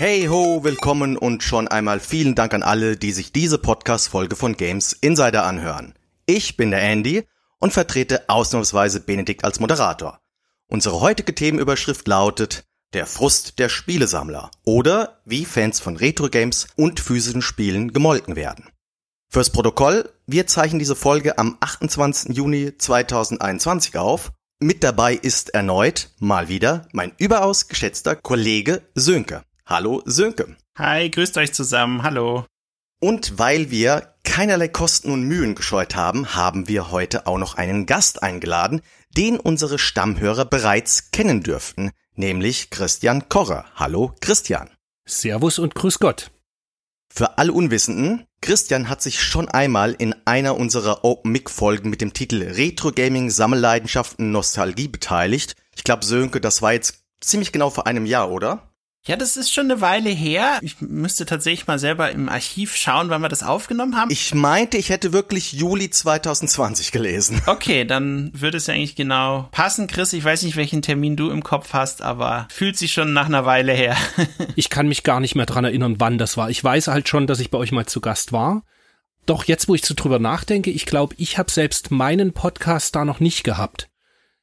Hey ho, willkommen und schon einmal vielen Dank an alle, die sich diese Podcast-Folge von Games Insider anhören. Ich bin der Andy und vertrete ausnahmsweise Benedikt als Moderator. Unsere heutige Themenüberschrift lautet Der Frust der Spielesammler oder wie Fans von Retro-Games und physischen Spielen gemolken werden. Fürs Protokoll, wir zeichnen diese Folge am 28. Juni 2021 auf. Mit dabei ist erneut, mal wieder, mein überaus geschätzter Kollege Sönke. Hallo Sönke. Hi, grüßt euch zusammen, hallo. Und weil wir keinerlei Kosten und Mühen gescheut haben, haben wir heute auch noch einen Gast eingeladen, den unsere Stammhörer bereits kennen dürften, nämlich Christian Korrer. Hallo Christian. Servus und Grüß Gott. Für alle Unwissenden, Christian hat sich schon einmal in einer unserer Open Mic Folgen mit dem Titel Retro Gaming Sammelleidenschaften Nostalgie beteiligt. Ich glaube, Sönke, das war jetzt ziemlich genau vor einem Jahr, oder? Ja, das ist schon eine Weile her. Ich müsste tatsächlich mal selber im Archiv schauen, wann wir das aufgenommen haben. Ich meinte, ich hätte wirklich Juli 2020 gelesen. Okay, dann würde es ja eigentlich genau passen, Chris. Ich weiß nicht, welchen Termin du im Kopf hast, aber fühlt sich schon nach einer Weile her. ich kann mich gar nicht mehr dran erinnern, wann das war. Ich weiß halt schon, dass ich bei euch mal zu Gast war. Doch jetzt, wo ich so drüber nachdenke, ich glaube, ich habe selbst meinen Podcast da noch nicht gehabt.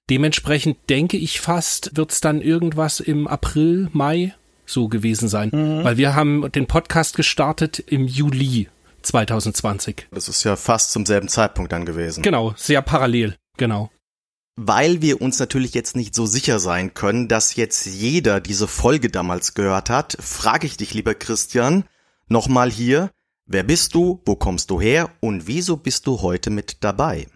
Dementsprechend denke ich fast, wird es dann irgendwas im April, Mai so gewesen sein. Mhm. Weil wir haben den Podcast gestartet im Juli 2020. Das ist ja fast zum selben Zeitpunkt dann gewesen. Genau, sehr parallel, genau. Weil wir uns natürlich jetzt nicht so sicher sein können, dass jetzt jeder diese Folge damals gehört hat, frage ich dich, lieber Christian, nochmal hier, wer bist du, wo kommst du her und wieso bist du heute mit dabei?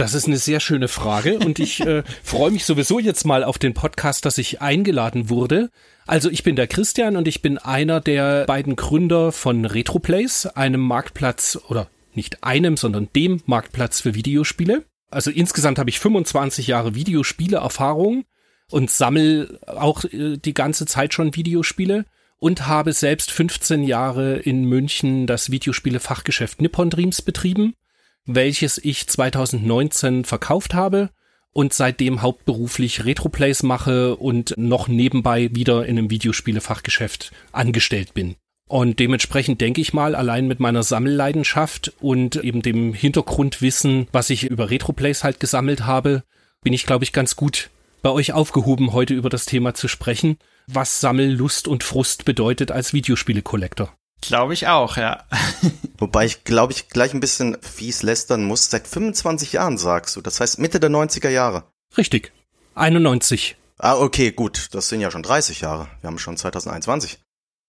Das ist eine sehr schöne Frage und ich äh, freue mich sowieso jetzt mal auf den Podcast, dass ich eingeladen wurde. Also ich bin der Christian und ich bin einer der beiden Gründer von Retroplays, einem Marktplatz oder nicht einem, sondern dem Marktplatz für Videospiele. Also insgesamt habe ich 25 Jahre Videospiele-Erfahrung und sammel auch äh, die ganze Zeit schon Videospiele und habe selbst 15 Jahre in München das Videospiele-Fachgeschäft Nippon Dreams betrieben welches ich 2019 verkauft habe und seitdem hauptberuflich Retroplays mache und noch nebenbei wieder in einem Videospielefachgeschäft angestellt bin. Und dementsprechend denke ich mal, allein mit meiner Sammelleidenschaft und eben dem Hintergrundwissen, was ich über Retroplays halt gesammelt habe, bin ich, glaube ich, ganz gut bei euch aufgehoben, heute über das Thema zu sprechen, was Sammellust und Frust bedeutet als Videospiele-Collector. Glaube ich auch, ja. Wobei ich glaube ich gleich ein bisschen fies lästern muss. Seit 25 Jahren sagst du. Das heißt Mitte der 90er Jahre. Richtig. 91. Ah, okay, gut. Das sind ja schon 30 Jahre. Wir haben schon 2021.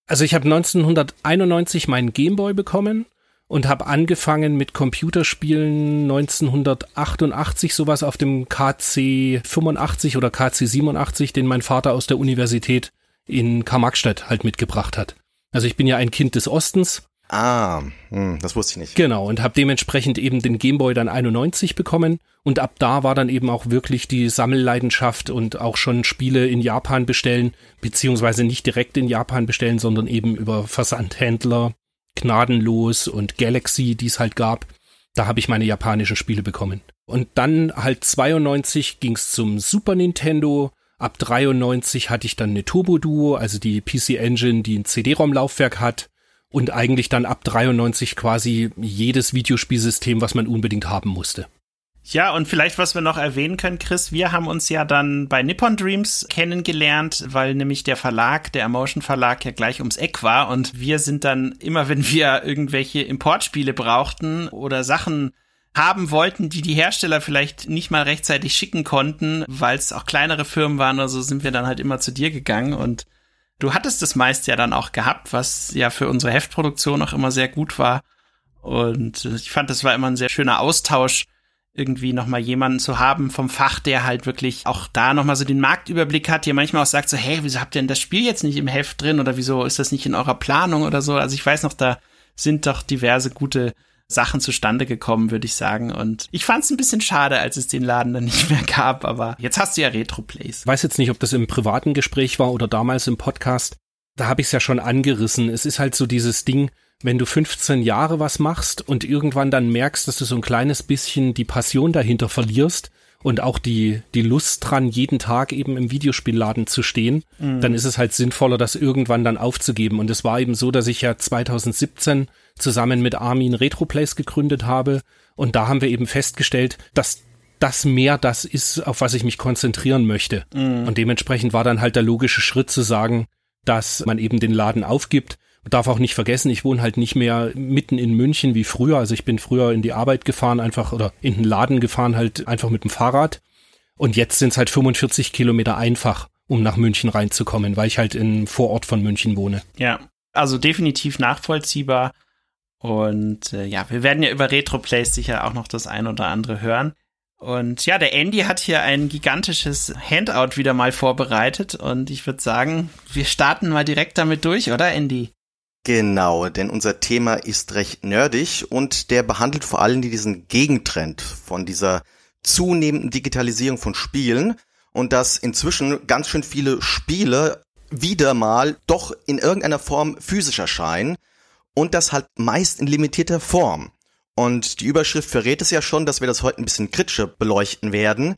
Also ich habe 1991 meinen Gameboy bekommen und habe angefangen mit Computerspielen 1988 sowas auf dem KC 85 oder KC 87, den mein Vater aus der Universität in Karl-Marx-Stadt halt mitgebracht hat. Also ich bin ja ein Kind des Ostens. Ah, hm, das wusste ich nicht. Genau, und habe dementsprechend eben den Gameboy dann 91 bekommen. Und ab da war dann eben auch wirklich die Sammelleidenschaft und auch schon Spiele in Japan bestellen, beziehungsweise nicht direkt in Japan bestellen, sondern eben über Versandhändler, Gnadenlos und Galaxy, die es halt gab. Da habe ich meine japanischen Spiele bekommen. Und dann halt 92 ging's zum Super Nintendo Ab 93 hatte ich dann eine Turbo Duo, also die PC Engine, die ein CD-ROM-Laufwerk hat und eigentlich dann ab 93 quasi jedes Videospielsystem, was man unbedingt haben musste. Ja, und vielleicht, was wir noch erwähnen können, Chris, wir haben uns ja dann bei Nippon Dreams kennengelernt, weil nämlich der Verlag, der Emotion Verlag, ja gleich ums Eck war und wir sind dann immer, wenn wir irgendwelche Importspiele brauchten oder Sachen haben wollten, die die Hersteller vielleicht nicht mal rechtzeitig schicken konnten, weil es auch kleinere Firmen waren oder so, sind wir dann halt immer zu dir gegangen und du hattest das meist ja dann auch gehabt, was ja für unsere Heftproduktion auch immer sehr gut war. Und ich fand, das war immer ein sehr schöner Austausch, irgendwie nochmal jemanden zu haben vom Fach, der halt wirklich auch da nochmal so den Marktüberblick hat, der manchmal auch sagt so, hey, wieso habt ihr denn das Spiel jetzt nicht im Heft drin oder wieso ist das nicht in eurer Planung oder so? Also ich weiß noch, da sind doch diverse gute Sachen zustande gekommen, würde ich sagen. Und ich fand es ein bisschen schade, als es den Laden dann nicht mehr gab, aber jetzt hast du ja Retro-Plays. Weiß jetzt nicht, ob das im privaten Gespräch war oder damals im Podcast. Da habe ich es ja schon angerissen. Es ist halt so dieses Ding, wenn du 15 Jahre was machst und irgendwann dann merkst, dass du so ein kleines bisschen die Passion dahinter verlierst und auch die, die Lust dran, jeden Tag eben im Videospielladen zu stehen, mhm. dann ist es halt sinnvoller, das irgendwann dann aufzugeben. Und es war eben so, dass ich ja 2017 zusammen mit Armin Retroplays gegründet habe. Und da haben wir eben festgestellt, dass das mehr das ist, auf was ich mich konzentrieren möchte. Mhm. Und dementsprechend war dann halt der logische Schritt zu sagen, dass man eben den Laden aufgibt. Man darf auch nicht vergessen, ich wohne halt nicht mehr mitten in München wie früher. Also ich bin früher in die Arbeit gefahren, einfach oder in den Laden gefahren, halt einfach mit dem Fahrrad. Und jetzt sind es halt 45 Kilometer einfach, um nach München reinzukommen, weil ich halt im Vorort von München wohne. Ja, also definitiv nachvollziehbar. Und äh, ja, wir werden ja über Retroplays sicher auch noch das ein oder andere hören. Und ja, der Andy hat hier ein gigantisches Handout wieder mal vorbereitet und ich würde sagen, wir starten mal direkt damit durch, oder Andy? Genau, denn unser Thema ist recht nerdig und der behandelt vor allem diesen Gegentrend von dieser zunehmenden Digitalisierung von Spielen und dass inzwischen ganz schön viele Spiele wieder mal doch in irgendeiner Form physisch erscheinen und das halt meist in limitierter Form. Und die Überschrift verrät es ja schon, dass wir das heute ein bisschen kritischer beleuchten werden.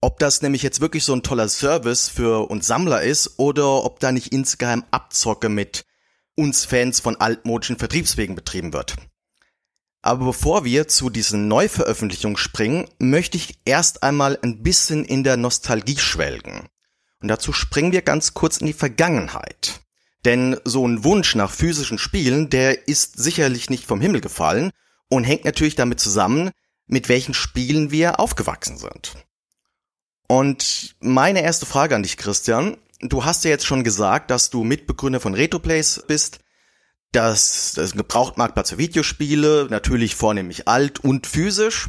Ob das nämlich jetzt wirklich so ein toller Service für uns Sammler ist oder ob da nicht insgeheim Abzocke mit uns Fans von altmodischen Vertriebswegen betrieben wird. Aber bevor wir zu diesen Neuveröffentlichungen springen, möchte ich erst einmal ein bisschen in der Nostalgie schwelgen. Und dazu springen wir ganz kurz in die Vergangenheit. Denn so ein Wunsch nach physischen Spielen, der ist sicherlich nicht vom Himmel gefallen und hängt natürlich damit zusammen, mit welchen Spielen wir aufgewachsen sind. Und meine erste Frage an dich, Christian. Du hast ja jetzt schon gesagt, dass du Mitbegründer von Retroplays bist. Das, das Gebrauchtmarktplatz für Videospiele, natürlich vornehmlich alt und physisch.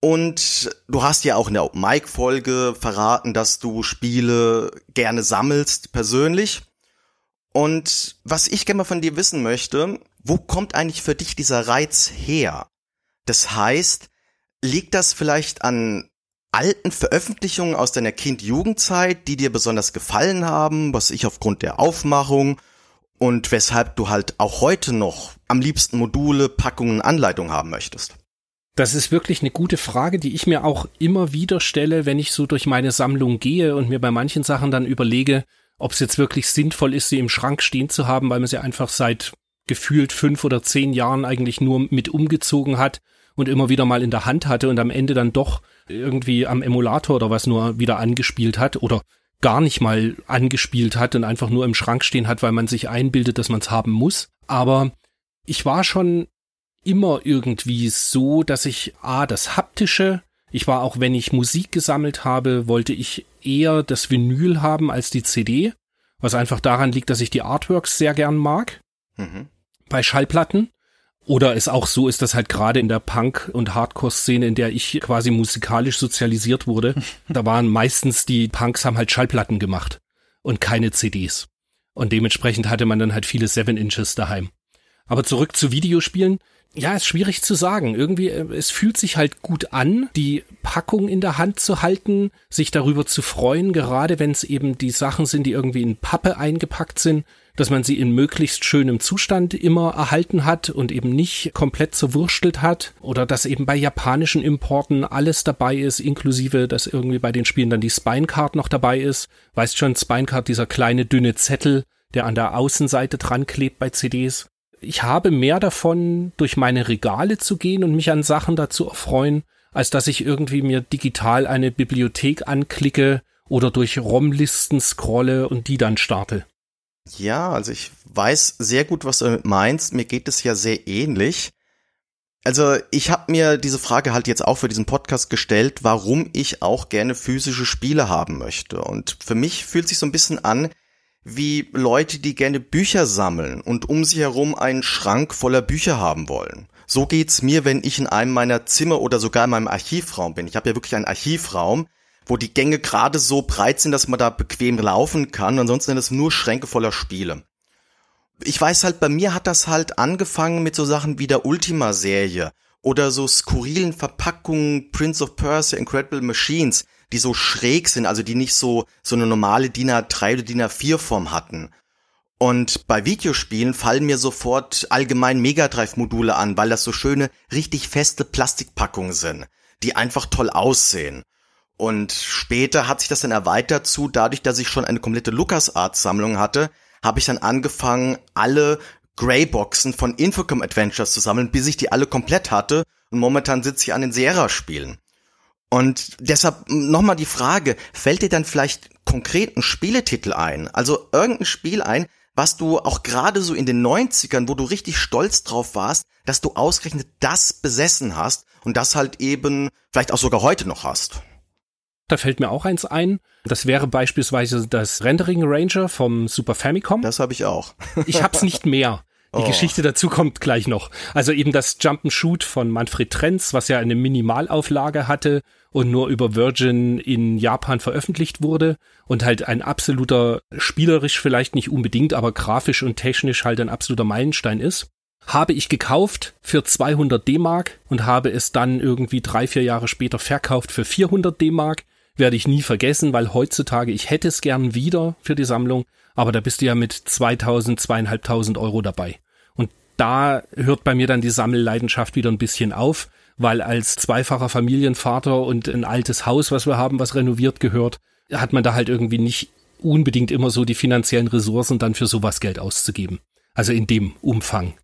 Und du hast ja auch in der Mike-Folge verraten, dass du Spiele gerne sammelst, persönlich. Und was ich gerne mal von dir wissen möchte, wo kommt eigentlich für dich dieser Reiz her? Das heißt, liegt das vielleicht an alten Veröffentlichungen aus deiner Kind-Jugendzeit, die dir besonders gefallen haben, was ich aufgrund der Aufmachung und weshalb du halt auch heute noch am liebsten Module, Packungen, Anleitungen haben möchtest? Das ist wirklich eine gute Frage, die ich mir auch immer wieder stelle, wenn ich so durch meine Sammlung gehe und mir bei manchen Sachen dann überlege, ob es jetzt wirklich sinnvoll ist, sie im Schrank stehen zu haben, weil man sie einfach seit gefühlt fünf oder zehn Jahren eigentlich nur mit umgezogen hat und immer wieder mal in der Hand hatte und am Ende dann doch irgendwie am Emulator oder was nur wieder angespielt hat oder gar nicht mal angespielt hat und einfach nur im Schrank stehen hat, weil man sich einbildet, dass man es haben muss. Aber ich war schon immer irgendwie so, dass ich A, das haptische, ich war auch, wenn ich Musik gesammelt habe, wollte ich eher das Vinyl haben als die CD, was einfach daran liegt, dass ich die Artworks sehr gern mag. Mhm. Bei Schallplatten. Oder es auch so ist, dass halt gerade in der Punk- und Hardcore-Szene, in der ich quasi musikalisch sozialisiert wurde, da waren meistens die Punks haben halt Schallplatten gemacht und keine CDs. Und dementsprechend hatte man dann halt viele Seven Inches daheim. Aber zurück zu Videospielen. Ja, ist schwierig zu sagen. Irgendwie, äh, es fühlt sich halt gut an, die Packung in der Hand zu halten, sich darüber zu freuen, gerade wenn es eben die Sachen sind, die irgendwie in Pappe eingepackt sind, dass man sie in möglichst schönem Zustand immer erhalten hat und eben nicht komplett zerwurstelt hat oder dass eben bei japanischen Importen alles dabei ist, inklusive, dass irgendwie bei den Spielen dann die Spinecard noch dabei ist. Weißt schon, Spinecard, dieser kleine dünne Zettel, der an der Außenseite dran klebt bei CDs ich habe mehr davon, durch meine Regale zu gehen und mich an Sachen dazu erfreuen, als dass ich irgendwie mir digital eine Bibliothek anklicke oder durch ROM-Listen scrolle und die dann starte. Ja, also ich weiß sehr gut, was du meinst. Mir geht es ja sehr ähnlich. Also ich habe mir diese Frage halt jetzt auch für diesen Podcast gestellt, warum ich auch gerne physische Spiele haben möchte. Und für mich fühlt sich so ein bisschen an, wie Leute, die gerne Bücher sammeln und um sie herum einen Schrank voller Bücher haben wollen. So geht's mir, wenn ich in einem meiner Zimmer oder sogar in meinem Archivraum bin. Ich habe ja wirklich einen Archivraum, wo die Gänge gerade so breit sind, dass man da bequem laufen kann. Ansonsten sind es nur Schränke voller Spiele. Ich weiß halt, bei mir hat das halt angefangen mit so Sachen wie der Ultima-Serie oder so skurrilen Verpackungen Prince of Persia, Incredible Machines, die so schräg sind, also die nicht so, so eine normale DIN A3 oder DIN A4 Form hatten. Und bei Videospielen fallen mir sofort allgemein Megadrive-Module an, weil das so schöne, richtig feste Plastikpackungen sind, die einfach toll aussehen. Und später hat sich das dann erweitert zu, dadurch, dass ich schon eine komplette LucasArts-Sammlung hatte, habe ich dann angefangen, alle Greyboxen von Infocom Adventures zu sammeln, bis ich die alle komplett hatte. Und momentan sitze ich an den Sierra-Spielen. Und deshalb nochmal die Frage, fällt dir dann vielleicht konkret ein Spieletitel ein? Also irgendein Spiel ein, was du auch gerade so in den 90ern, wo du richtig stolz drauf warst, dass du ausgerechnet das besessen hast und das halt eben vielleicht auch sogar heute noch hast. Da fällt mir auch eins ein. Das wäre beispielsweise das Rendering Ranger vom Super Famicom. Das habe ich auch. ich hab's nicht mehr. Die oh. Geschichte dazu kommt gleich noch. Also eben das Jump'n'Shoot von Manfred Trenz, was ja eine Minimalauflage hatte und nur über Virgin in Japan veröffentlicht wurde und halt ein absoluter, spielerisch vielleicht nicht unbedingt, aber grafisch und technisch halt ein absoluter Meilenstein ist. Habe ich gekauft für 200 D-Mark und habe es dann irgendwie drei, vier Jahre später verkauft für 400 D-Mark. Werde ich nie vergessen, weil heutzutage, ich hätte es gern wieder für die Sammlung, aber da bist du ja mit 2000, zweieinhalbtausend Euro dabei. Und da hört bei mir dann die Sammelleidenschaft wieder ein bisschen auf, weil als zweifacher Familienvater und ein altes Haus, was wir haben, was renoviert gehört, hat man da halt irgendwie nicht unbedingt immer so die finanziellen Ressourcen dann für sowas Geld auszugeben. Also in dem Umfang.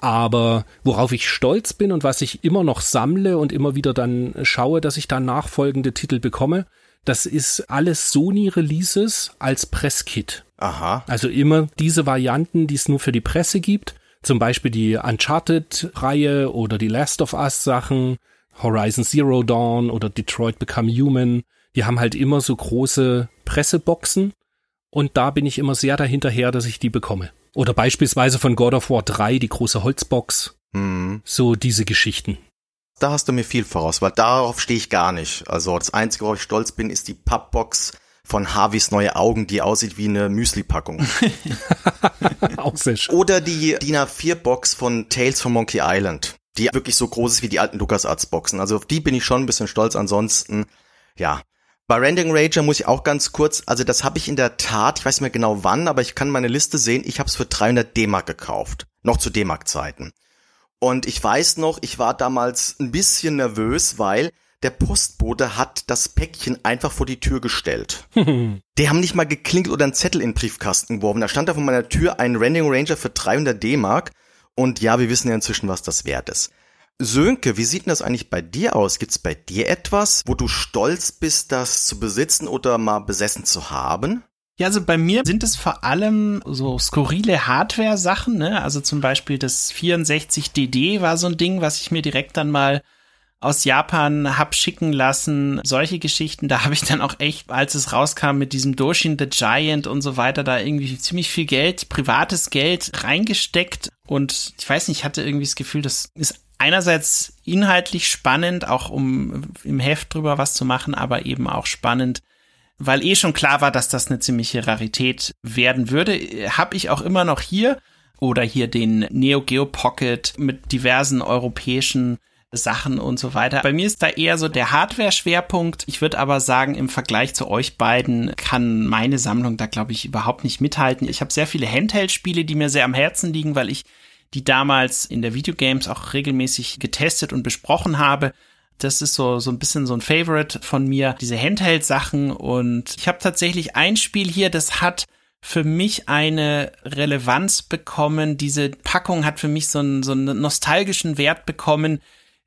Aber worauf ich stolz bin und was ich immer noch sammle und immer wieder dann schaue, dass ich da nachfolgende Titel bekomme, das ist alles Sony-Releases als Presskit. Aha. Also immer diese Varianten, die es nur für die Presse gibt. Zum Beispiel die Uncharted-Reihe oder die Last of Us-Sachen, Horizon Zero Dawn oder Detroit Become Human. Die haben halt immer so große Presseboxen und da bin ich immer sehr dahinterher, dass ich die bekomme. Oder beispielsweise von God of War 3, die große Holzbox. Mhm. So diese Geschichten. Da hast du mir viel voraus, weil darauf stehe ich gar nicht. Also das Einzige, worauf ich stolz bin, ist die Pappbox von Harveys neue Augen, die aussieht wie eine Müsli-Packung. Auch sehr schön. Oder die DIN A4-Box von Tales from Monkey Island, die wirklich so groß ist wie die alten LucasArts-Boxen. Also auf die bin ich schon ein bisschen stolz. Ansonsten, ja. Bei Rending Rager muss ich auch ganz kurz, also das habe ich in der Tat, ich weiß nicht mehr genau wann, aber ich kann meine Liste sehen, ich habe es für 300 D-Mark gekauft. Noch zu D-Mark-Zeiten. Und ich weiß noch, ich war damals ein bisschen nervös, weil der Postbote hat das Päckchen einfach vor die Tür gestellt. die haben nicht mal geklingelt oder einen Zettel in den Briefkasten geworfen. Da stand da vor meiner Tür ein Rending Ranger für 300 D-Mark. Und ja, wir wissen ja inzwischen, was das wert ist. Sönke, wie sieht denn das eigentlich bei dir aus? Gibt's bei dir etwas, wo du stolz bist, das zu besitzen oder mal besessen zu haben? Ja, also bei mir sind es vor allem so skurrile Hardware-Sachen, ne? Also zum Beispiel das 64DD war so ein Ding, was ich mir direkt dann mal aus Japan hab schicken lassen. Solche Geschichten, da habe ich dann auch echt, als es rauskam mit diesem Doshin the Giant und so weiter, da irgendwie ziemlich viel Geld, privates Geld reingesteckt. Und ich weiß nicht, ich hatte irgendwie das Gefühl, das ist einerseits inhaltlich spannend, auch um im Heft drüber was zu machen, aber eben auch spannend, weil eh schon klar war, dass das eine ziemliche Rarität werden würde. Habe ich auch immer noch hier oder hier den Neo Geo Pocket mit diversen europäischen Sachen und so weiter. Bei mir ist da eher so der Hardware-Schwerpunkt. Ich würde aber sagen, im Vergleich zu euch beiden kann meine Sammlung da, glaube ich, überhaupt nicht mithalten. Ich habe sehr viele Handheld-Spiele, die mir sehr am Herzen liegen, weil ich die damals in der Videogames auch regelmäßig getestet und besprochen habe. Das ist so, so ein bisschen so ein Favorite von mir, diese Handheld-Sachen. Und ich habe tatsächlich ein Spiel hier, das hat für mich eine Relevanz bekommen. Diese Packung hat für mich so einen, so einen nostalgischen Wert bekommen,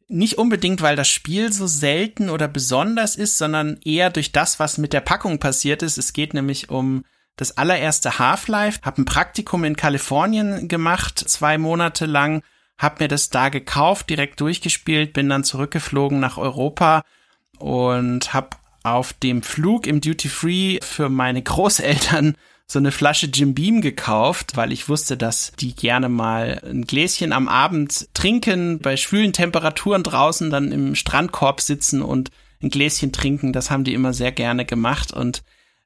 nicht unbedingt, weil das Spiel so selten oder besonders ist, sondern eher durch das, was mit der Packung passiert ist. Es geht nämlich um das allererste Half-Life. Hab ein Praktikum in Kalifornien gemacht, zwei Monate lang. Hab mir das da gekauft, direkt durchgespielt, bin dann zurückgeflogen nach Europa und hab auf dem Flug im Duty Free für meine Großeltern so eine Flasche Jim Beam gekauft, weil ich wusste, dass die gerne mal ein Gläschen am Abend trinken, bei schwülen Temperaturen draußen dann im Strandkorb sitzen und ein Gläschen trinken. Das haben die immer sehr gerne gemacht und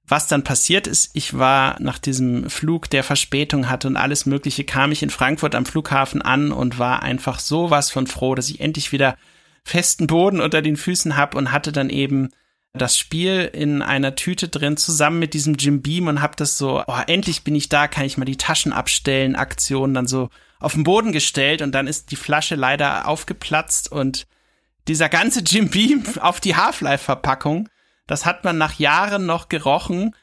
was dann passiert ist, ich war nach diesem Flug, der Verspätung hatte und alles Mögliche, kam ich in Frankfurt am Flughafen an und war einfach sowas von froh, dass ich endlich wieder festen Boden unter den Füßen hab und hatte dann eben das Spiel in einer Tüte drin, zusammen mit diesem Jim Beam und hab das so, oh, endlich bin ich da, kann ich mal die Taschen abstellen, Aktion dann so auf den Boden gestellt und dann ist die Flasche leider aufgeplatzt und dieser ganze Jim Beam auf die Half-Life-Verpackung Das hat man nach Jahren noch gerochen.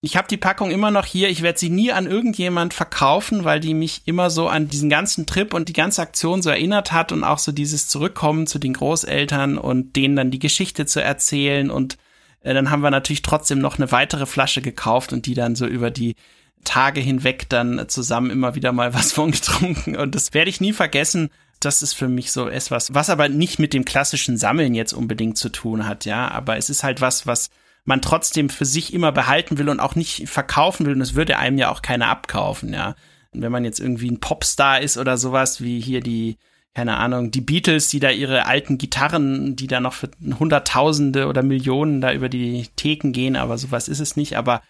Ich habe die Packung immer noch hier. Ich werde sie nie an irgendjemand verkaufen, weil die mich immer so an diesen ganzen Trip und die ganze Aktion so erinnert hat und auch so dieses Zurückkommen zu den Großeltern und denen dann die Geschichte zu erzählen. Und äh, dann haben wir natürlich trotzdem noch eine weitere Flasche gekauft und die dann so über die Tage hinweg dann zusammen immer wieder mal was von getrunken. Und das werde ich nie vergessen das ist für mich so etwas, was aber nicht mit dem klassischen Sammeln jetzt unbedingt zu tun hat, ja. Aber es ist halt was, was man trotzdem für sich immer behalten will und auch nicht verkaufen will. Und es würde einem ja auch keiner abkaufen, ja. Und wenn man jetzt irgendwie ein Popstar ist oder sowas, wie hier die, keine Ahnung, die Beatles, die da ihre alten Gitarren, die da noch für Hunderttausende oder Millionen da über die Theken gehen, aber sowas ist es nicht. Aber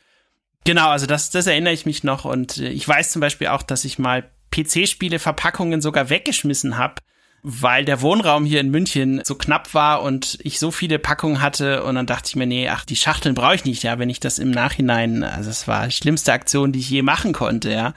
genau, also das, das erinnere ich mich noch. Und ich weiß zum Beispiel auch, dass ich mal PC-Spiele-Verpackungen sogar weggeschmissen habe, weil der Wohnraum hier in München so knapp war und ich so viele Packungen hatte und dann dachte ich mir, nee, ach, die Schachteln brauche ich nicht, ja, wenn ich das im Nachhinein, also es war die schlimmste Aktion, die ich je machen konnte, ja.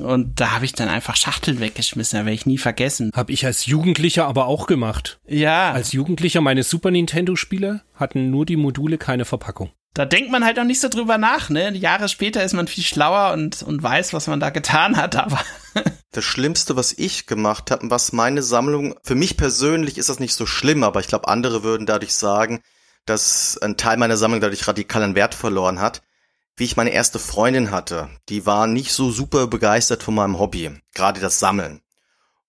Und da habe ich dann einfach Schachteln weggeschmissen, da werde ich nie vergessen. Habe ich als Jugendlicher aber auch gemacht. Ja. Als Jugendlicher meine Super Nintendo Spiele hatten nur die Module keine Verpackung da denkt man halt auch nicht so drüber nach, ne? Jahre später ist man viel schlauer und, und weiß, was man da getan hat, aber. das Schlimmste, was ich gemacht habe, was meine Sammlung, für mich persönlich ist das nicht so schlimm, aber ich glaube, andere würden dadurch sagen, dass ein Teil meiner Sammlung dadurch radikal an Wert verloren hat. Wie ich meine erste Freundin hatte, die war nicht so super begeistert von meinem Hobby, gerade das Sammeln.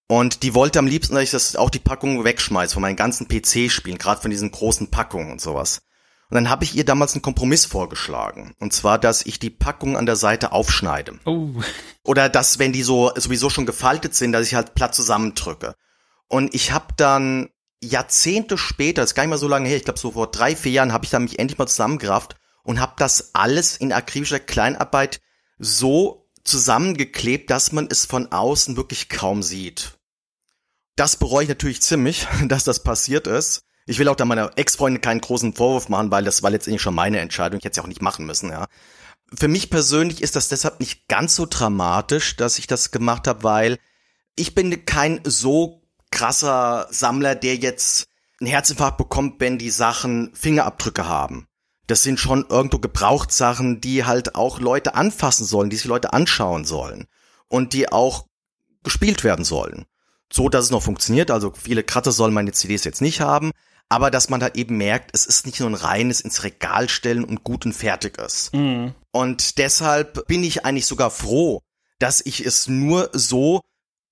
Und die wollte am liebsten, dass ich das auch die Packungen wegschmeiße von meinen ganzen PC-Spielen, gerade von diesen großen Packungen und sowas. Und dann habe ich ihr damals einen Kompromiss vorgeschlagen. Und zwar, dass ich die Packung an der Seite aufschneide. Oh. Oder dass, wenn die so sowieso schon gefaltet sind, dass ich halt platt zusammendrücke. Und ich habe dann Jahrzehnte später, das ist gar nicht mal so lange her, ich glaube so vor drei, vier Jahren, habe ich dann mich endlich mal zusammengerafft und habe das alles in akribischer Kleinarbeit so zusammengeklebt, dass man es von außen wirklich kaum sieht. Das bereue ich natürlich ziemlich, dass das passiert ist. Ich will auch da meiner Ex-Freundin keinen großen Vorwurf machen, weil das war letztendlich schon meine Entscheidung. Ich hätte es ja auch nicht machen müssen, ja. Für mich persönlich ist das deshalb nicht ganz so dramatisch, dass ich das gemacht habe, weil ich bin kein so krasser Sammler, der jetzt einen Herzinfarkt bekommt, wenn die Sachen Fingerabdrücke haben. Das sind schon irgendwo Gebrauchtsachen, die halt auch Leute anfassen sollen, die sich Leute anschauen sollen und die auch gespielt werden sollen. So, dass es noch funktioniert. Also viele Kratzer sollen meine CDs jetzt nicht haben, aber dass man da eben merkt, es ist nicht nur ein reines ins Regal stellen und gut und fertig ist. Mhm. Und deshalb bin ich eigentlich sogar froh, dass ich es nur so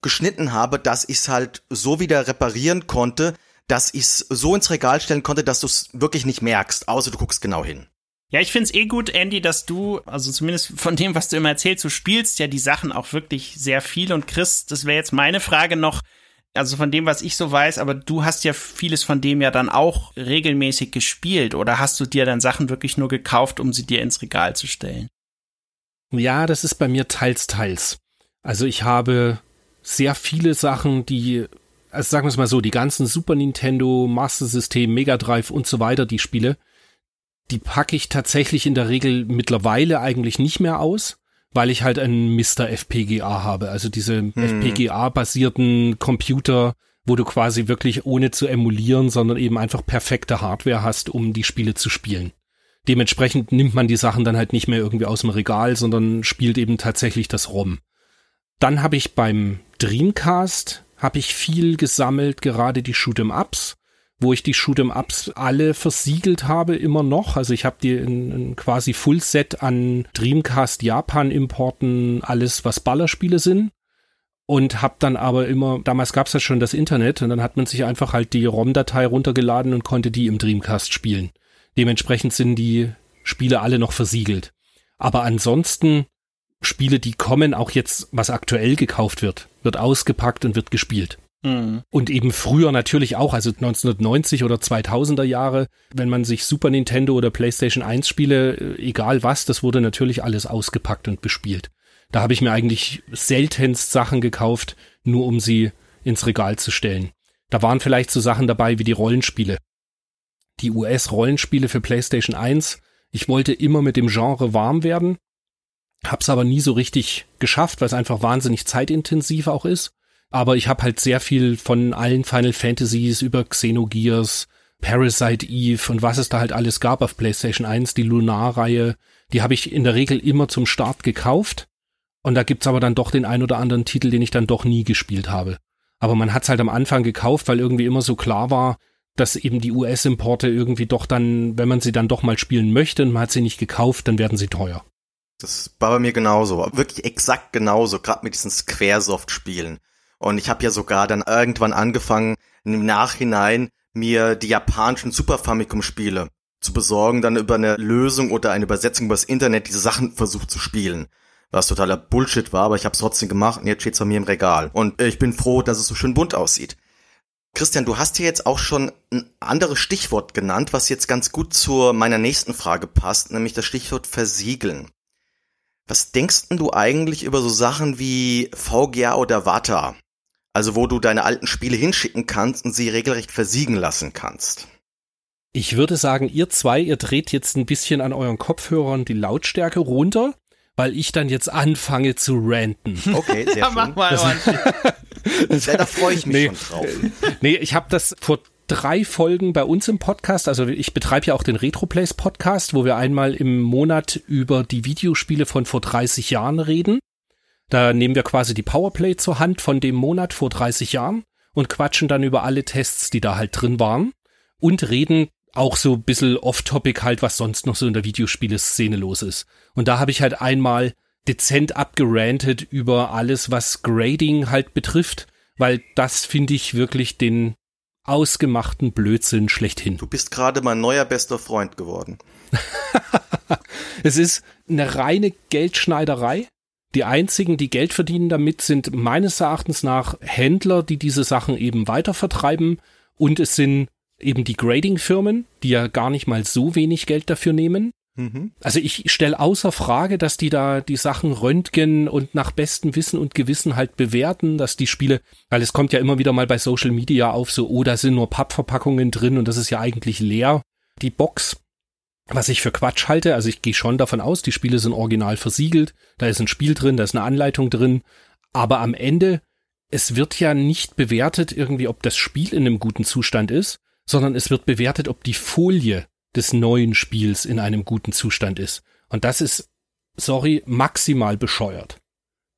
geschnitten habe, dass ich es halt so wieder reparieren konnte, dass ich es so ins Regal stellen konnte, dass du es wirklich nicht merkst, außer du guckst genau hin. Ja, ich find's eh gut, Andy, dass du, also zumindest von dem, was du immer erzählst, du spielst ja die Sachen auch wirklich sehr viel. Und Chris, das wäre jetzt meine Frage noch, also von dem, was ich so weiß, aber du hast ja vieles von dem ja dann auch regelmäßig gespielt oder hast du dir dann Sachen wirklich nur gekauft, um sie dir ins Regal zu stellen? Ja, das ist bei mir teils, teils. Also ich habe sehr viele Sachen, die, also sagen wir es mal so, die ganzen Super Nintendo, Master System, Mega Drive und so weiter, die Spiele, die packe ich tatsächlich in der Regel mittlerweile eigentlich nicht mehr aus weil ich halt einen Mr. FPGA habe, also diese hm. FPGA-basierten Computer, wo du quasi wirklich ohne zu emulieren, sondern eben einfach perfekte Hardware hast, um die Spiele zu spielen. Dementsprechend nimmt man die Sachen dann halt nicht mehr irgendwie aus dem Regal, sondern spielt eben tatsächlich das ROM. Dann habe ich beim Dreamcast habe ich viel gesammelt, gerade die Shoot'em Ups wo ich die Shoot'em Ups alle versiegelt habe, immer noch. Also ich habe die in, in quasi Full-Set an Dreamcast Japan Importen, alles was Ballerspiele sind. Und habe dann aber immer, damals gab es ja schon das Internet und dann hat man sich einfach halt die ROM-Datei runtergeladen und konnte die im Dreamcast spielen. Dementsprechend sind die Spiele alle noch versiegelt. Aber ansonsten Spiele, die kommen, auch jetzt, was aktuell gekauft wird, wird ausgepackt und wird gespielt. Mhm. Und eben früher natürlich auch, also 1990 oder 2000er Jahre, wenn man sich Super Nintendo oder PlayStation 1 Spiele, äh, egal was, das wurde natürlich alles ausgepackt und bespielt. Da habe ich mir eigentlich seltenst Sachen gekauft, nur um sie ins Regal zu stellen. Da waren vielleicht so Sachen dabei wie die Rollenspiele. Die US-Rollenspiele für PlayStation 1. Ich wollte immer mit dem Genre warm werden, hab's aber nie so richtig geschafft, weil es einfach wahnsinnig zeitintensiv auch ist aber ich habe halt sehr viel von allen Final Fantasies über Xenogears, Parasite Eve und was es da halt alles gab auf PlayStation 1, die Lunar-Reihe, die habe ich in der Regel immer zum Start gekauft. Und da gibt's aber dann doch den ein oder anderen Titel, den ich dann doch nie gespielt habe. Aber man hat's halt am Anfang gekauft, weil irgendwie immer so klar war, dass eben die US-Importe irgendwie doch dann, wenn man sie dann doch mal spielen möchte und man hat sie nicht gekauft, dann werden sie teuer. Das war bei mir genauso, wirklich exakt genauso, gerade mit diesen Squaresoft-Spielen. Und ich habe ja sogar dann irgendwann angefangen, im Nachhinein mir die japanischen Super Famicom-Spiele zu besorgen, dann über eine Lösung oder eine Übersetzung übers Internet diese Sachen versucht zu spielen. Was totaler Bullshit war, aber ich habe es trotzdem gemacht und jetzt steht's bei mir im Regal. Und ich bin froh, dass es so schön bunt aussieht. Christian, du hast hier jetzt auch schon ein anderes Stichwort genannt, was jetzt ganz gut zu meiner nächsten Frage passt, nämlich das Stichwort versiegeln. Was denkst denn du eigentlich über so Sachen wie VGA oder WATA? Also wo du deine alten Spiele hinschicken kannst und sie regelrecht versiegen lassen kannst. Ich würde sagen, ihr zwei, ihr dreht jetzt ein bisschen an euren Kopfhörern die Lautstärke runter, weil ich dann jetzt anfange zu ranten. Okay, sehr schön. Mach mal, ja, da freue ich mich nee, schon drauf. Nee, ich habe das vor drei Folgen bei uns im Podcast. Also ich betreibe ja auch den Retroplays Podcast, wo wir einmal im Monat über die Videospiele von vor 30 Jahren reden. Da nehmen wir quasi die Powerplay zur Hand von dem Monat vor 30 Jahren und quatschen dann über alle Tests, die da halt drin waren und reden auch so ein bisschen off-topic halt, was sonst noch so in der Videospiele-Szene los ist. Und da habe ich halt einmal dezent abgerantet über alles, was Grading halt betrifft, weil das finde ich wirklich den ausgemachten Blödsinn schlechthin. Du bist gerade mein neuer bester Freund geworden. es ist eine reine Geldschneiderei. Die einzigen, die Geld verdienen damit, sind meines Erachtens nach Händler, die diese Sachen eben weitervertreiben. Und es sind eben die Grading-Firmen, die ja gar nicht mal so wenig Geld dafür nehmen. Mhm. Also ich stelle außer Frage, dass die da die Sachen röntgen und nach bestem Wissen und Gewissen halt bewerten, dass die Spiele, weil es kommt ja immer wieder mal bei Social Media auf, so, oh, da sind nur Pappverpackungen drin und das ist ja eigentlich leer, die Box. Was ich für Quatsch halte, also ich gehe schon davon aus, die Spiele sind original versiegelt, da ist ein Spiel drin, da ist eine Anleitung drin, aber am Ende, es wird ja nicht bewertet irgendwie, ob das Spiel in einem guten Zustand ist, sondern es wird bewertet, ob die Folie des neuen Spiels in einem guten Zustand ist. Und das ist, sorry, maximal bescheuert.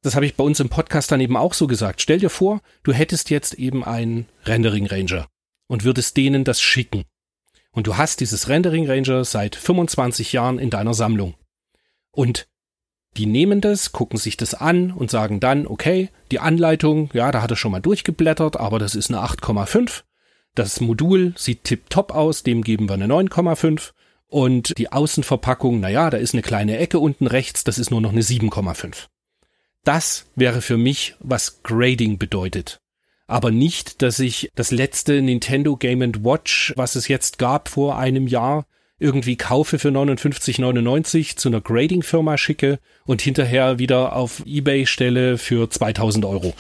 Das habe ich bei uns im Podcast dann eben auch so gesagt. Stell dir vor, du hättest jetzt eben einen Rendering Ranger und würdest denen das schicken. Und du hast dieses Rendering Ranger seit 25 Jahren in deiner Sammlung. Und die nehmen das, gucken sich das an und sagen dann, okay, die Anleitung, ja, da hat er schon mal durchgeblättert, aber das ist eine 8,5. Das Modul sieht tipptopp aus, dem geben wir eine 9,5. Und die Außenverpackung, naja, da ist eine kleine Ecke unten rechts, das ist nur noch eine 7,5. Das wäre für mich, was Grading bedeutet. Aber nicht, dass ich das letzte Nintendo Game Watch, was es jetzt gab vor einem Jahr, irgendwie kaufe für 59,99 zu einer Grading-Firma schicke und hinterher wieder auf Ebay stelle für 2000 Euro.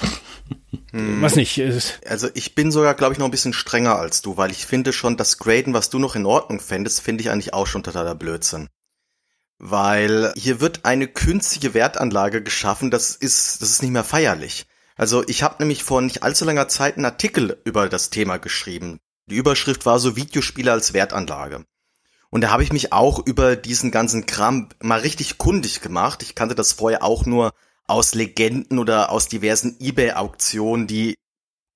Hm. Was nicht. Also ich bin sogar, glaube ich, noch ein bisschen strenger als du, weil ich finde schon, das Graden, was du noch in Ordnung fändest, finde ich eigentlich auch schon totaler Blödsinn. Weil hier wird eine künstliche Wertanlage geschaffen, das ist, das ist nicht mehr feierlich. Also ich habe nämlich vor nicht allzu langer Zeit einen Artikel über das Thema geschrieben. Die Überschrift war so Videospiele als Wertanlage. Und da habe ich mich auch über diesen ganzen Kram mal richtig kundig gemacht. Ich kannte das vorher auch nur aus Legenden oder aus diversen eBay-Auktionen, die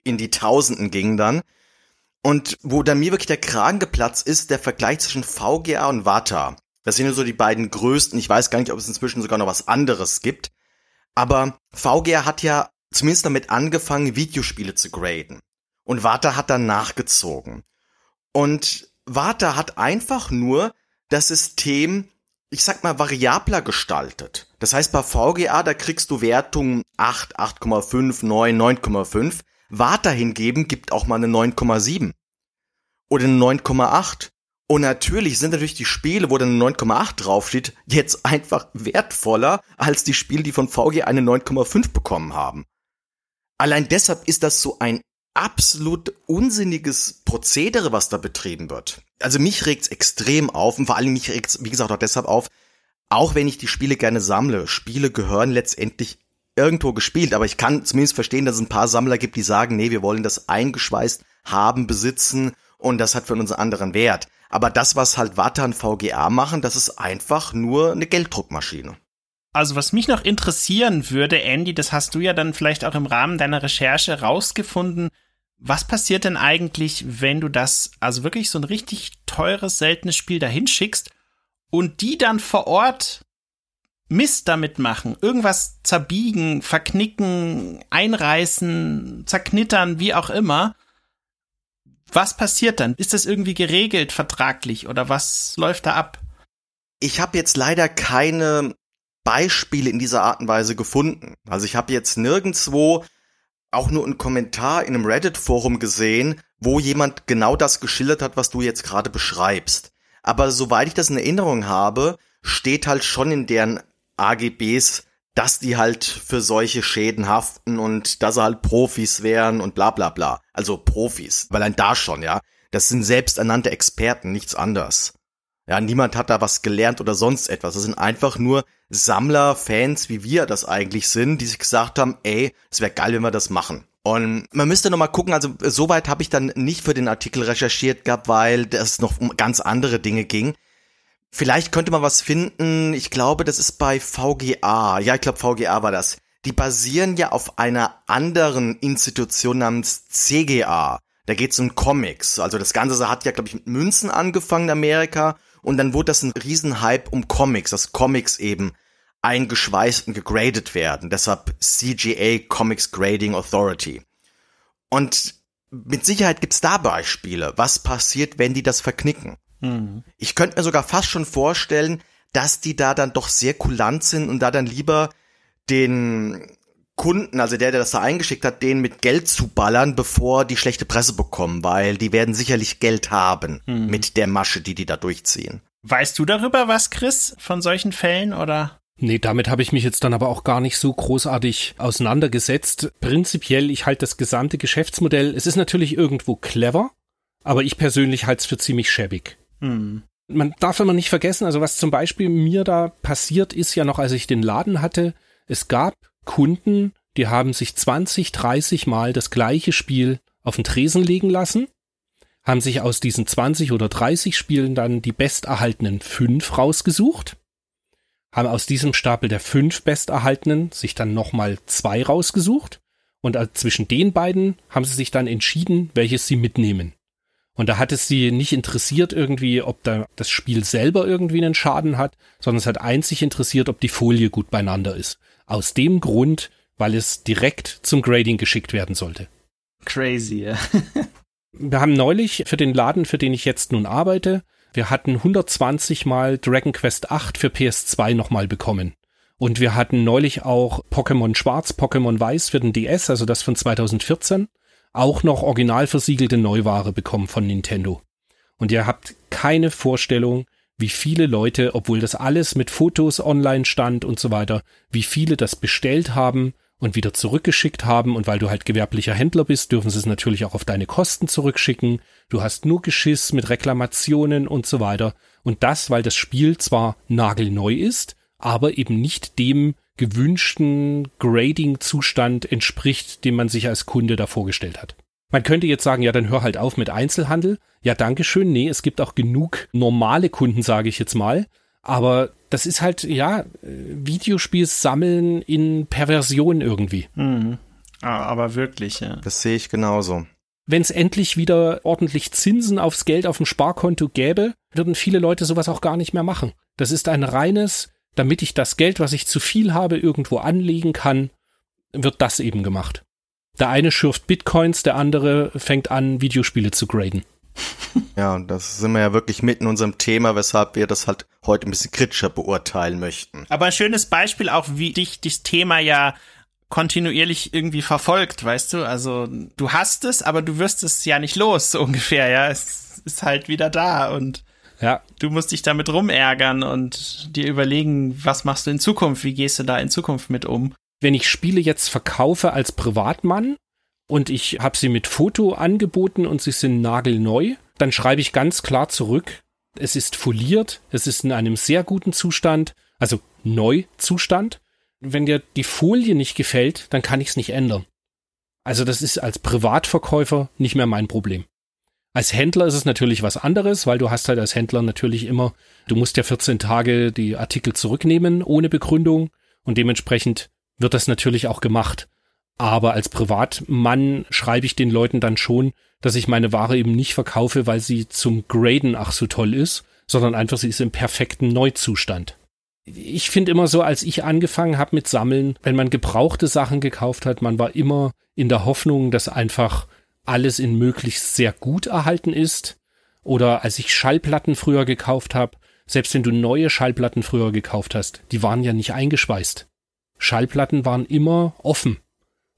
in die Tausenden gingen dann. Und wo dann mir wirklich der Kragen geplatzt ist, der Vergleich zwischen VGA und Vata. Das sind so die beiden größten. Ich weiß gar nicht, ob es inzwischen sogar noch was anderes gibt. Aber VGA hat ja zumindest damit angefangen, Videospiele zu graden. Und Vata hat dann nachgezogen. Und Vata hat einfach nur das System, ich sag mal, variabler gestaltet. Das heißt, bei VGA, da kriegst du Wertungen 8, 8,5, 9, 9,5. Vata hingeben gibt auch mal eine 9,7. Oder eine 9,8. Und natürlich sind natürlich die Spiele, wo dann eine 9,8 draufsteht, jetzt einfach wertvoller als die Spiele, die von VGA eine 9,5 bekommen haben. Allein deshalb ist das so ein absolut unsinniges Prozedere, was da betrieben wird. Also mich regt's extrem auf und vor allem mich regt's, wie gesagt, auch deshalb auf, auch wenn ich die Spiele gerne sammle. Spiele gehören letztendlich irgendwo gespielt, aber ich kann zumindest verstehen, dass es ein paar Sammler gibt, die sagen, nee, wir wollen das eingeschweißt haben, besitzen und das hat für uns einen anderen Wert. Aber das, was halt Wata und VGA machen, das ist einfach nur eine Gelddruckmaschine. Also was mich noch interessieren würde, Andy, das hast du ja dann vielleicht auch im Rahmen deiner Recherche rausgefunden. Was passiert denn eigentlich, wenn du das, also wirklich so ein richtig teures, seltenes Spiel dahin schickst und die dann vor Ort Mist damit machen, irgendwas zerbiegen, verknicken, einreißen, zerknittern, wie auch immer. Was passiert dann? Ist das irgendwie geregelt vertraglich oder was läuft da ab? Ich habe jetzt leider keine Beispiele in dieser Art und Weise gefunden. Also ich habe jetzt nirgendwo auch nur einen Kommentar in einem Reddit-Forum gesehen, wo jemand genau das geschildert hat, was du jetzt gerade beschreibst. Aber soweit ich das in Erinnerung habe, steht halt schon in deren AGBs, dass die halt für solche Schäden haften und dass sie halt Profis wären und bla bla bla. Also Profis, weil ein da schon, ja. Das sind selbsternannte Experten, nichts anderes. Ja, niemand hat da was gelernt oder sonst etwas. Das sind einfach nur Sammler, Fans, wie wir das eigentlich sind, die sich gesagt haben, ey, es wäre geil, wenn wir das machen. Und man müsste noch mal gucken, also soweit habe ich dann nicht für den Artikel recherchiert gehabt, weil es noch um ganz andere Dinge ging. Vielleicht könnte man was finden. Ich glaube, das ist bei VGA. Ja, ich glaube, VGA war das. Die basieren ja auf einer anderen Institution namens CGA. Da geht es um Comics. Also das Ganze hat ja, glaube ich, mit Münzen angefangen in Amerika. Und dann wurde das ein Riesenhype um Comics, dass Comics eben eingeschweißt und gegradet werden. Deshalb CGA Comics Grading Authority. Und mit Sicherheit gibt's da Beispiele. Was passiert, wenn die das verknicken? Mhm. Ich könnte mir sogar fast schon vorstellen, dass die da dann doch sehr kulant sind und da dann lieber den Kunden, also der, der das da eingeschickt hat, den mit Geld zu ballern, bevor die schlechte Presse bekommen, weil die werden sicherlich Geld haben mhm. mit der Masche, die die da durchziehen. Weißt du darüber was, Chris, von solchen Fällen oder? Nee, damit habe ich mich jetzt dann aber auch gar nicht so großartig auseinandergesetzt. Prinzipiell, ich halte das gesamte Geschäftsmodell, es ist natürlich irgendwo clever, aber ich persönlich halte es für ziemlich schäbig. Hm. Man darf immer nicht vergessen, also was zum Beispiel mir da passiert ist ja noch, als ich den Laden hatte, es gab Kunden, die haben sich 20, 30 Mal das gleiche Spiel auf den Tresen legen lassen, haben sich aus diesen 20 oder 30 Spielen dann die besterhaltenen fünf rausgesucht, haben aus diesem Stapel der fünf besterhaltenen sich dann nochmal zwei rausgesucht und zwischen den beiden haben sie sich dann entschieden, welches sie mitnehmen. Und da hat es sie nicht interessiert irgendwie, ob da das Spiel selber irgendwie einen Schaden hat, sondern es hat einzig interessiert, ob die Folie gut beieinander ist. Aus dem Grund, weil es direkt zum Grading geschickt werden sollte. Crazy, ja. wir haben neulich für den Laden, für den ich jetzt nun arbeite, wir hatten 120 mal Dragon Quest 8 für PS2 nochmal bekommen. Und wir hatten neulich auch Pokémon Schwarz, Pokémon Weiß für den DS, also das von 2014 auch noch original versiegelte Neuware bekommen von Nintendo. Und ihr habt keine Vorstellung, wie viele Leute, obwohl das alles mit Fotos online stand und so weiter, wie viele das bestellt haben und wieder zurückgeschickt haben. Und weil du halt gewerblicher Händler bist, dürfen sie es natürlich auch auf deine Kosten zurückschicken. Du hast nur Geschiss mit Reklamationen und so weiter. Und das, weil das Spiel zwar nagelneu ist, aber eben nicht dem gewünschten Grading-Zustand entspricht, den man sich als Kunde da vorgestellt hat. Man könnte jetzt sagen, ja, dann hör halt auf mit Einzelhandel. Ja, dankeschön. Nee, es gibt auch genug normale Kunden, sage ich jetzt mal. Aber das ist halt, ja, Videospiels sammeln in Perversion irgendwie. Mhm. Aber wirklich, ja. Das sehe ich genauso. Wenn es endlich wieder ordentlich Zinsen aufs Geld auf dem Sparkonto gäbe, würden viele Leute sowas auch gar nicht mehr machen. Das ist ein reines damit ich das Geld, was ich zu viel habe, irgendwo anlegen kann, wird das eben gemacht. Der eine schürft Bitcoins, der andere fängt an, Videospiele zu graden. Ja, und das sind wir ja wirklich mitten in unserem Thema, weshalb wir das halt heute ein bisschen kritischer beurteilen möchten. Aber ein schönes Beispiel auch, wie dich das Thema ja kontinuierlich irgendwie verfolgt, weißt du? Also du hast es, aber du wirst es ja nicht los, so ungefähr, ja. Es ist halt wieder da und ja. Du musst dich damit rumärgern und dir überlegen, was machst du in Zukunft? Wie gehst du da in Zukunft mit um? Wenn ich Spiele jetzt verkaufe als Privatmann und ich habe sie mit Foto angeboten und sie sind nagelneu, dann schreibe ich ganz klar zurück, es ist foliert, es ist in einem sehr guten Zustand, also Neuzustand. Wenn dir die Folie nicht gefällt, dann kann ich es nicht ändern. Also das ist als Privatverkäufer nicht mehr mein Problem. Als Händler ist es natürlich was anderes, weil du hast halt als Händler natürlich immer, du musst ja 14 Tage die Artikel zurücknehmen ohne Begründung und dementsprechend wird das natürlich auch gemacht. Aber als Privatmann schreibe ich den Leuten dann schon, dass ich meine Ware eben nicht verkaufe, weil sie zum Graden ach so toll ist, sondern einfach sie ist im perfekten Neuzustand. Ich finde immer so, als ich angefangen habe mit Sammeln, wenn man gebrauchte Sachen gekauft hat, man war immer in der Hoffnung, dass einfach alles in möglichst sehr gut erhalten ist. Oder als ich Schallplatten früher gekauft habe, selbst wenn du neue Schallplatten früher gekauft hast, die waren ja nicht eingeschweißt. Schallplatten waren immer offen.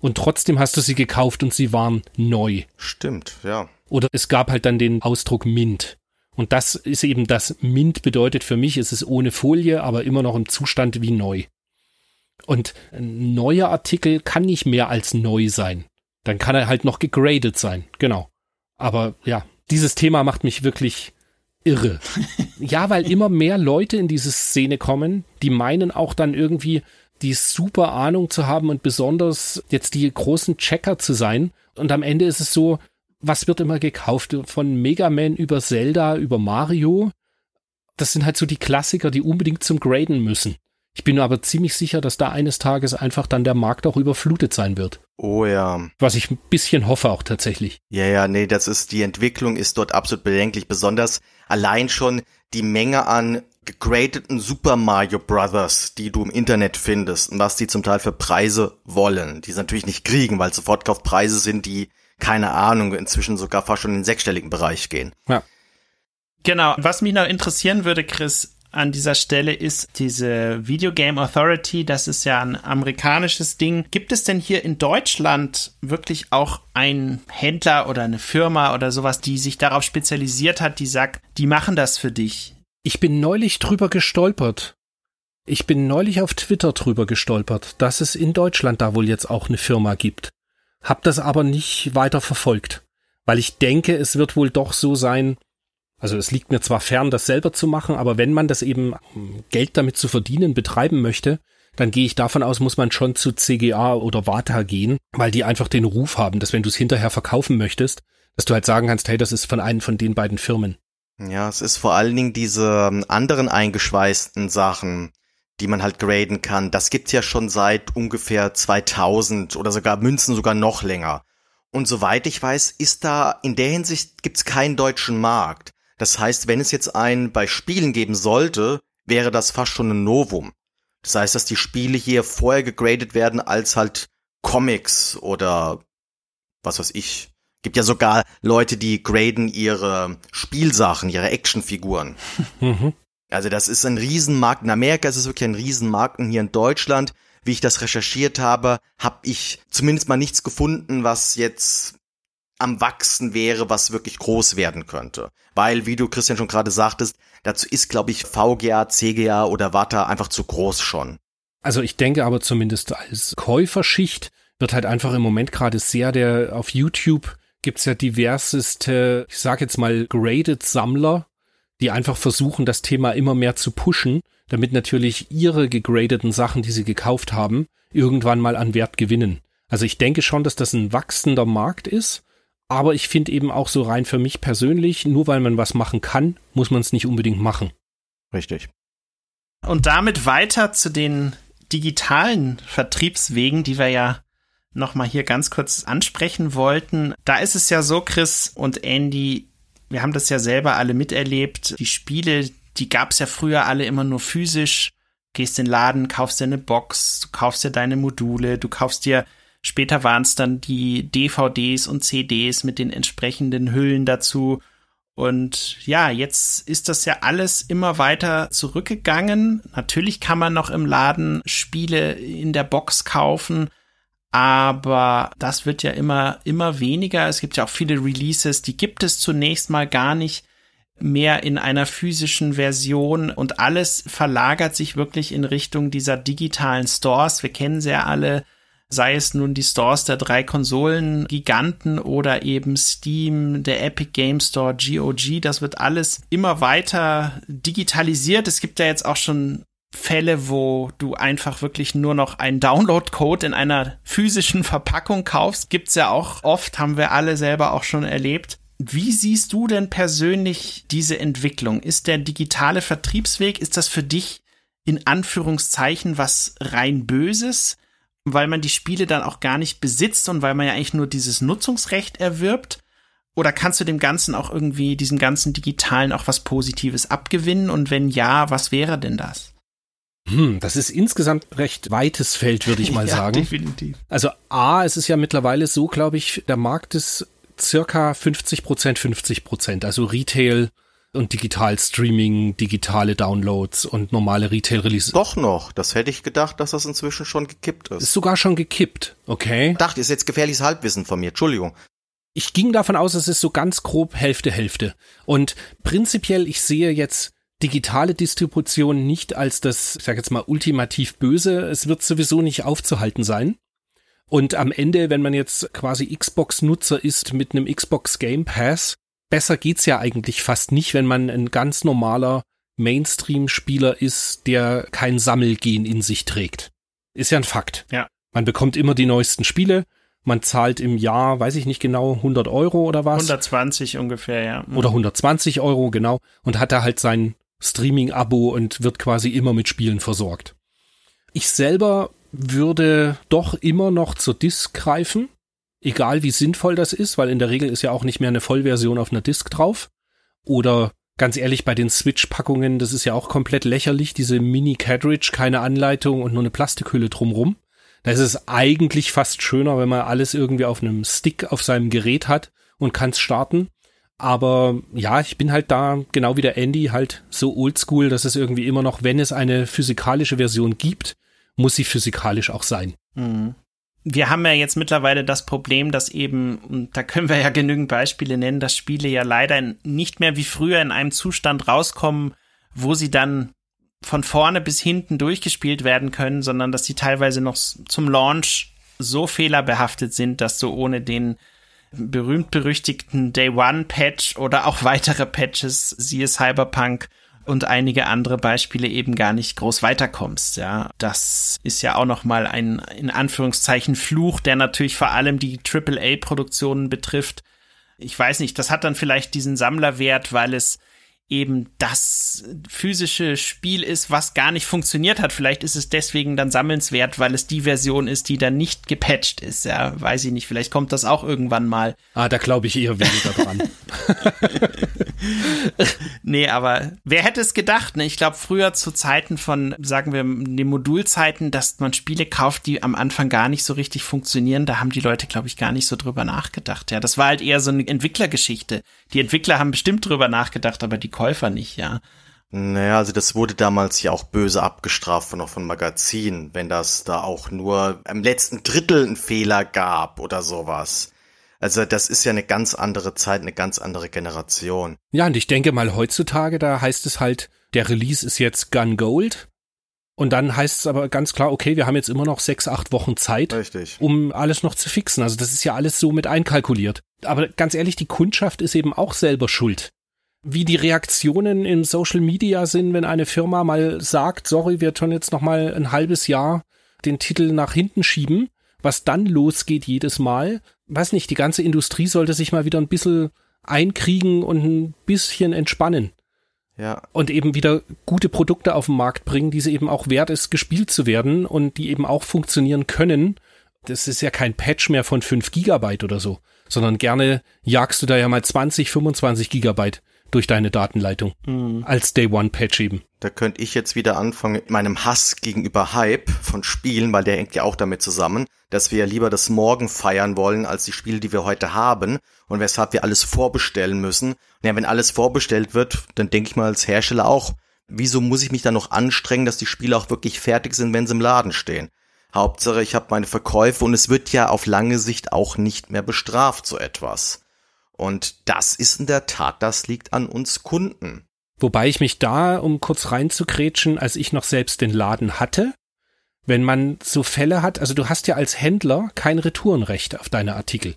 Und trotzdem hast du sie gekauft und sie waren neu. Stimmt, ja. Oder es gab halt dann den Ausdruck Mint. Und das ist eben das Mint bedeutet für mich, es ist ohne Folie, aber immer noch im Zustand wie neu. Und ein neuer Artikel kann nicht mehr als neu sein. Dann kann er halt noch gegradet sein. Genau. Aber ja, dieses Thema macht mich wirklich irre. ja, weil immer mehr Leute in diese Szene kommen, die meinen auch dann irgendwie die super Ahnung zu haben und besonders jetzt die großen Checker zu sein. Und am Ende ist es so, was wird immer gekauft? Von Mega Man über Zelda, über Mario. Das sind halt so die Klassiker, die unbedingt zum Graden müssen. Ich bin aber ziemlich sicher, dass da eines Tages einfach dann der Markt auch überflutet sein wird. Oh ja. Was ich ein bisschen hoffe auch tatsächlich. Ja, ja, nee, das ist, die Entwicklung ist dort absolut bedenklich. Besonders allein schon die Menge an gegradeten Super Mario Brothers, die du im Internet findest und was die zum Teil für Preise wollen, die sie natürlich nicht kriegen, weil Sofortkaufpreise sind, die, keine Ahnung, inzwischen sogar fast schon in den sechsstelligen Bereich gehen. Ja. Genau. Was mich noch interessieren würde, Chris, an dieser Stelle ist diese Video Game Authority. Das ist ja ein amerikanisches Ding. Gibt es denn hier in Deutschland wirklich auch einen Händler oder eine Firma oder sowas, die sich darauf spezialisiert hat, die sagt, die machen das für dich? Ich bin neulich drüber gestolpert. Ich bin neulich auf Twitter drüber gestolpert, dass es in Deutschland da wohl jetzt auch eine Firma gibt. Hab das aber nicht weiter verfolgt, weil ich denke, es wird wohl doch so sein, also es liegt mir zwar fern, das selber zu machen, aber wenn man das eben Geld damit zu verdienen betreiben möchte, dann gehe ich davon aus, muss man schon zu CGA oder Vata gehen, weil die einfach den Ruf haben, dass wenn du es hinterher verkaufen möchtest, dass du halt sagen kannst, hey, das ist von einem von den beiden Firmen. Ja, es ist vor allen Dingen diese ähm, anderen eingeschweißten Sachen, die man halt graden kann. Das gibt's ja schon seit ungefähr 2000 oder sogar Münzen sogar noch länger. Und soweit ich weiß, ist da in der Hinsicht gibt's keinen deutschen Markt. Das heißt, wenn es jetzt einen bei Spielen geben sollte, wäre das fast schon ein Novum. Das heißt, dass die Spiele hier vorher gegradet werden als halt Comics oder was weiß ich. Gibt ja sogar Leute, die graden ihre Spielsachen, ihre Actionfiguren. Mhm. Also das ist ein Riesenmarkt. In Amerika ist es wirklich ein Riesenmarkt und hier in Deutschland, wie ich das recherchiert habe, habe ich zumindest mal nichts gefunden, was jetzt am Wachsen wäre, was wirklich groß werden könnte. Weil, wie du Christian schon gerade sagtest, dazu ist, glaube ich, VGA, CGA oder WATA einfach zu groß schon. Also ich denke aber zumindest als Käuferschicht wird halt einfach im Moment gerade sehr der auf YouTube gibt's ja diverseste, ich sag jetzt mal graded Sammler, die einfach versuchen, das Thema immer mehr zu pushen, damit natürlich ihre gegradeten Sachen, die sie gekauft haben, irgendwann mal an Wert gewinnen. Also ich denke schon, dass das ein wachsender Markt ist aber ich finde eben auch so rein für mich persönlich, nur weil man was machen kann, muss man es nicht unbedingt machen. Richtig. Und damit weiter zu den digitalen Vertriebswegen, die wir ja nochmal hier ganz kurz ansprechen wollten. Da ist es ja so, Chris und Andy, wir haben das ja selber alle miterlebt. Die Spiele, die gab es ja früher alle immer nur physisch. Gehst in den Laden, kaufst dir eine Box, du kaufst dir deine Module, du kaufst dir Später waren es dann die DVDs und CDs mit den entsprechenden Hüllen dazu. Und ja, jetzt ist das ja alles immer weiter zurückgegangen. Natürlich kann man noch im Laden Spiele in der Box kaufen, aber das wird ja immer, immer weniger. Es gibt ja auch viele Releases, die gibt es zunächst mal gar nicht mehr in einer physischen Version und alles verlagert sich wirklich in Richtung dieser digitalen Stores. Wir kennen sie ja alle sei es nun die Stores der drei Konsolen-Giganten oder eben Steam, der Epic Game Store, GOG, das wird alles immer weiter digitalisiert. Es gibt ja jetzt auch schon Fälle, wo du einfach wirklich nur noch einen Download-Code in einer physischen Verpackung kaufst. Gibt's ja auch oft, haben wir alle selber auch schon erlebt. Wie siehst du denn persönlich diese Entwicklung? Ist der digitale Vertriebsweg, ist das für dich in Anführungszeichen was rein Böses, weil man die Spiele dann auch gar nicht besitzt und weil man ja eigentlich nur dieses Nutzungsrecht erwirbt? Oder kannst du dem Ganzen auch irgendwie, diesem ganzen Digitalen auch was Positives abgewinnen? Und wenn ja, was wäre denn das? Hm, das ist insgesamt recht weites Feld, würde ich mal ja, sagen. Definitiv. Also A, es ist ja mittlerweile so, glaube ich, der Markt ist circa 50 Prozent, 50 Prozent. Also Retail und Digital Streaming, digitale Downloads und normale Retail Releases. Doch noch. Das hätte ich gedacht, dass das inzwischen schon gekippt ist. Ist sogar schon gekippt. Okay. Ich dachte, ist jetzt gefährliches Halbwissen von mir. Entschuldigung ich ging davon aus, es ist so ganz grob Hälfte Hälfte. Und prinzipiell, ich sehe jetzt digitale Distribution nicht als das, ich sag jetzt mal, ultimativ böse. Es wird sowieso nicht aufzuhalten sein. Und am Ende, wenn man jetzt quasi Xbox-Nutzer ist mit einem Xbox Game Pass, besser geht's ja eigentlich fast nicht, wenn man ein ganz normaler Mainstream-Spieler ist, der kein Sammelgehen in sich trägt. Ist ja ein Fakt. Ja. Man bekommt immer die neuesten Spiele man zahlt im Jahr, weiß ich nicht genau, 100 Euro oder was? 120 ungefähr, ja. Oder 120 Euro, genau. Und hat da halt sein Streaming-Abo und wird quasi immer mit Spielen versorgt. Ich selber würde doch immer noch zur Disk greifen, egal wie sinnvoll das ist, weil in der Regel ist ja auch nicht mehr eine Vollversion auf einer Disk drauf. Oder ganz ehrlich, bei den Switch-Packungen, das ist ja auch komplett lächerlich, diese Mini-Cartridge, keine Anleitung und nur eine Plastikhülle drumrum. Da ist es eigentlich fast schöner, wenn man alles irgendwie auf einem Stick auf seinem Gerät hat und kann es starten. Aber ja, ich bin halt da, genau wie der Andy, halt so oldschool, dass es irgendwie immer noch, wenn es eine physikalische Version gibt, muss sie physikalisch auch sein. Mhm. Wir haben ja jetzt mittlerweile das Problem, dass eben, und da können wir ja genügend Beispiele nennen, dass Spiele ja leider nicht mehr wie früher in einem Zustand rauskommen, wo sie dann von vorne bis hinten durchgespielt werden können, sondern dass die teilweise noch zum Launch so fehlerbehaftet sind, dass du ohne den berühmt-berüchtigten Day One Patch oder auch weitere Patches, siehe Cyberpunk und einige andere Beispiele eben gar nicht groß weiterkommst, ja. Das ist ja auch nochmal ein, in Anführungszeichen Fluch, der natürlich vor allem die AAA-Produktionen betrifft. Ich weiß nicht, das hat dann vielleicht diesen Sammlerwert, weil es eben das physische Spiel ist, was gar nicht funktioniert hat. Vielleicht ist es deswegen dann sammelnswert, weil es die Version ist, die dann nicht gepatcht ist. Ja, weiß ich nicht. Vielleicht kommt das auch irgendwann mal. Ah, da glaube ich eher weniger dran. nee, aber wer hätte es gedacht? Ne? Ich glaube, früher zu Zeiten von, sagen wir, den Modulzeiten, dass man Spiele kauft, die am Anfang gar nicht so richtig funktionieren, da haben die Leute, glaube ich, gar nicht so drüber nachgedacht. Ja, das war halt eher so eine Entwicklergeschichte. Die Entwickler haben bestimmt drüber nachgedacht, aber die Käufer nicht, ja. Naja, also das wurde damals ja auch böse abgestraft von auch von Magazinen, wenn das da auch nur im letzten Drittel einen Fehler gab oder sowas. Also das ist ja eine ganz andere Zeit, eine ganz andere Generation. Ja, und ich denke mal heutzutage, da heißt es halt, der Release ist jetzt Gun Gold. Und dann heißt es aber ganz klar, okay, wir haben jetzt immer noch sechs, acht Wochen Zeit, Richtig. um alles noch zu fixen. Also das ist ja alles so mit einkalkuliert. Aber ganz ehrlich, die Kundschaft ist eben auch selber schuld wie die Reaktionen in Social Media sind, wenn eine Firma mal sagt, sorry, wir tun jetzt noch mal ein halbes Jahr den Titel nach hinten schieben, was dann losgeht jedes Mal. Weiß nicht, die ganze Industrie sollte sich mal wieder ein bisschen einkriegen und ein bisschen entspannen. Ja. Und eben wieder gute Produkte auf den Markt bringen, die sie eben auch wert ist, gespielt zu werden und die eben auch funktionieren können. Das ist ja kein Patch mehr von 5 Gigabyte oder so, sondern gerne jagst du da ja mal 20, 25 Gigabyte durch deine Datenleitung. Mhm. Als Day One Patch eben. Da könnte ich jetzt wieder anfangen mit meinem Hass gegenüber Hype von Spielen, weil der hängt ja auch damit zusammen, dass wir ja lieber das Morgen feiern wollen als die Spiele, die wir heute haben und weshalb wir alles vorbestellen müssen. Und ja, wenn alles vorbestellt wird, dann denke ich mal als Hersteller auch, wieso muss ich mich dann noch anstrengen, dass die Spiele auch wirklich fertig sind, wenn sie im Laden stehen? Hauptsache, ich habe meine Verkäufe und es wird ja auf lange Sicht auch nicht mehr bestraft, so etwas. Und das ist in der Tat, das liegt an uns Kunden. Wobei ich mich da, um kurz reinzukrätschen, als ich noch selbst den Laden hatte, wenn man so Fälle hat, also du hast ja als Händler kein Retourenrecht auf deine Artikel.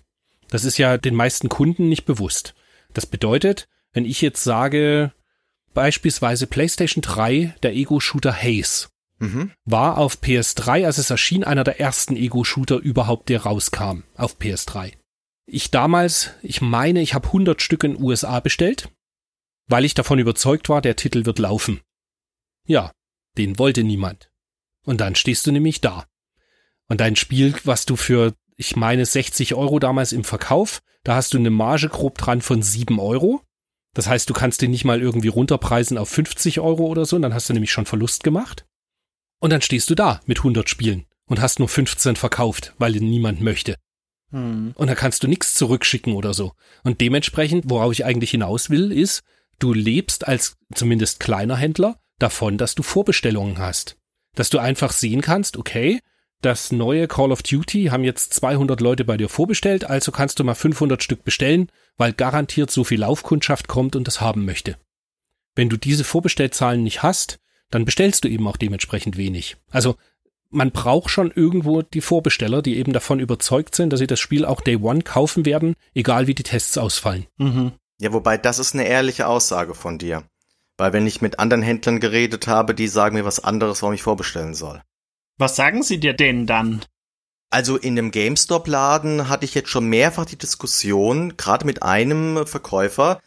Das ist ja den meisten Kunden nicht bewusst. Das bedeutet, wenn ich jetzt sage, beispielsweise PlayStation 3, der Ego-Shooter Haze, mhm. war auf PS3, als es erschien, einer der ersten Ego-Shooter überhaupt, der rauskam auf PS3. Ich damals, ich meine, ich habe 100 Stück in USA bestellt, weil ich davon überzeugt war, der Titel wird laufen. Ja, den wollte niemand. Und dann stehst du nämlich da. Und dein Spiel, was du für, ich meine, 60 Euro damals im Verkauf, da hast du eine Marge grob dran von 7 Euro. Das heißt, du kannst den nicht mal irgendwie runterpreisen auf 50 Euro oder so, und dann hast du nämlich schon Verlust gemacht. Und dann stehst du da mit 100 Spielen und hast nur 15 verkauft, weil ihn niemand möchte. Hm. Und da kannst du nichts zurückschicken oder so. Und dementsprechend, worauf ich eigentlich hinaus will, ist, du lebst als zumindest kleiner Händler davon, dass du Vorbestellungen hast. Dass du einfach sehen kannst, okay, das neue Call of Duty haben jetzt 200 Leute bei dir vorbestellt, also kannst du mal 500 Stück bestellen, weil garantiert so viel Laufkundschaft kommt und das haben möchte. Wenn du diese Vorbestellzahlen nicht hast, dann bestellst du eben auch dementsprechend wenig. Also man braucht schon irgendwo die Vorbesteller, die eben davon überzeugt sind, dass sie das Spiel auch Day One kaufen werden, egal wie die Tests ausfallen. Mhm. Ja, wobei das ist eine ehrliche Aussage von dir. Weil wenn ich mit anderen Händlern geredet habe, die sagen mir was anderes, warum ich vorbestellen soll. Was sagen sie dir denn dann? Also in dem GameStop-Laden hatte ich jetzt schon mehrfach die Diskussion, gerade mit einem Verkäufer,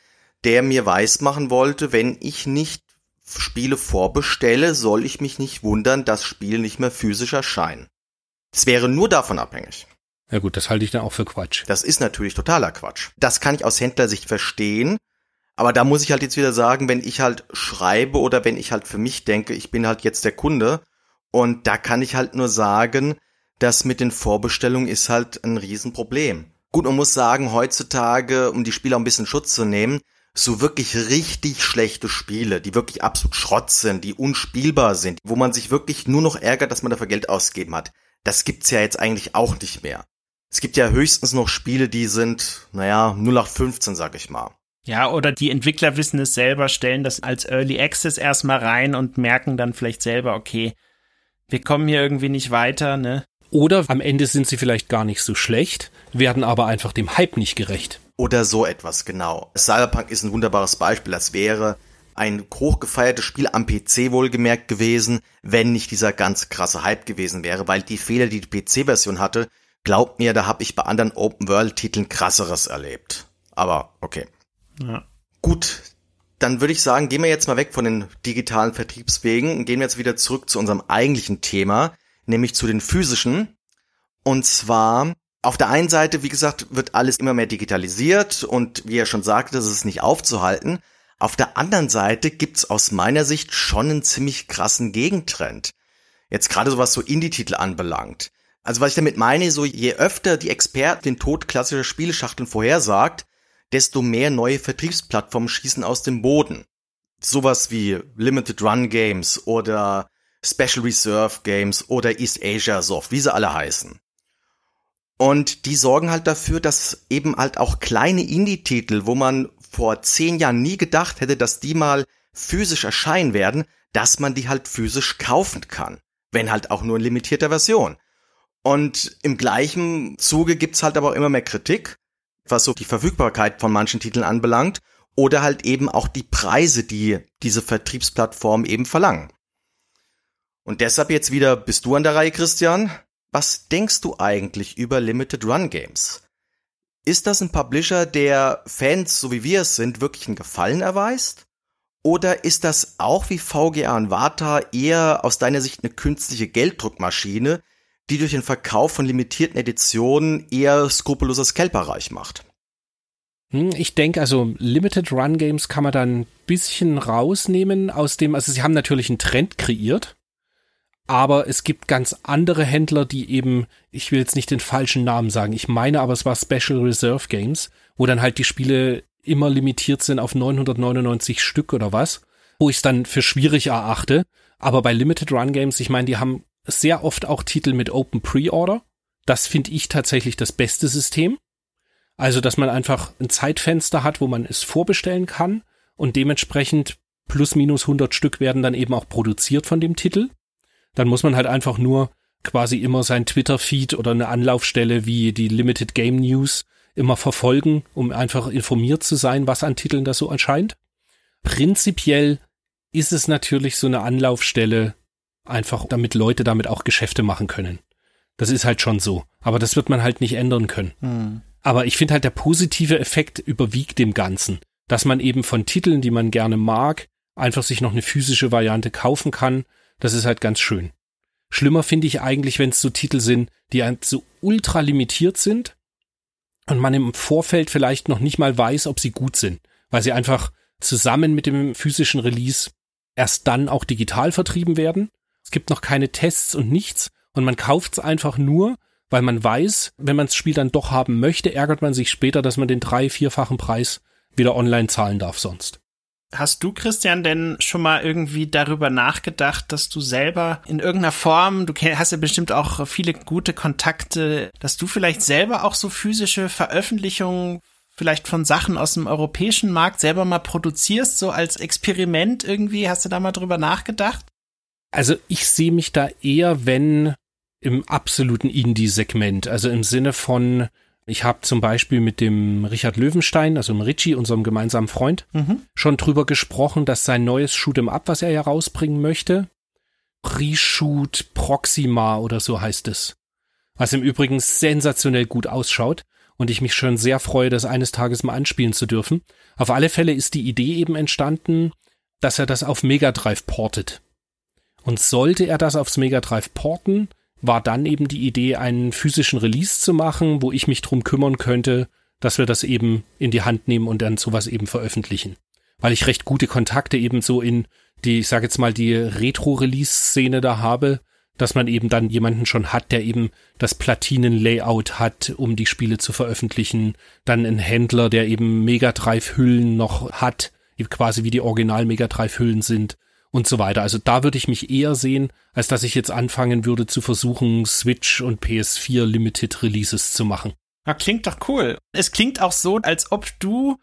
der mir weismachen wollte, wenn ich nicht Spiele vorbestelle, soll ich mich nicht wundern, dass Spiele nicht mehr physisch erscheinen. Es wäre nur davon abhängig. Ja gut, das halte ich dann auch für Quatsch. Das ist natürlich totaler Quatsch. Das kann ich aus Händlersicht verstehen. Aber da muss ich halt jetzt wieder sagen, wenn ich halt schreibe oder wenn ich halt für mich denke, ich bin halt jetzt der Kunde und da kann ich halt nur sagen, das mit den Vorbestellungen ist halt ein Riesenproblem. Gut, man muss sagen, heutzutage, um die Spieler ein bisschen Schutz zu nehmen, so wirklich richtig schlechte Spiele, die wirklich absolut Schrott sind, die unspielbar sind, wo man sich wirklich nur noch ärgert, dass man dafür Geld ausgegeben hat. Das gibt's ja jetzt eigentlich auch nicht mehr. Es gibt ja höchstens noch Spiele, die sind, naja, 0815, sag ich mal. Ja, oder die Entwickler wissen es selber, stellen das als Early Access erstmal rein und merken dann vielleicht selber, okay, wir kommen hier irgendwie nicht weiter, ne? Oder am Ende sind sie vielleicht gar nicht so schlecht, werden aber einfach dem Hype nicht gerecht. Oder so etwas, genau. Cyberpunk ist ein wunderbares Beispiel. Das wäre ein hochgefeiertes Spiel am PC wohlgemerkt gewesen, wenn nicht dieser ganz krasse Hype gewesen wäre, weil die Fehler, die die PC-Version hatte, glaubt mir, da habe ich bei anderen Open-World-Titeln krasseres erlebt. Aber okay. Ja. Gut, dann würde ich sagen, gehen wir jetzt mal weg von den digitalen Vertriebswegen und gehen wir jetzt wieder zurück zu unserem eigentlichen Thema, nämlich zu den physischen. Und zwar, auf der einen Seite, wie gesagt, wird alles immer mehr digitalisiert und wie er schon sagte, das ist nicht aufzuhalten. Auf der anderen Seite gibt's aus meiner Sicht schon einen ziemlich krassen Gegentrend. Jetzt gerade so was so Indie-Titel anbelangt. Also was ich damit meine, so je öfter die Experten den Tod klassischer Spieleschachteln vorhersagt, desto mehr neue Vertriebsplattformen schießen aus dem Boden. Sowas wie Limited Run Games oder Special Reserve Games oder East Asia Soft, wie sie alle heißen. Und die sorgen halt dafür, dass eben halt auch kleine Indie-Titel, wo man vor zehn Jahren nie gedacht hätte, dass die mal physisch erscheinen werden, dass man die halt physisch kaufen kann. Wenn halt auch nur in limitierter Version. Und im gleichen Zuge gibt's halt aber auch immer mehr Kritik, was so die Verfügbarkeit von manchen Titeln anbelangt oder halt eben auch die Preise, die diese Vertriebsplattformen eben verlangen. Und deshalb jetzt wieder bist du an der Reihe, Christian. Was denkst du eigentlich über Limited Run Games? Ist das ein Publisher, der Fans, so wie wir es sind, wirklich einen Gefallen erweist? Oder ist das auch wie VGA und Vata eher aus deiner Sicht eine künstliche Gelddruckmaschine, die durch den Verkauf von limitierten Editionen eher skrupelloser Scalper reich macht? Hm, ich denke, also Limited Run Games kann man dann ein bisschen rausnehmen aus dem, also sie haben natürlich einen Trend kreiert, aber es gibt ganz andere Händler, die eben, ich will jetzt nicht den falschen Namen sagen, ich meine aber es war Special Reserve Games, wo dann halt die Spiele immer limitiert sind auf 999 Stück oder was, wo ich es dann für schwierig erachte. Aber bei Limited Run Games, ich meine, die haben sehr oft auch Titel mit Open Pre-Order. Das finde ich tatsächlich das beste System. Also, dass man einfach ein Zeitfenster hat, wo man es vorbestellen kann und dementsprechend plus minus 100 Stück werden dann eben auch produziert von dem Titel. Dann muss man halt einfach nur quasi immer sein Twitter-Feed oder eine Anlaufstelle wie die Limited Game News immer verfolgen, um einfach informiert zu sein, was an Titeln da so erscheint. Prinzipiell ist es natürlich so eine Anlaufstelle, einfach damit Leute damit auch Geschäfte machen können. Das ist halt schon so. Aber das wird man halt nicht ändern können. Hm. Aber ich finde halt, der positive Effekt überwiegt dem Ganzen. Dass man eben von Titeln, die man gerne mag, einfach sich noch eine physische Variante kaufen kann. Das ist halt ganz schön. Schlimmer finde ich eigentlich, wenn es so Titel sind, die so ultra limitiert sind und man im Vorfeld vielleicht noch nicht mal weiß, ob sie gut sind, weil sie einfach zusammen mit dem physischen Release erst dann auch digital vertrieben werden. Es gibt noch keine Tests und nichts und man kauft es einfach nur, weil man weiß, wenn man das Spiel dann doch haben möchte, ärgert man sich später, dass man den drei-, vierfachen Preis wieder online zahlen darf sonst. Hast du, Christian, denn schon mal irgendwie darüber nachgedacht, dass du selber in irgendeiner Form, du hast ja bestimmt auch viele gute Kontakte, dass du vielleicht selber auch so physische Veröffentlichungen vielleicht von Sachen aus dem europäischen Markt selber mal produzierst, so als Experiment irgendwie? Hast du da mal drüber nachgedacht? Also ich sehe mich da eher, wenn im absoluten Indie-Segment, also im Sinne von, ich habe zum Beispiel mit dem Richard Löwenstein, also dem Richie, unserem gemeinsamen Freund, mhm. schon drüber gesprochen, dass sein neues Shoot'em Up, was er ja rausbringen möchte, Reshoot Proxima oder so heißt es. Was im Übrigen sensationell gut ausschaut und ich mich schon sehr freue, das eines Tages mal anspielen zu dürfen. Auf alle Fälle ist die Idee eben entstanden, dass er das auf Mega Drive portet. Und sollte er das aufs Mega Drive porten, war dann eben die Idee, einen physischen Release zu machen, wo ich mich drum kümmern könnte, dass wir das eben in die Hand nehmen und dann sowas eben veröffentlichen. Weil ich recht gute Kontakte eben so in die, ich sage jetzt mal, die Retro-Release-Szene da habe, dass man eben dann jemanden schon hat, der eben das Platinen-Layout hat, um die Spiele zu veröffentlichen. Dann ein Händler, der eben Mega Drive-Hüllen noch hat, quasi wie die Original Mega Drive-Hüllen sind und so weiter. Also da würde ich mich eher sehen, als dass ich jetzt anfangen würde zu versuchen, Switch und PS4 Limited Releases zu machen. Ja, klingt doch cool. Es klingt auch so, als ob du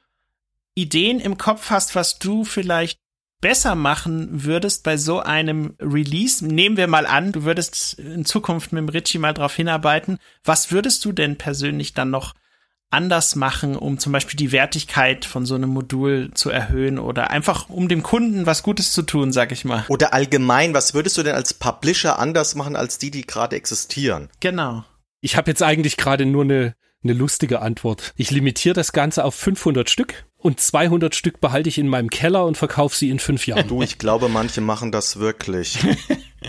Ideen im Kopf hast, was du vielleicht besser machen würdest bei so einem Release. Nehmen wir mal an, du würdest in Zukunft mit dem Richie mal drauf hinarbeiten. Was würdest du denn persönlich dann noch anders machen, um zum Beispiel die Wertigkeit von so einem Modul zu erhöhen oder einfach um dem Kunden was Gutes zu tun, sag ich mal. Oder allgemein, was würdest du denn als Publisher anders machen als die, die gerade existieren? Genau. Ich habe jetzt eigentlich gerade nur eine, eine lustige Antwort. Ich limitiere das Ganze auf 500 Stück und 200 Stück behalte ich in meinem Keller und verkaufe sie in fünf Jahren. Du, ich glaube, manche machen das wirklich.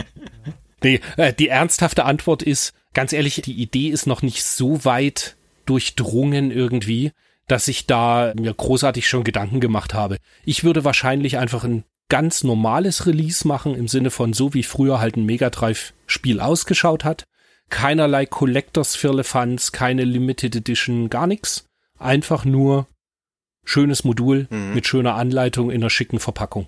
nee, äh, die ernsthafte Antwort ist, ganz ehrlich, die Idee ist noch nicht so weit durchdrungen irgendwie, dass ich da mir großartig schon Gedanken gemacht habe. Ich würde wahrscheinlich einfach ein ganz normales Release machen, im Sinne von so wie früher halt ein Mega Drive Spiel ausgeschaut hat. Keinerlei Collectors Firlefanz, keine Limited Edition, gar nichts. Einfach nur schönes Modul mhm. mit schöner Anleitung in einer schicken Verpackung.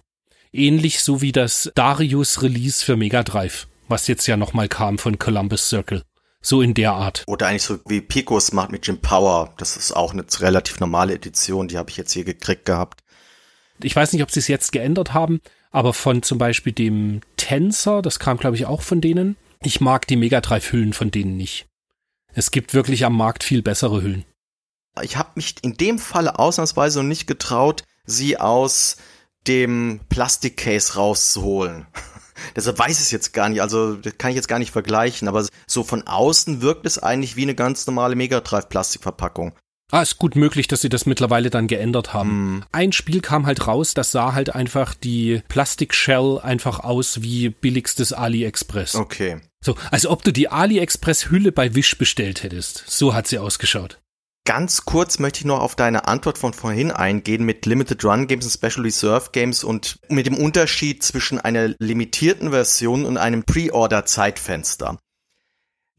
Ähnlich so wie das Darius Release für Mega Drive, was jetzt ja nochmal kam von Columbus Circle. So in der Art. Oder eigentlich so wie Picos macht mit Jim Power. Das ist auch eine relativ normale Edition, die habe ich jetzt hier gekriegt gehabt. Ich weiß nicht, ob sie es jetzt geändert haben, aber von zum Beispiel dem Tensor, das kam glaube ich auch von denen. Ich mag die Mega Drive Hüllen von denen nicht. Es gibt wirklich am Markt viel bessere Hüllen. Ich habe mich in dem Falle ausnahmsweise noch nicht getraut, sie aus dem Plastikcase rauszuholen. Deshalb weiß ich es jetzt gar nicht, also das kann ich jetzt gar nicht vergleichen, aber so von außen wirkt es eigentlich wie eine ganz normale Megadrive-Plastikverpackung. Ah, ist gut möglich, dass sie das mittlerweile dann geändert haben. Mm. Ein Spiel kam halt raus, das sah halt einfach die Plastikshell einfach aus wie billigstes AliExpress. Okay. So, also ob du die AliExpress-Hülle bei Wish bestellt hättest. So hat sie ausgeschaut. Ganz kurz möchte ich noch auf deine Antwort von vorhin eingehen mit Limited Run Games und Special Reserve Games und mit dem Unterschied zwischen einer limitierten Version und einem Pre-Order Zeitfenster.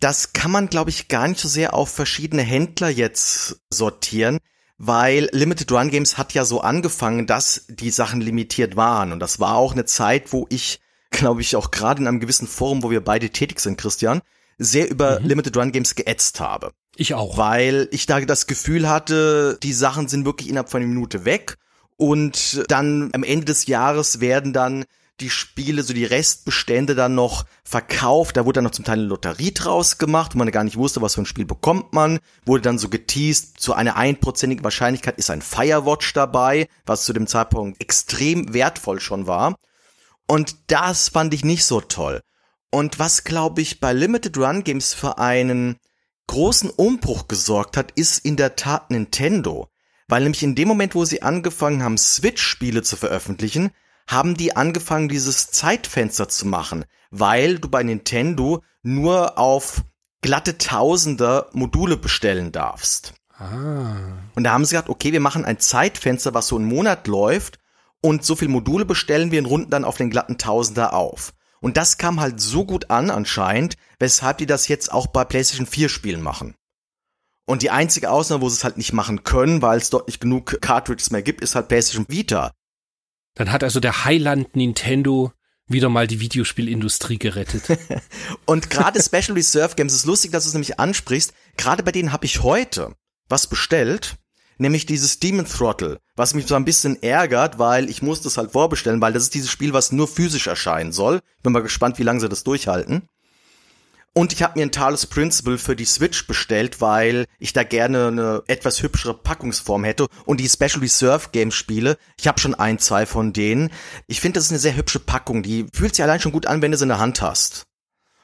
Das kann man, glaube ich, gar nicht so sehr auf verschiedene Händler jetzt sortieren, weil Limited Run Games hat ja so angefangen, dass die Sachen limitiert waren. Und das war auch eine Zeit, wo ich, glaube ich, auch gerade in einem gewissen Forum, wo wir beide tätig sind, Christian, sehr über mhm. Limited Run Games geätzt habe. Ich auch. Weil ich da das Gefühl hatte, die Sachen sind wirklich innerhalb von einer Minute weg und dann am Ende des Jahres werden dann die Spiele, so die Restbestände dann noch verkauft. Da wurde dann noch zum Teil eine Lotterie draus gemacht, wo man gar nicht wusste, was für ein Spiel bekommt man. Wurde dann so geteased, zu einer einprozentigen Wahrscheinlichkeit ist ein Firewatch dabei, was zu dem Zeitpunkt extrem wertvoll schon war. Und das fand ich nicht so toll. Und was, glaube ich, bei Limited Run Games für einen großen Umbruch gesorgt hat, ist in der Tat Nintendo. Weil nämlich in dem Moment, wo sie angefangen haben, Switch-Spiele zu veröffentlichen, haben die angefangen, dieses Zeitfenster zu machen, weil du bei Nintendo nur auf glatte Tausender Module bestellen darfst. Ah. Und da haben sie gesagt, okay, wir machen ein Zeitfenster, was so einen Monat läuft und so viel Module bestellen wir und runden dann auf den glatten Tausender auf. Und das kam halt so gut an anscheinend, weshalb die das jetzt auch bei PlayStation 4 Spielen machen. Und die einzige Ausnahme, wo sie es halt nicht machen können, weil es dort nicht genug Cartridges mehr gibt, ist halt PlayStation Vita. Dann hat also der Highland Nintendo wieder mal die Videospielindustrie gerettet. und gerade Special Reserve Games ist lustig, dass du es nämlich ansprichst. Gerade bei denen habe ich heute was bestellt, nämlich dieses Demon Throttle, was mich so ein bisschen ärgert, weil ich muss das halt vorbestellen, weil das ist dieses Spiel, was nur physisch erscheinen soll. Bin mal gespannt, wie lange sie das durchhalten. Und ich habe mir ein Talos Principle für die Switch bestellt, weil ich da gerne eine etwas hübschere Packungsform hätte. Und die Special Reserve Games Spiele, ich habe schon ein, zwei von denen. Ich finde, das ist eine sehr hübsche Packung. Die fühlt sich allein schon gut an, wenn du sie in der Hand hast.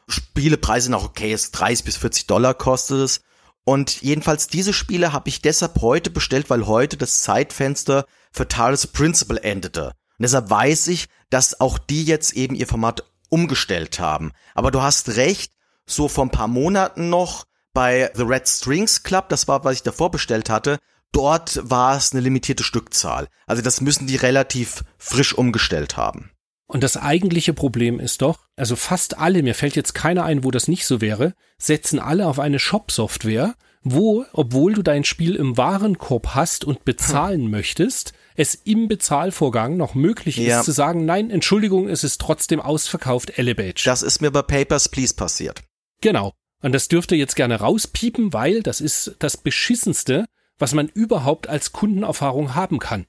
Spielepreise sind auch okay, ist 30 bis 40 Dollar kostet es. Und jedenfalls diese Spiele habe ich deshalb heute bestellt, weil heute das Zeitfenster für Talos Principle endete. Und deshalb weiß ich, dass auch die jetzt eben ihr Format umgestellt haben. Aber du hast recht, so vor ein paar Monaten noch bei The Red Strings Club, das war, was ich davor bestellt hatte, dort war es eine limitierte Stückzahl. Also das müssen die relativ frisch umgestellt haben. Und das eigentliche Problem ist doch, also fast alle, mir fällt jetzt keiner ein, wo das nicht so wäre, setzen alle auf eine Shop-Software, wo, obwohl du dein Spiel im Warenkorb hast und bezahlen hm. möchtest, es im Bezahlvorgang noch möglich ja. ist zu sagen, nein, Entschuldigung, es ist trotzdem ausverkauft, Elevate. Das ist mir bei Papers, Please passiert. Genau. Und das dürfte jetzt gerne rauspiepen, weil das ist das Beschissenste, was man überhaupt als Kundenerfahrung haben kann.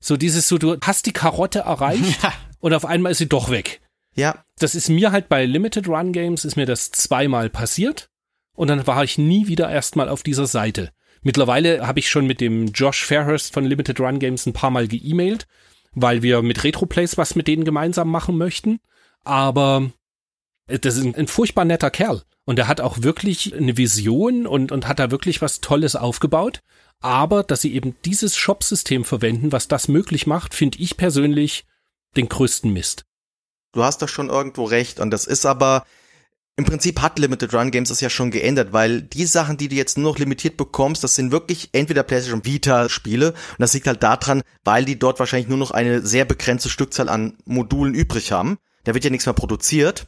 So dieses so, du hast die Karotte erreicht und auf einmal ist sie doch weg. Ja. Das ist mir halt bei Limited Run Games ist mir das zweimal passiert und dann war ich nie wieder erstmal auf dieser Seite. Mittlerweile habe ich schon mit dem Josh Fairhurst von Limited Run Games ein paar Mal geemailt, weil wir mit Retroplays was mit denen gemeinsam machen möchten. Aber das ist ein, ein furchtbar netter Kerl. Und er hat auch wirklich eine Vision und, und hat da wirklich was Tolles aufgebaut. Aber dass sie eben dieses Shop-System verwenden, was das möglich macht, finde ich persönlich den größten Mist. Du hast doch schon irgendwo recht. Und das ist aber, im Prinzip hat Limited Run Games das ja schon geändert, weil die Sachen, die du jetzt nur noch limitiert bekommst, das sind wirklich entweder PlayStation Vita Spiele und das liegt halt daran, weil die dort wahrscheinlich nur noch eine sehr begrenzte Stückzahl an Modulen übrig haben. Da wird ja nichts mehr produziert.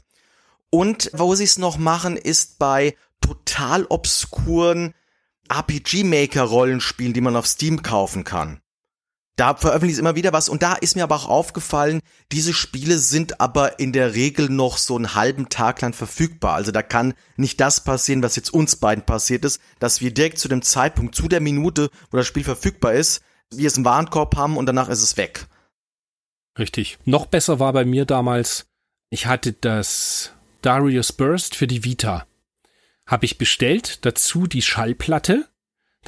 Und wo sie es noch machen, ist bei total obskuren RPG Maker Rollenspielen, die man auf Steam kaufen kann. Da veröffentlichen sie immer wieder was und da ist mir aber auch aufgefallen, diese Spiele sind aber in der Regel noch so einen halben Tag lang verfügbar. Also da kann nicht das passieren, was jetzt uns beiden passiert ist, dass wir direkt zu dem Zeitpunkt, zu der Minute, wo das Spiel verfügbar ist, wir es im Warenkorb haben und danach ist es weg. Richtig. Noch besser war bei mir damals, ich hatte das Darius Burst für die Vita. Habe ich bestellt, dazu die Schallplatte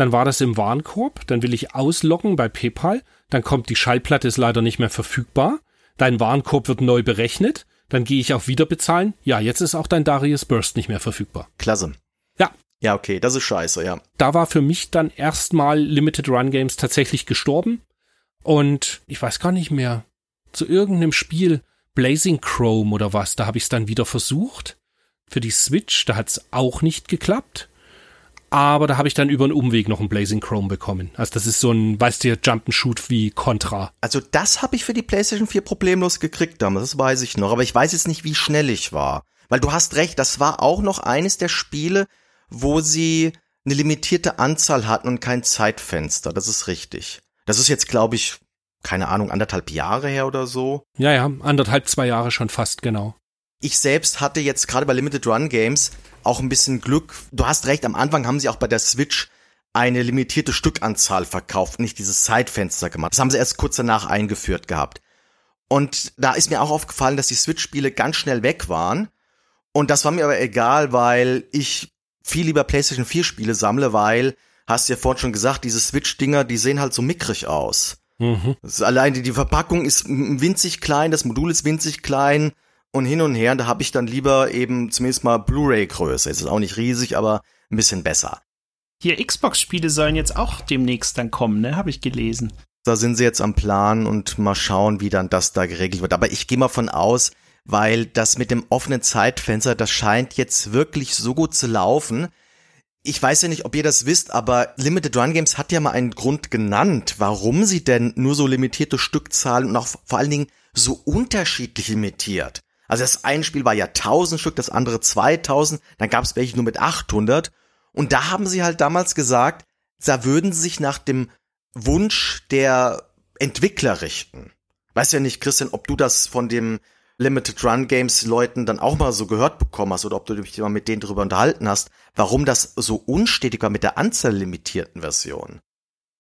dann war das im Warenkorb, dann will ich ausloggen bei PayPal, dann kommt die Schallplatte ist leider nicht mehr verfügbar, dein Warenkorb wird neu berechnet, dann gehe ich auf Wiederbezahlen, ja, jetzt ist auch dein Darius Burst nicht mehr verfügbar. Klasse. Ja. Ja, okay, das ist scheiße, ja. Da war für mich dann erstmal Limited Run Games tatsächlich gestorben und ich weiß gar nicht mehr, zu irgendeinem Spiel, Blazing Chrome oder was, da habe ich es dann wieder versucht. Für die Switch, da hat es auch nicht geklappt aber da habe ich dann über einen Umweg noch einen Blazing Chrome bekommen. Also das ist so ein, weißt du, Jump'n'Shoot wie Contra. Also das habe ich für die PlayStation 4 problemlos gekriegt damals, das weiß ich noch, aber ich weiß jetzt nicht, wie schnell ich war. Weil du hast recht, das war auch noch eines der Spiele, wo sie eine limitierte Anzahl hatten und kein Zeitfenster, das ist richtig. Das ist jetzt, glaube ich, keine Ahnung, anderthalb Jahre her oder so. Ja, ja, anderthalb, zwei Jahre schon fast, genau. Ich selbst hatte jetzt gerade bei Limited Run Games auch ein bisschen Glück. Du hast recht, am Anfang haben sie auch bei der Switch eine limitierte Stückanzahl verkauft, nicht dieses Zeitfenster gemacht. Das haben sie erst kurz danach eingeführt gehabt. Und da ist mir auch aufgefallen, dass die Switch-Spiele ganz schnell weg waren. Und das war mir aber egal, weil ich viel lieber PlayStation 4 Spiele sammle, weil, hast du ja vorhin schon gesagt, diese Switch-Dinger, die sehen halt so mickrig aus. Mhm. alleine die Verpackung ist winzig klein, das Modul ist winzig klein und hin und her. Da habe ich dann lieber eben zumindest mal Blu-ray-Größe. Es ist auch nicht riesig, aber ein bisschen besser. Hier Xbox-Spiele sollen jetzt auch demnächst dann kommen, ne? Habe ich gelesen. Da sind sie jetzt am Plan und mal schauen, wie dann das da geregelt wird. Aber ich gehe mal von aus, weil das mit dem offenen Zeitfenster, das scheint jetzt wirklich so gut zu laufen. Ich weiß ja nicht, ob ihr das wisst, aber Limited Run Games hat ja mal einen Grund genannt, warum sie denn nur so limitierte Stückzahlen und auch vor allen Dingen so unterschiedlich limitiert. Also das eine Spiel war ja 1000 Stück, das andere 2000, dann gab es welche nur mit 800 und da haben sie halt damals gesagt, da würden sie sich nach dem Wunsch der Entwickler richten. Weiß ja nicht, Christian, ob du das von dem Limited Run Games Leuten dann auch mal so gehört bekommen hast oder ob du dich mal mit denen darüber unterhalten hast, warum das so unstetig war mit der Anzahl limitierten Versionen.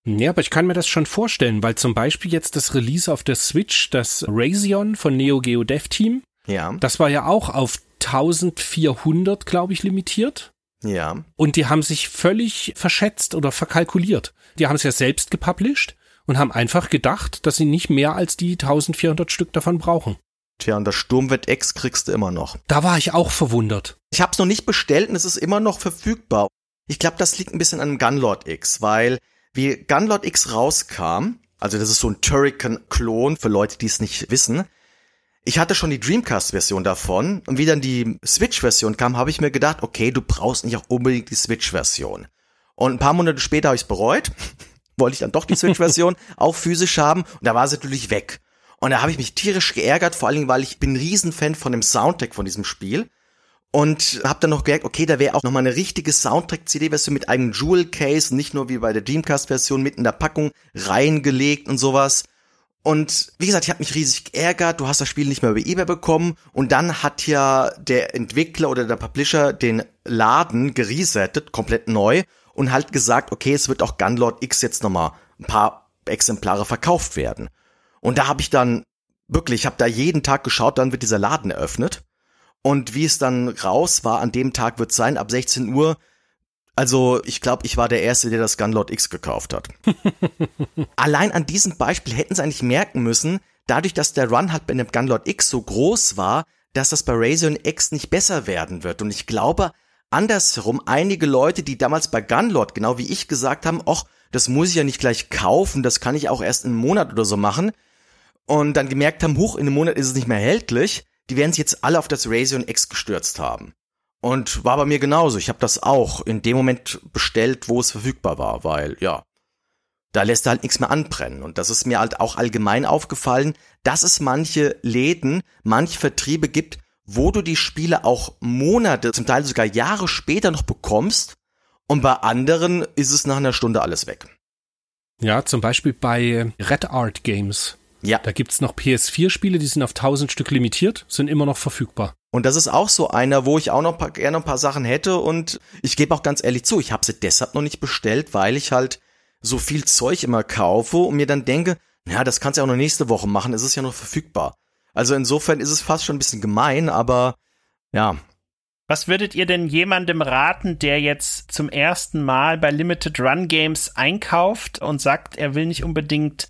Ja, aber ich kann mir das schon vorstellen, weil zum Beispiel jetzt das Release auf der Switch, das Razion von Neo Geo Dev Team, ja. das war ja auch auf 1400, glaube ich, limitiert. Ja. Und die haben sich völlig verschätzt oder verkalkuliert. Die haben es ja selbst gepublished und haben einfach gedacht, dass sie nicht mehr als die 1400 Stück davon brauchen. Tja, und das Sturmwett X kriegst du immer noch. Da war ich auch verwundert. Ich habe es noch nicht bestellt und es ist immer noch verfügbar. Ich glaube, das liegt ein bisschen an Gunlord X, weil wie Gunlord X rauskam, also das ist so ein Turrican-Klon für Leute, die es nicht wissen, ich hatte schon die Dreamcast-Version davon und wie dann die Switch-Version kam, habe ich mir gedacht, okay, du brauchst nicht auch unbedingt die Switch-Version. Und ein paar Monate später habe ich es bereut, wollte ich dann doch die Switch-Version auch physisch haben und da war sie natürlich weg. Und da habe ich mich tierisch geärgert, vor allen Dingen, weil ich bin ein Riesenfan von dem Soundtrack von diesem Spiel und habe dann noch gemerkt, okay, da wäre auch noch mal eine richtige Soundtrack-CD-Version mit einem Jewel-Case, nicht nur wie bei der Dreamcast-Version mit in der Packung reingelegt und sowas. Und wie gesagt, ich habe mich riesig geärgert, du hast das Spiel nicht mehr über eBay bekommen und dann hat ja der Entwickler oder der Publisher den Laden geresettet, komplett neu und halt gesagt, okay, es wird auch Gunlord X jetzt nochmal ein paar Exemplare verkauft werden. Und da habe ich dann wirklich, ich habe da jeden Tag geschaut, dann wird dieser Laden eröffnet. Und wie es dann raus war, an dem Tag wird sein, ab 16 Uhr also, ich glaube, ich war der Erste, der das Gunlord X gekauft hat. Allein an diesem Beispiel hätten sie eigentlich merken müssen, dadurch, dass der Run halt bei dem Gunlord X so groß war, dass das bei Razion X nicht besser werden wird. Und ich glaube, andersherum, einige Leute, die damals bei Gunlord, genau wie ich gesagt haben, ach, das muss ich ja nicht gleich kaufen, das kann ich auch erst in einem Monat oder so machen. Und dann gemerkt haben, hoch, in einem Monat ist es nicht mehr erhältlich, die werden sich jetzt alle auf das Razion X gestürzt haben. Und war bei mir genauso. Ich habe das auch in dem Moment bestellt, wo es verfügbar war, weil ja, da lässt er halt nichts mehr anbrennen. Und das ist mir halt auch allgemein aufgefallen, dass es manche Läden, manche Vertriebe gibt, wo du die Spiele auch Monate, zum Teil sogar Jahre später noch bekommst. Und bei anderen ist es nach einer Stunde alles weg. Ja, zum Beispiel bei Red Art Games. Ja. Da gibt's noch PS4-Spiele, die sind auf 1000 Stück limitiert, sind immer noch verfügbar. Und das ist auch so einer, wo ich auch noch paar, gerne ein paar Sachen hätte und ich gebe auch ganz ehrlich zu, ich habe sie deshalb noch nicht bestellt, weil ich halt so viel Zeug immer kaufe und mir dann denke, ja, das kannst du ja auch noch nächste Woche machen, es ist ja noch verfügbar. Also insofern ist es fast schon ein bisschen gemein, aber ja. Was würdet ihr denn jemandem raten, der jetzt zum ersten Mal bei Limited Run Games einkauft und sagt, er will nicht unbedingt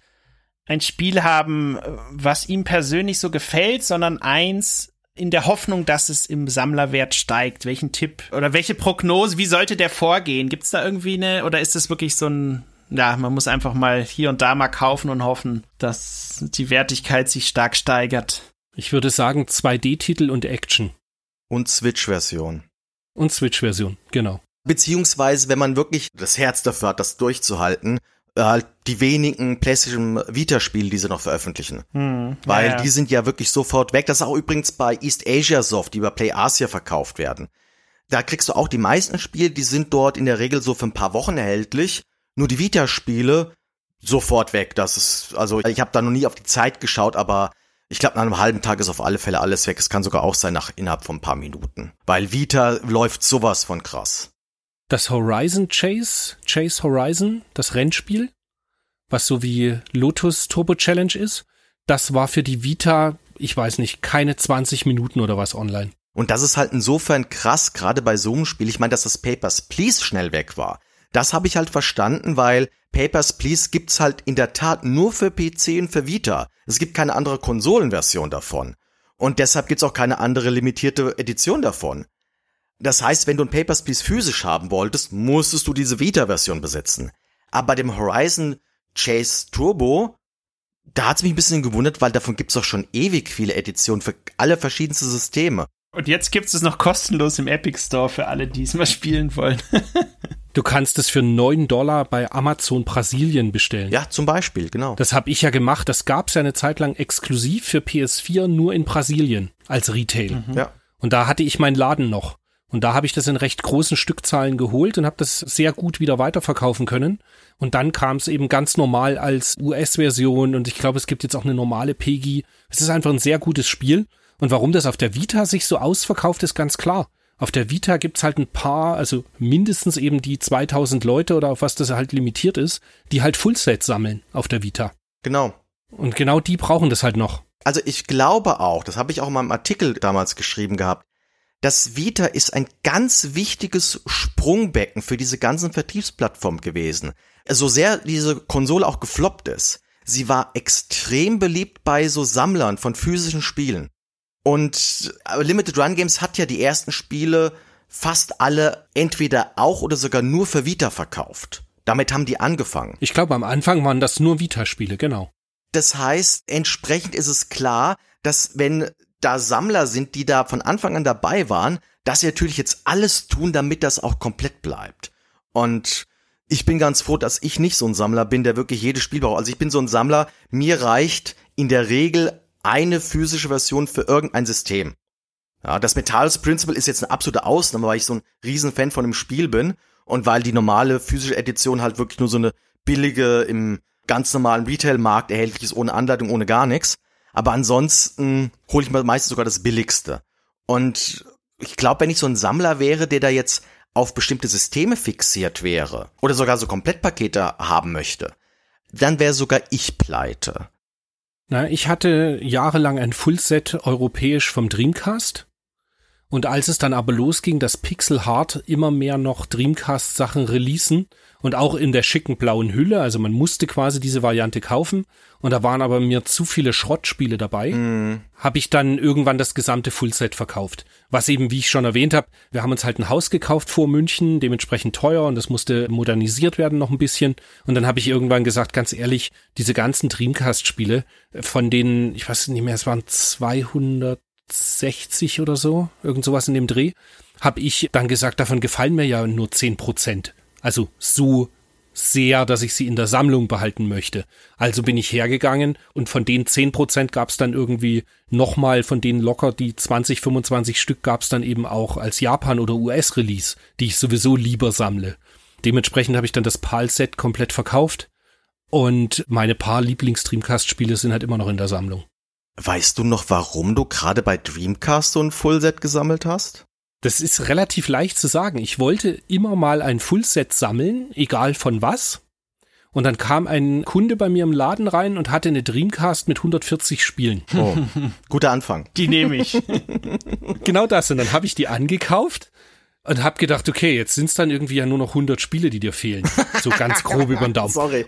ein Spiel haben, was ihm persönlich so gefällt, sondern eins, in der Hoffnung, dass es im Sammlerwert steigt? Welchen Tipp oder welche Prognose, wie sollte der vorgehen? Gibt es da irgendwie eine, oder ist es wirklich so ein, ja, man muss einfach mal hier und da mal kaufen und hoffen, dass die Wertigkeit sich stark steigert? Ich würde sagen 2D-Titel und Action. Und Switch-Version. Und Switch-Version, genau. Beziehungsweise, wenn man wirklich das Herz dafür hat, das durchzuhalten, halt die wenigen PlayStation Vita-Spiele, die sie noch veröffentlichen. Hm, Weil ja, ja. die sind ja wirklich sofort weg. Das ist auch übrigens bei East Asia Soft, die über Play Asia verkauft werden. Da kriegst du auch die meisten Spiele, die sind dort in der Regel so für ein paar Wochen erhältlich. Nur die Vita-Spiele sofort weg. Das ist, also ich habe da noch nie auf die Zeit geschaut, aber ich glaube, nach einem halben Tag ist auf alle Fälle alles weg. Es kann sogar auch sein, nach innerhalb von ein paar Minuten. Weil Vita läuft sowas von krass. Das Horizon Chase, Chase Horizon, das Rennspiel, was so wie Lotus Turbo Challenge ist, das war für die Vita, ich weiß nicht, keine 20 Minuten oder was online. Und das ist halt insofern krass, gerade bei so einem Spiel. Ich meine, dass das Papers, Please schnell weg war. Das habe ich halt verstanden, weil Papers, Please gibt's halt in der Tat nur für PC und für Vita. Es gibt keine andere Konsolenversion davon. Und deshalb gibt's auch keine andere limitierte Edition davon. Das heißt, wenn du ein Papers, Please physisch haben wolltest, musstest du diese Vita-Version besitzen. Aber bei dem Horizon Chase Turbo, da hat's mich ein bisschen gewundert, weil davon gibt's doch schon ewig viele Editionen für alle verschiedenste Systeme. Und jetzt gibt es noch kostenlos im Epic Store für alle, die es mal spielen wollen. Du kannst es für neun Dollar bei Amazon Brasilien bestellen. Ja, zum Beispiel, genau. Das habe ich ja gemacht. Das gab's ja eine Zeit lang exklusiv für PS4 nur in Brasilien als Retail. Ja. Und da hatte ich meinen Laden noch. Und da habe ich das in recht großen Stückzahlen geholt und habe das sehr gut wieder weiterverkaufen können. Und dann kam es eben ganz normal als US-Version und ich glaube, es gibt jetzt auch eine normale PEGI. Es ist einfach ein sehr gutes Spiel. Und warum das auf der Vita sich so ausverkauft, ist ganz klar. Auf der Vita gibt's halt ein paar, also mindestens eben die 2000 Leute oder auf was das halt limitiert ist, die halt Fullsets sammeln auf der Vita. Genau. Und genau die brauchen das halt noch. Also ich glaube auch, das habe ich auch in meinem Artikel damals geschrieben gehabt, das Vita ist ein ganz wichtiges Sprungbecken für diese ganzen Vertriebsplattformen gewesen. So sehr diese Konsole auch gefloppt ist, sie war extrem beliebt bei so Sammlern von physischen Spielen. Und äh, Limited Run Games hat ja die ersten Spiele fast alle entweder auch oder sogar nur für Vita verkauft. Damit haben die angefangen. Ich glaube, am Anfang waren das nur Vita-Spiele, genau. Das heißt, entsprechend ist es klar, dass wenn da Sammler sind, die da von Anfang an dabei waren, dass sie natürlich jetzt alles tun, damit das auch komplett bleibt. Und ich bin ganz froh, dass ich nicht so ein Sammler bin, der wirklich jedes Spiel braucht. Also ich bin so ein Sammler, mir reicht in der Regel eine physische Version für irgendein System. Ja, das Metals Principle ist jetzt eine absolute Ausnahme, weil ich so ein Riesenfan von dem Spiel bin und weil die normale physische Edition halt wirklich nur so eine billige im ganz normalen Retail-Markt erhältlich ist, ohne Anleitung, ohne gar nichts. Aber ansonsten hole ich mir meistens sogar das Billigste. Und ich glaube, wenn ich so ein Sammler wäre, der da jetzt auf bestimmte Systeme fixiert wäre oder sogar so Komplettpakete haben möchte, dann wäre sogar ich pleite. Na, ich hatte jahrelang ein Fullset europäisch vom Dreamcast. Und als es dann aber losging, dass Pixel Hard immer mehr noch Dreamcast Sachen releasen und auch in der schicken blauen Hülle, also man musste quasi diese Variante kaufen und da waren aber mir zu viele Schrottspiele dabei, Mm. habe ich dann irgendwann das gesamte Fullset verkauft. Was eben, wie ich schon erwähnt habe, wir haben uns halt ein Haus gekauft vor München, dementsprechend teuer und das musste modernisiert werden noch ein bisschen. Und dann habe ich irgendwann gesagt, ganz ehrlich, diese ganzen Dreamcast-Spiele, von denen, ich weiß nicht mehr, es waren 260 oder so, irgend sowas in dem Dreh, habe ich dann gesagt, davon gefallen mir ja nur 10 Prozent. Also so sehr, dass ich sie in der Sammlung behalten möchte. Also bin ich hergegangen und von den 10% gab es dann irgendwie nochmal von denen locker die 20, 25 Stück gab es dann eben auch als Japan- oder US-Release, die ich sowieso lieber sammle. Dementsprechend habe ich dann das PAL-Set komplett verkauft und meine paar Lieblings-Dreamcast-Spiele sind halt immer noch in der Sammlung. Weißt du noch, warum du gerade bei Dreamcast so ein Fullset gesammelt hast? Das ist relativ leicht zu sagen. Ich wollte immer mal ein Fullset sammeln, egal von was. Und dann kam ein Kunde bei mir im Laden rein und hatte eine Dreamcast mit 140 Spielen. Oh, guter Anfang. Die nehme ich. Genau das. Und dann habe ich die angekauft und habe gedacht, okay, jetzt sind es dann irgendwie ja nur noch 100 Spiele, die dir fehlen. So ganz grob über den Daumen. Sorry.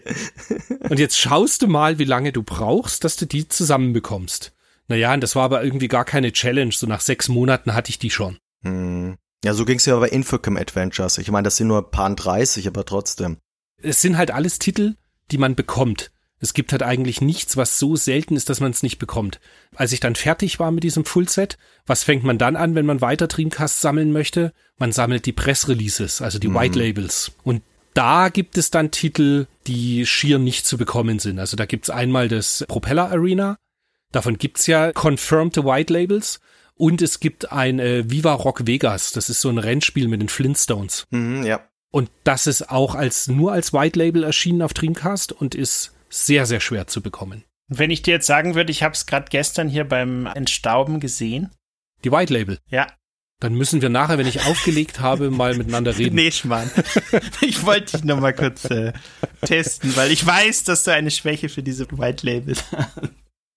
Und jetzt schaust du mal, wie lange du brauchst, dass du die zusammenbekommst. Naja, und das war aber irgendwie gar keine Challenge. So nach sechs Monaten hatte ich die schon. Hm. Ja, so ging's ja bei Infocom Adventures. Ich meine, das sind nur paar 30, aber trotzdem. Es sind halt alles Titel, die man bekommt. Es gibt halt eigentlich nichts, was so selten ist, dass man es nicht bekommt. Als ich dann fertig war mit diesem Fullset, was fängt man dann an, wenn man weiter Dreamcast sammeln möchte? Man sammelt die Pressreleases, also die Mhm. White Labels. Und da gibt es dann Titel, die schier nicht zu bekommen sind. Also da gibt's einmal das Propeller Arena. Davon gibt's ja confirmed White Labels. Und es gibt ein äh, Viva Rock Vegas. Das ist so ein Rennspiel mit den Flintstones. Mhm, ja. Und das ist auch als nur als White Label erschienen auf Dreamcast und ist sehr, sehr schwer zu bekommen. Wenn ich dir jetzt sagen würde, ich habe es gerade gestern hier beim Entstauben gesehen. Die White Label. Ja, Dann müssen wir nachher, wenn ich aufgelegt habe, mal miteinander reden. nee, Schmarrn. ich wollte dich noch mal kurz äh, testen, weil ich weiß, dass du eine Schwäche für diese White Labels hast.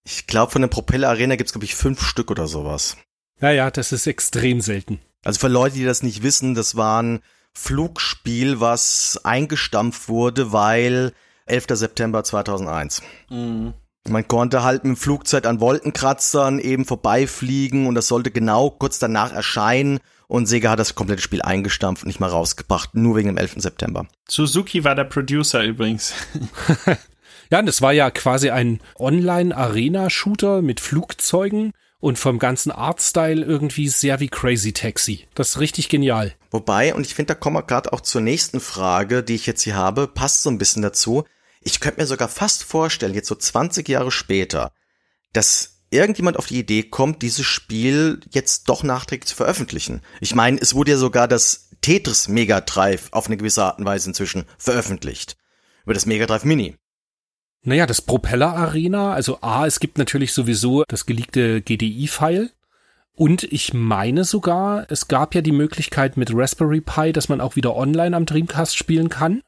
Ich glaube, von der Propeller Arena gibt's glaube ich, fünf Stück oder sowas. Ja, ja, das ist extrem selten. Also für Leute, die das nicht wissen, das war ein Flugspiel, was eingestampft wurde, weil 11. September 2001. Man konnte halt mit dem Flugzeug an Wolkenkratzern eben vorbeifliegen und das sollte genau kurz danach erscheinen und Sega hat das komplette Spiel eingestampft und nicht mal rausgebracht, nur wegen dem 11. September. Suzuki war der Producer übrigens. ja, und das war ja quasi ein Online-Arena-Shooter mit Flugzeugen und vom ganzen Artstyle irgendwie sehr wie Crazy Taxi. Das ist richtig genial. Wobei, und ich finde, da kommen wir gerade auch zur nächsten Frage, die ich jetzt hier habe, passt so ein bisschen dazu. Ich könnte mir sogar fast vorstellen, jetzt so 20 Jahre später, dass irgendjemand auf die Idee kommt, dieses Spiel jetzt doch nachträglich zu veröffentlichen. Ich meine, es wurde ja sogar das Tetris Mega Drive auf eine gewisse Art und Weise inzwischen veröffentlicht. Über das Mega Drive Mini. Naja, das Propeller Arena, also A, es gibt natürlich sowieso das geleakte GDI-File. Und ich meine sogar, es gab ja die Möglichkeit mit Raspberry Pi, dass man auch wieder online am Dreamcast spielen kann.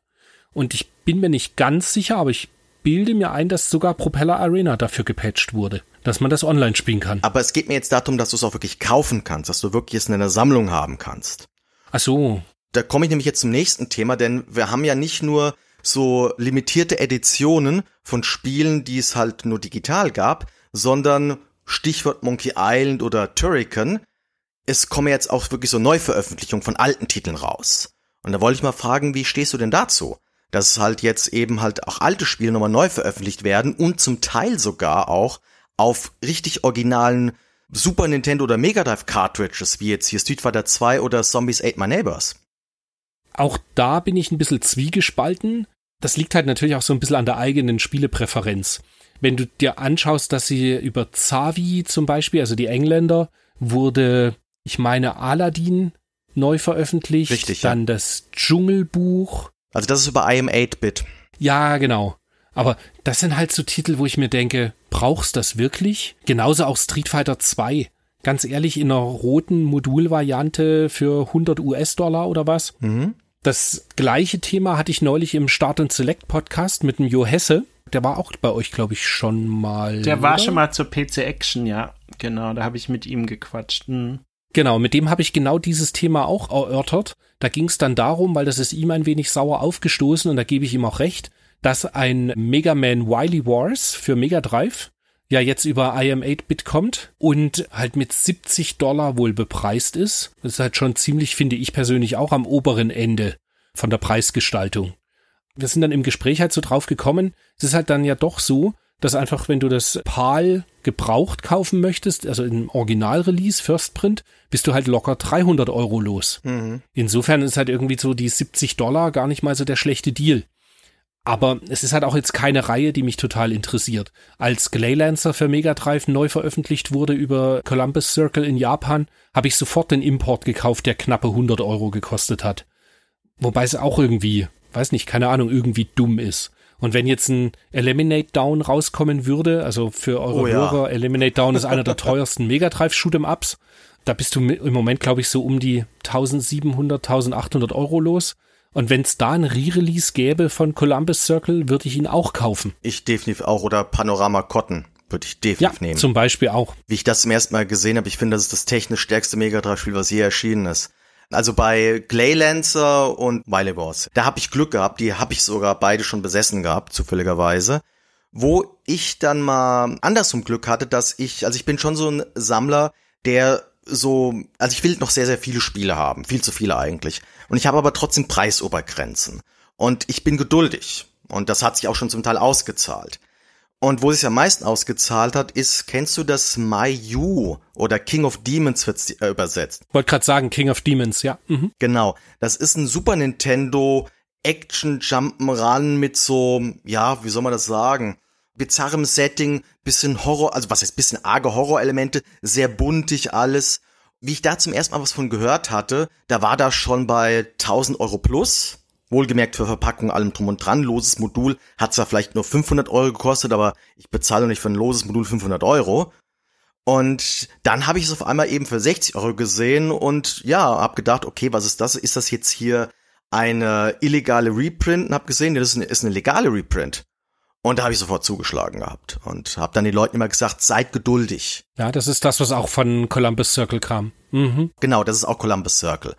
Und ich bin mir nicht ganz sicher, aber ich bilde mir ein, dass sogar Propeller Arena dafür gepatcht wurde, dass man das online spielen kann. Aber es geht mir jetzt darum, dass du es auch wirklich kaufen kannst, dass du wirklich es in einer Sammlung haben kannst. Ach so. Da komme ich nämlich jetzt zum nächsten Thema, denn wir haben ja nicht nur so limitierte Editionen von Spielen, die es halt nur digital gab, sondern Stichwort Monkey Island oder Turrican, es kommen jetzt auch wirklich so Neuveröffentlichungen von alten Titeln raus. Und da wollte ich mal fragen, wie stehst du denn dazu? Dass halt jetzt eben halt auch alte Spiele nochmal neu veröffentlicht werden und zum Teil sogar auch auf richtig originalen Super Nintendo oder Mega Drive Cartridges, wie jetzt hier Street Fighter 2 oder Zombies Ate My Neighbors. Auch da bin ich ein bisschen zwiegespalten. Das liegt halt natürlich auch so ein bisschen an der eigenen Spielepräferenz. Wenn du dir anschaust, dass sie über Zavi zum Beispiel, also die Engländer, wurde, ich meine, Aladdin neu veröffentlicht. Richtig, dann ja. das Dschungelbuch. Also das ist über IM 8-Bit. Ja, genau. Aber das sind halt so Titel, wo ich mir denke, brauchst das wirklich? Genauso auch Street Fighter 2. Ganz ehrlich, in einer roten Modulvariante für 100 US-Dollar oder was? Mhm. Das gleiche Thema hatte ich neulich im Start und Select Podcast mit dem Jo Hesse. Der war auch bei euch, glaube ich, schon mal. Der war oder? schon mal zur PC Action, ja. Genau, da habe ich mit ihm gequatscht. Hm. Genau, mit dem habe ich genau dieses Thema auch erörtert. Da ging es dann darum, weil das ist ihm ein wenig sauer aufgestoßen und da gebe ich ihm auch recht, dass ein Mega Man Wily Wars für Mega Drive ja jetzt über IM8-Bit kommt und halt mit 70 Dollar wohl bepreist ist. Das ist halt schon ziemlich, finde ich persönlich, auch am oberen Ende von der Preisgestaltung. Wir sind dann im Gespräch halt so drauf gekommen. Es ist halt dann ja doch so, dass einfach, wenn du das PAL gebraucht kaufen möchtest, also im Original-Release, First Print, bist du halt locker 300 Euro los. Mhm. Insofern ist halt irgendwie so die 70 Dollar gar nicht mal so der schlechte Deal. Aber es ist halt auch jetzt keine Reihe, die mich total interessiert. Als Glaylancer für Mega Drive neu veröffentlicht wurde über Columbus Circle in Japan, habe ich sofort den Import gekauft, der knappe 100 Euro gekostet hat. Wobei es auch irgendwie, weiß nicht, keine Ahnung, irgendwie dumm ist. Und wenn jetzt ein Eliminate Down rauskommen würde, also für eure Oh ja. Hörer, Eliminate Down ist einer der teuersten Mega Drive Shoot'em Ups. Da bist du im Moment, glaube ich, so um die 1700, 1800 Euro los. Und wenn es da ein Re-Release gäbe von Columbus Circle, würde ich ihn auch kaufen. Ich definitiv auch. Oder Panorama Cotton würde ich Ja, definitiv nehmen. zum Beispiel auch. Wie ich das zum ersten Mal gesehen habe, ich finde, das ist das technisch stärkste Mega Drive-Spiel, was je erschienen ist. Also bei Glaylancer und Wily Wars, da habe ich Glück gehabt, die habe ich sogar beide schon besessen gehabt, zufälligerweise. Wo ich dann mal andersrum Glück hatte, dass ich, also ich bin schon so ein Sammler, der so, also ich will noch sehr, sehr viele Spiele haben, viel zu viele eigentlich. Und ich habe aber trotzdem Preisobergrenzen. Und ich bin geduldig. Und das hat sich auch schon zum Teil ausgezahlt. Und wo es sich am meisten ausgezahlt hat, ist, kennst du das Mayu oder King of Demons wird's äh, übersetzt? Wollte gerade sagen, King of Demons, ja. Mhm. Genau. Das ist ein Super Nintendo Action Jump'n'Run mit so, ja, wie soll man das sagen? Bizarrem Setting, bisschen Horror, also was heißt bisschen arge Horrorelemente, sehr buntig alles. Wie ich da zum ersten Mal was von gehört hatte, da war das schon bei 1000 Euro plus. Wohlgemerkt für Verpackung, allem drum und dran. Loses Modul hat zwar vielleicht nur 500 Euro gekostet, aber ich bezahle nicht für ein loses Modul 500 Euro. Und dann habe ich es auf einmal eben für 60 Euro gesehen und ja, hab gedacht, okay, was ist das? Ist das jetzt hier eine illegale Reprint? Und hab gesehen, das ist eine, ist eine legale Reprint. Und da habe ich sofort zugeschlagen gehabt und habe dann den Leuten immer gesagt, seid geduldig. Ja, das ist das, was auch von Columbus Circle kam. Mhm. Genau, das ist auch Columbus Circle.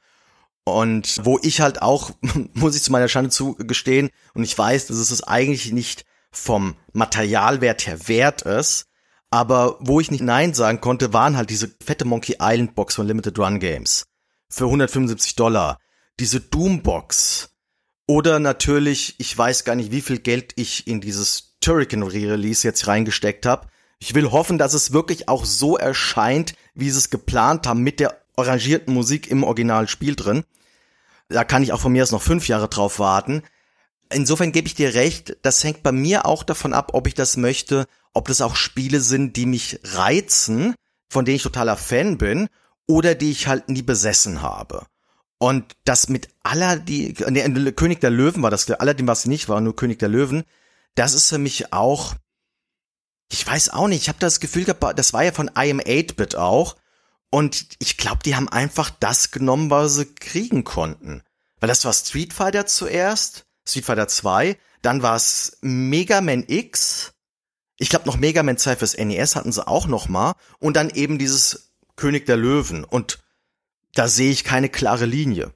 Und wo ich halt auch, muss ich zu meiner Schande zugestehen, und ich weiß, dass es eigentlich nicht vom Materialwert her wert ist. Aber wo ich nicht Nein sagen konnte, waren halt diese fette Monkey Island Box von Limited Run Games. Für 175 Dollar. Diese Doom Box. Oder natürlich, ich weiß gar nicht, wie viel Geld ich in dieses Turrican Re-Release jetzt reingesteckt habe. Ich will hoffen, dass es wirklich auch so erscheint, wie sie es geplant haben, mit der arrangierten Musik im Originalspiel drin. Da kann ich auch von mir aus noch fünf Jahre drauf warten. Insofern gebe ich dir recht, das hängt bei mir auch davon ab, ob ich das möchte, ob das auch Spiele sind, die mich reizen, von denen ich totaler Fan bin, oder die ich halt nie besessen habe. Und das mit Aladdin, nee, König der Löwen war das, Aladdin was nicht war, nur König der Löwen, das ist für mich auch, ich weiß auch nicht, ich habe das Gefühl gehabt, das war ja von IM 8-Bit auch, und ich glaube, die haben einfach das genommen, was sie kriegen konnten. Weil das war Street Fighter zuerst, Street Fighter 2, dann war es Mega Man X, ich glaube noch Mega Man 2 fürs NES hatten sie auch noch mal. Und dann eben dieses König der Löwen. Und da sehe ich keine klare Linie.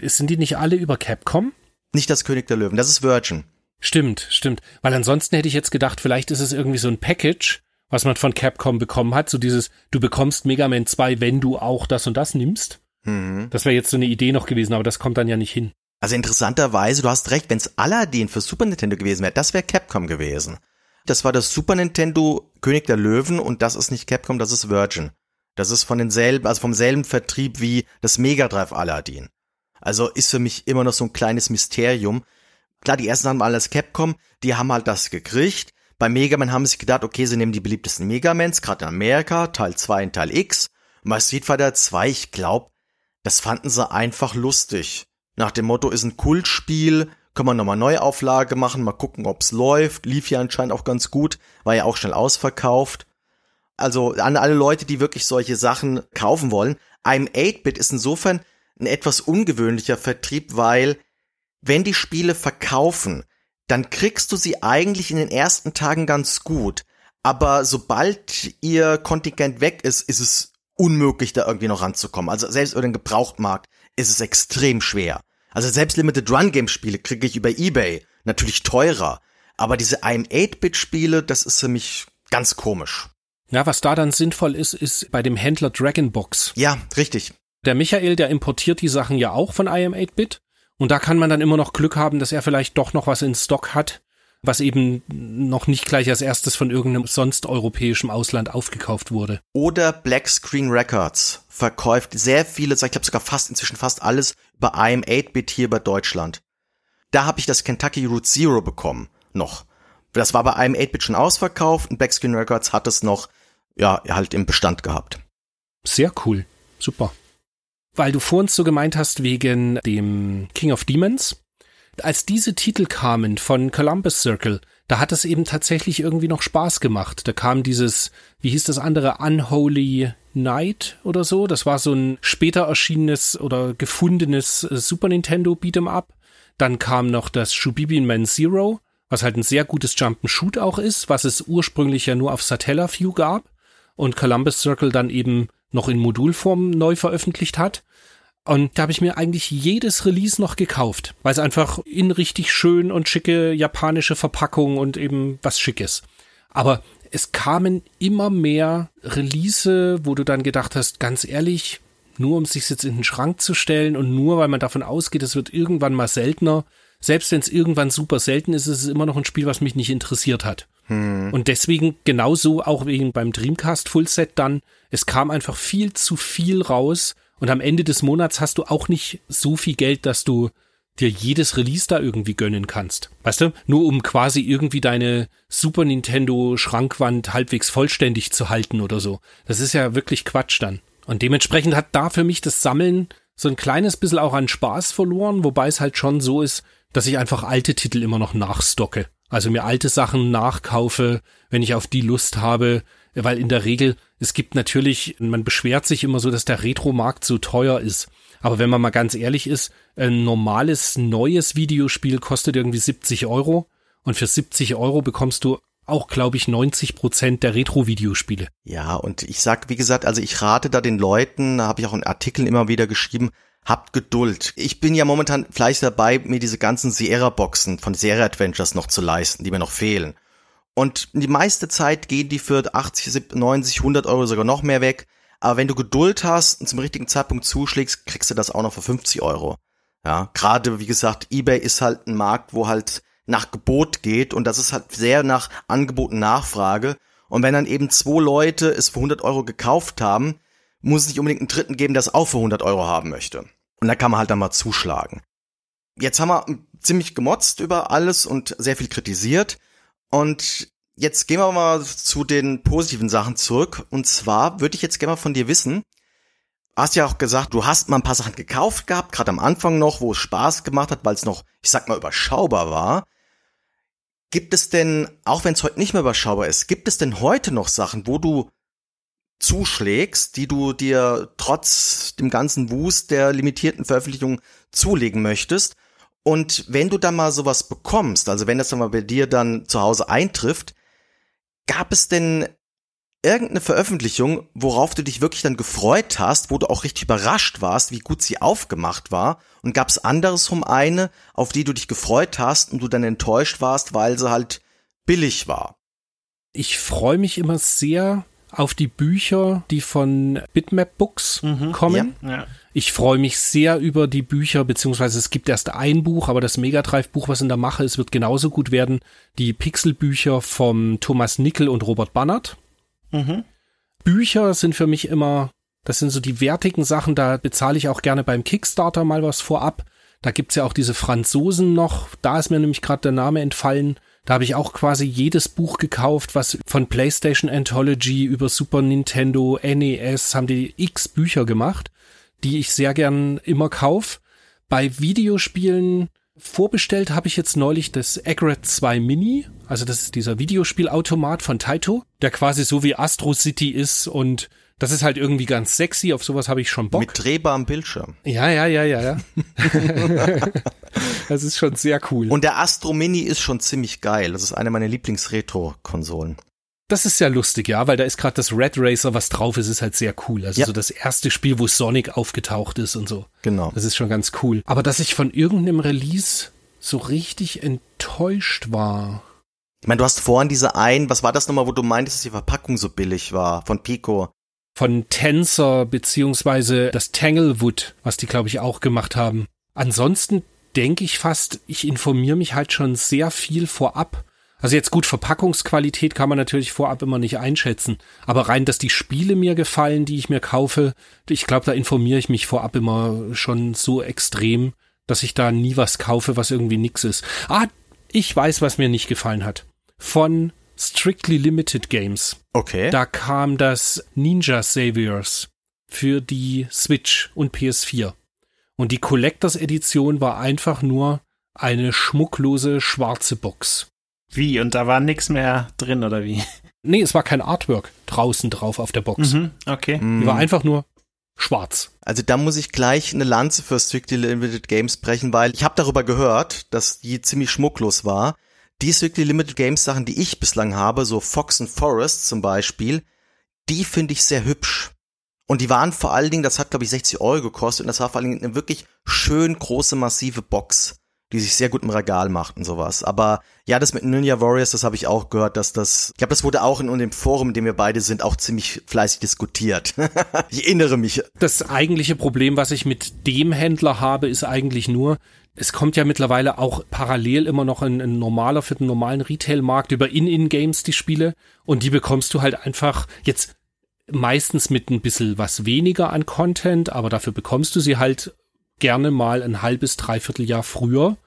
Sind die nicht alle über Capcom? Nicht das König der Löwen, das ist Virgin. Stimmt, stimmt. Weil ansonsten hätte ich jetzt gedacht, vielleicht ist es irgendwie so ein Package, was man von Capcom bekommen hat. So dieses, du bekommst Mega Man 2, wenn du auch das und das nimmst. Mhm. Das wäre jetzt so eine Idee noch gewesen, aber das kommt dann ja nicht hin. Also interessanterweise, du hast recht, wenn es Aladdin für Super Nintendo gewesen wäre, das wäre Capcom gewesen. Das war das Super Nintendo König der Löwen und das ist nicht Capcom, das ist Virgin. Das ist von denselben, also vom selben Vertrieb wie das Mega Drive Aladdin. Also ist für mich immer noch so ein kleines Mysterium. Klar, die ersten haben alles Capcom, die haben halt das gekriegt. Bei Mega Man haben sie gedacht, okay, sie nehmen die beliebtesten Megamans, gerade in Amerika, Teil 2 und Teil X. Und bei Street Fighter 2, ich glaube, das fanden sie einfach lustig. Nach dem Motto, ist ein Kultspiel, können wir nochmal Neuauflage machen, mal gucken, ob's läuft. Lief ja anscheinend auch ganz gut, war ja auch schnell ausverkauft. Also an alle Leute, die wirklich solche Sachen kaufen wollen. I'm 8-Bit ist insofern ein etwas ungewöhnlicher Vertrieb, weil wenn die Spiele verkaufen, dann kriegst du sie eigentlich in den ersten Tagen ganz gut. Aber sobald ihr Kontingent weg ist, ist es unmöglich, da irgendwie noch ranzukommen. Also selbst über den Gebrauchtmarkt ist es extrem schwer. Also selbst Limited Run Game Spiele kriege ich über eBay. Natürlich teurer. Aber diese I'm 8-Bit Spiele, das ist für mich ganz komisch. Ja, was da dann sinnvoll ist, ist bei dem Händler Dragonbox. Ja, richtig. Der Michael, der importiert die Sachen ja auch von IM 8-Bit. Und da kann man dann immer noch Glück haben, dass er vielleicht doch noch was in Stock hat, was eben noch nicht gleich als erstes von irgendeinem sonst europäischem Ausland aufgekauft wurde. Oder Black Screen Records verkauft sehr viele, ich glaube sogar fast inzwischen fast alles über IM 8-Bit hier bei Deutschland. Da habe ich das Kentucky Route Zero bekommen, noch. Das war bei IM 8-Bit schon ausverkauft und Black Screen Records hat es noch, ja, halt im Bestand gehabt. Sehr cool. Super weil du vor uns so gemeint hast wegen dem King of Demons. Als diese Titel kamen von Columbus Circle, da hat es eben tatsächlich irgendwie noch Spaß gemacht. Da kam dieses, wie hieß das andere, Unholy Night oder so. Das war so ein später erschienenes oder gefundenes Super Nintendo Beat'em Up. Dann kam noch das Shubibian Man Zero, was halt ein sehr gutes Jump'n'Shoot auch ist, was es ursprünglich ja nur auf Satellaview gab und Columbus Circle dann eben noch in Modulform neu veröffentlicht hat. Und da habe ich mir eigentlich jedes Release noch gekauft, weil es einfach in richtig schön und schicke japanische Verpackung und eben was Schickes. Aber es kamen immer mehr Release, wo du dann gedacht hast, ganz ehrlich, nur um sich jetzt in den Schrank zu stellen und nur weil man davon ausgeht, es wird irgendwann mal seltener. Selbst wenn es irgendwann super selten ist, ist es immer noch ein Spiel, was mich nicht interessiert hat. Hm. Und deswegen genauso auch wegen beim Dreamcast Fullset dann, es kam einfach viel zu viel raus und am Ende des Monats hast du auch nicht so viel Geld, dass du dir jedes Release da irgendwie gönnen kannst. Weißt du? Nur um quasi irgendwie deine Super Nintendo Schrankwand halbwegs vollständig zu halten oder so. Das ist ja wirklich Quatsch dann. Und dementsprechend hat da für mich das Sammeln so ein kleines bisschen auch an Spaß verloren, wobei es halt schon so ist, dass ich einfach alte Titel immer noch nachstocke. Also mir alte Sachen nachkaufe, wenn ich auf die Lust habe, weil in der Regel, es gibt natürlich, man beschwert sich immer so, dass der Retro-Markt so teuer ist. Aber wenn man mal ganz ehrlich ist, ein normales, neues Videospiel kostet irgendwie 70 Euro und für 70 Euro bekommst du auch, glaube ich, 90 Prozent der Retro-Videospiele. Ja, und ich sag, wie gesagt, also ich rate da den Leuten, da habe ich auch in Artikeln immer wieder geschrieben, habt Geduld. Ich bin ja momentan fleißig dabei, mir diese ganzen Sierra-Boxen von Sierra Adventures noch zu leisten, die mir noch fehlen. Und die meiste Zeit gehen die für 80, 90, 100 Euro sogar noch mehr weg. Aber wenn du Geduld hast und zum richtigen Zeitpunkt zuschlägst, kriegst du das auch noch für 50 Euro. Ja, gerade wie gesagt, eBay ist halt ein Markt, wo halt nach Gebot geht und das ist halt sehr nach Angebot und Nachfrage. Und wenn dann eben zwei Leute es für 100 Euro gekauft haben, muss es nicht unbedingt einen Dritten geben, der es auch für 100 Euro haben möchte. Und da kann man halt dann mal zuschlagen. Jetzt haben wir ziemlich gemotzt über alles und sehr viel kritisiert. Und jetzt gehen wir mal zu den positiven Sachen zurück. Und zwar würde ich jetzt gerne mal von dir wissen, hast ja auch gesagt, du hast mal ein paar Sachen gekauft gehabt, gerade am Anfang noch, wo es Spaß gemacht hat, weil es noch, ich sag mal, überschaubar war. Gibt es denn, auch wenn es heute nicht mehr überschaubar ist, gibt es denn heute noch Sachen, wo du zuschlägst, die du dir trotz dem ganzen Wust der limitierten Veröffentlichung zulegen möchtest? Und wenn du dann mal sowas bekommst, also wenn das dann mal bei dir dann zu Hause eintrifft, gab es denn irgendeine Veröffentlichung, worauf du dich wirklich dann gefreut hast, wo du auch richtig überrascht warst, wie gut sie aufgemacht war? Und gab es andersrum eine, auf die du dich gefreut hast und du dann enttäuscht warst, weil sie halt billig war? Ich freue mich immer sehr auf die Bücher, die von Bitmap Books mhm, kommen. Ja, ja. Ich freue mich sehr über die Bücher, beziehungsweise es gibt erst ein Buch, aber das Megadrive-Buch, was in der Mache ist, wird genauso gut werden. Die Pixel-Bücher vom Thomas Nickel und Robert Bannert. Mhm. Bücher sind für mich immer, das sind so die wertigen Sachen, da bezahle ich auch gerne beim Kickstarter mal was vorab. Da gibt's ja auch diese Franzosen noch, da ist mir nämlich gerade der Name entfallen. Da habe ich auch quasi jedes Buch gekauft, was von PlayStation Anthology über Super Nintendo, NES haben die x Bücher gemacht, die ich sehr gern immer kauf. Bei Videospielen vorbestellt habe ich jetzt neulich das Agret 2 Mini, also das ist dieser Videospielautomat von Taito, der quasi so wie Astro City ist und das ist halt irgendwie ganz sexy, auf sowas habe ich schon Bock. Mit drehbarem Bildschirm. Ja, ja, ja, ja, ja. das ist schon sehr cool. Und der Astro Mini ist schon ziemlich geil. Das ist eine meiner Lieblings-Retro-Konsolen. Das ist ja lustig, ja, weil da ist gerade das Red Racer, was drauf ist, ist halt sehr cool. Also ja. so das erste Spiel, wo Sonic aufgetaucht ist und so. Genau. Das ist schon ganz cool. Aber dass ich von irgendeinem Release so richtig enttäuscht war. Ich meine, du hast vorhin diese ein, was war das nochmal, wo du meintest, dass die Verpackung so billig war, von Pico? Von Tensor beziehungsweise das Tanglewood, was die glaube ich auch gemacht haben. Ansonsten denke ich fast, ich informiere mich halt schon sehr viel vorab. Also jetzt gut, Verpackungsqualität kann man natürlich vorab immer nicht einschätzen. Aber rein, dass die Spiele mir gefallen, die ich mir kaufe, ich glaube, da informiere ich mich vorab immer schon so extrem, dass ich da nie was kaufe, was irgendwie nix ist. Ah, ich weiß, was mir nicht gefallen hat. Von Strictly Limited Games. Okay. Da kam das Ninja Saviors für die Switch und PS4. Und die Collectors Edition war einfach nur eine schmucklose schwarze Box. Wie? Und da war nichts mehr drin, oder wie? Nee, es war kein Artwork draußen drauf auf der Box. Mhm, okay. Die war einfach nur schwarz. Also da muss ich gleich eine Lanze für Strictly Limited Games brechen, weil ich habe darüber gehört, dass die ziemlich schmucklos war die Strictly Limited Games Sachen, die ich bislang habe, so Fox and Forest zum Beispiel, die finde ich sehr hübsch. Und die waren vor allen Dingen, das hat glaube ich 60 Euro gekostet und das war vor allen Dingen eine wirklich schön große, massive Box, die sich sehr gut im Regal macht und sowas. Aber ja, das mit Ninja Warriors, das habe ich auch gehört, dass das, ich glaube, das wurde auch in, in dem Forum, in dem wir beide sind, auch ziemlich fleißig diskutiert. ich erinnere mich. Das eigentliche Problem, was ich mit dem Händler habe, ist eigentlich nur, es kommt ja mittlerweile auch parallel immer noch ein, ein normaler für den normalen Retail-Markt über In-In-Games die Spiele und die bekommst du halt einfach jetzt meistens mit ein bisschen was weniger an Content, aber dafür bekommst du sie halt gerne mal ein halbes, dreiviertel Jahr früher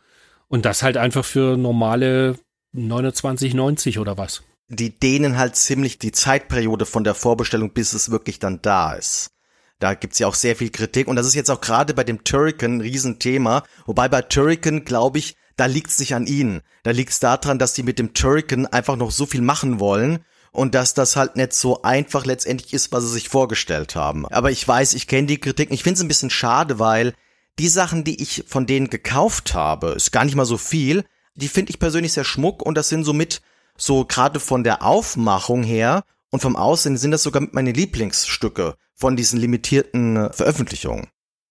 und das halt einfach für normale 29,90 oder was. Die dehnen halt ziemlich die Zeitperiode von der Vorbestellung, bis es wirklich dann da ist. Da gibt's ja auch sehr viel Kritik und das ist jetzt auch gerade bei dem Turrican ein Riesenthema. Wobei bei Turrican, glaube ich, da liegt's nicht an ihnen. Da liegt's daran, dass die mit dem Turrican einfach noch so viel machen wollen und dass das halt nicht so einfach letztendlich ist, was sie sich vorgestellt haben. Aber ich weiß, ich kenne die Kritik. Ich finde es ein bisschen schade, weil die Sachen, die ich von denen gekauft habe, ist gar nicht mal so viel. Die finde ich persönlich sehr schmuck und das sind somit so gerade von der Aufmachung her und vom Aussehen sind das sogar mit meine Lieblingsstücke von diesen limitierten äh, Veröffentlichungen.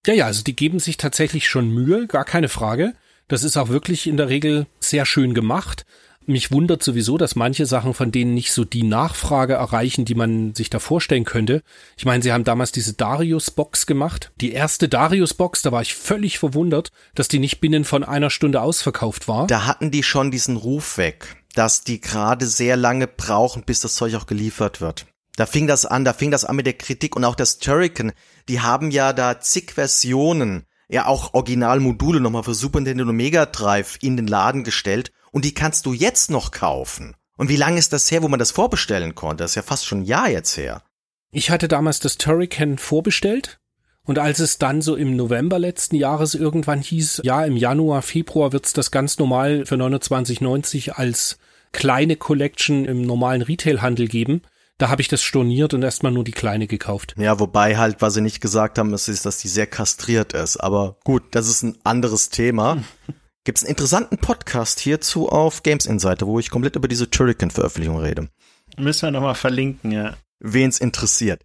Ja, ja, also die geben sich tatsächlich schon Mühe, gar keine Frage. Das ist auch wirklich in der Regel sehr schön gemacht. Mich wundert sowieso, dass manche Sachen von denen nicht so die Nachfrage erreichen, die man sich da vorstellen könnte. Ich meine, sie haben damals diese Darius-Box gemacht. Die erste Darius-Box, da war ich völlig verwundert, dass die nicht binnen von einer Stunde ausverkauft war. Da hatten die schon diesen Ruf weg, dass die gerade sehr lange brauchen, bis das Zeug auch geliefert wird. Da fing das an, da fing das an mit der Kritik und auch das Turrican. Die haben ja da zig Versionen, ja auch Originalmodule nochmal für Super Nintendo Mega Drive in den Laden gestellt und die kannst du jetzt noch kaufen. Und wie lange ist das her, wo man das vorbestellen konnte? Das ist ja fast schon ein Jahr jetzt her. Ich hatte damals das Turrican vorbestellt und als es dann so im November letzten Jahres irgendwann hieß, ja, im Januar, Februar wird's das ganz normal für 29,90 als kleine Collection im normalen Retailhandel geben, da habe ich das storniert und erstmal nur die kleine gekauft. Ja, wobei halt, was sie nicht gesagt haben, ist, ist dass die sehr kastriert ist. Aber gut, das ist ein anderes Thema. Gibt es einen interessanten Podcast hierzu auf Games Insider, wo ich komplett über diese Turrican-Veröffentlichung rede. Müssen wir nochmal verlinken, ja. Wen's interessiert.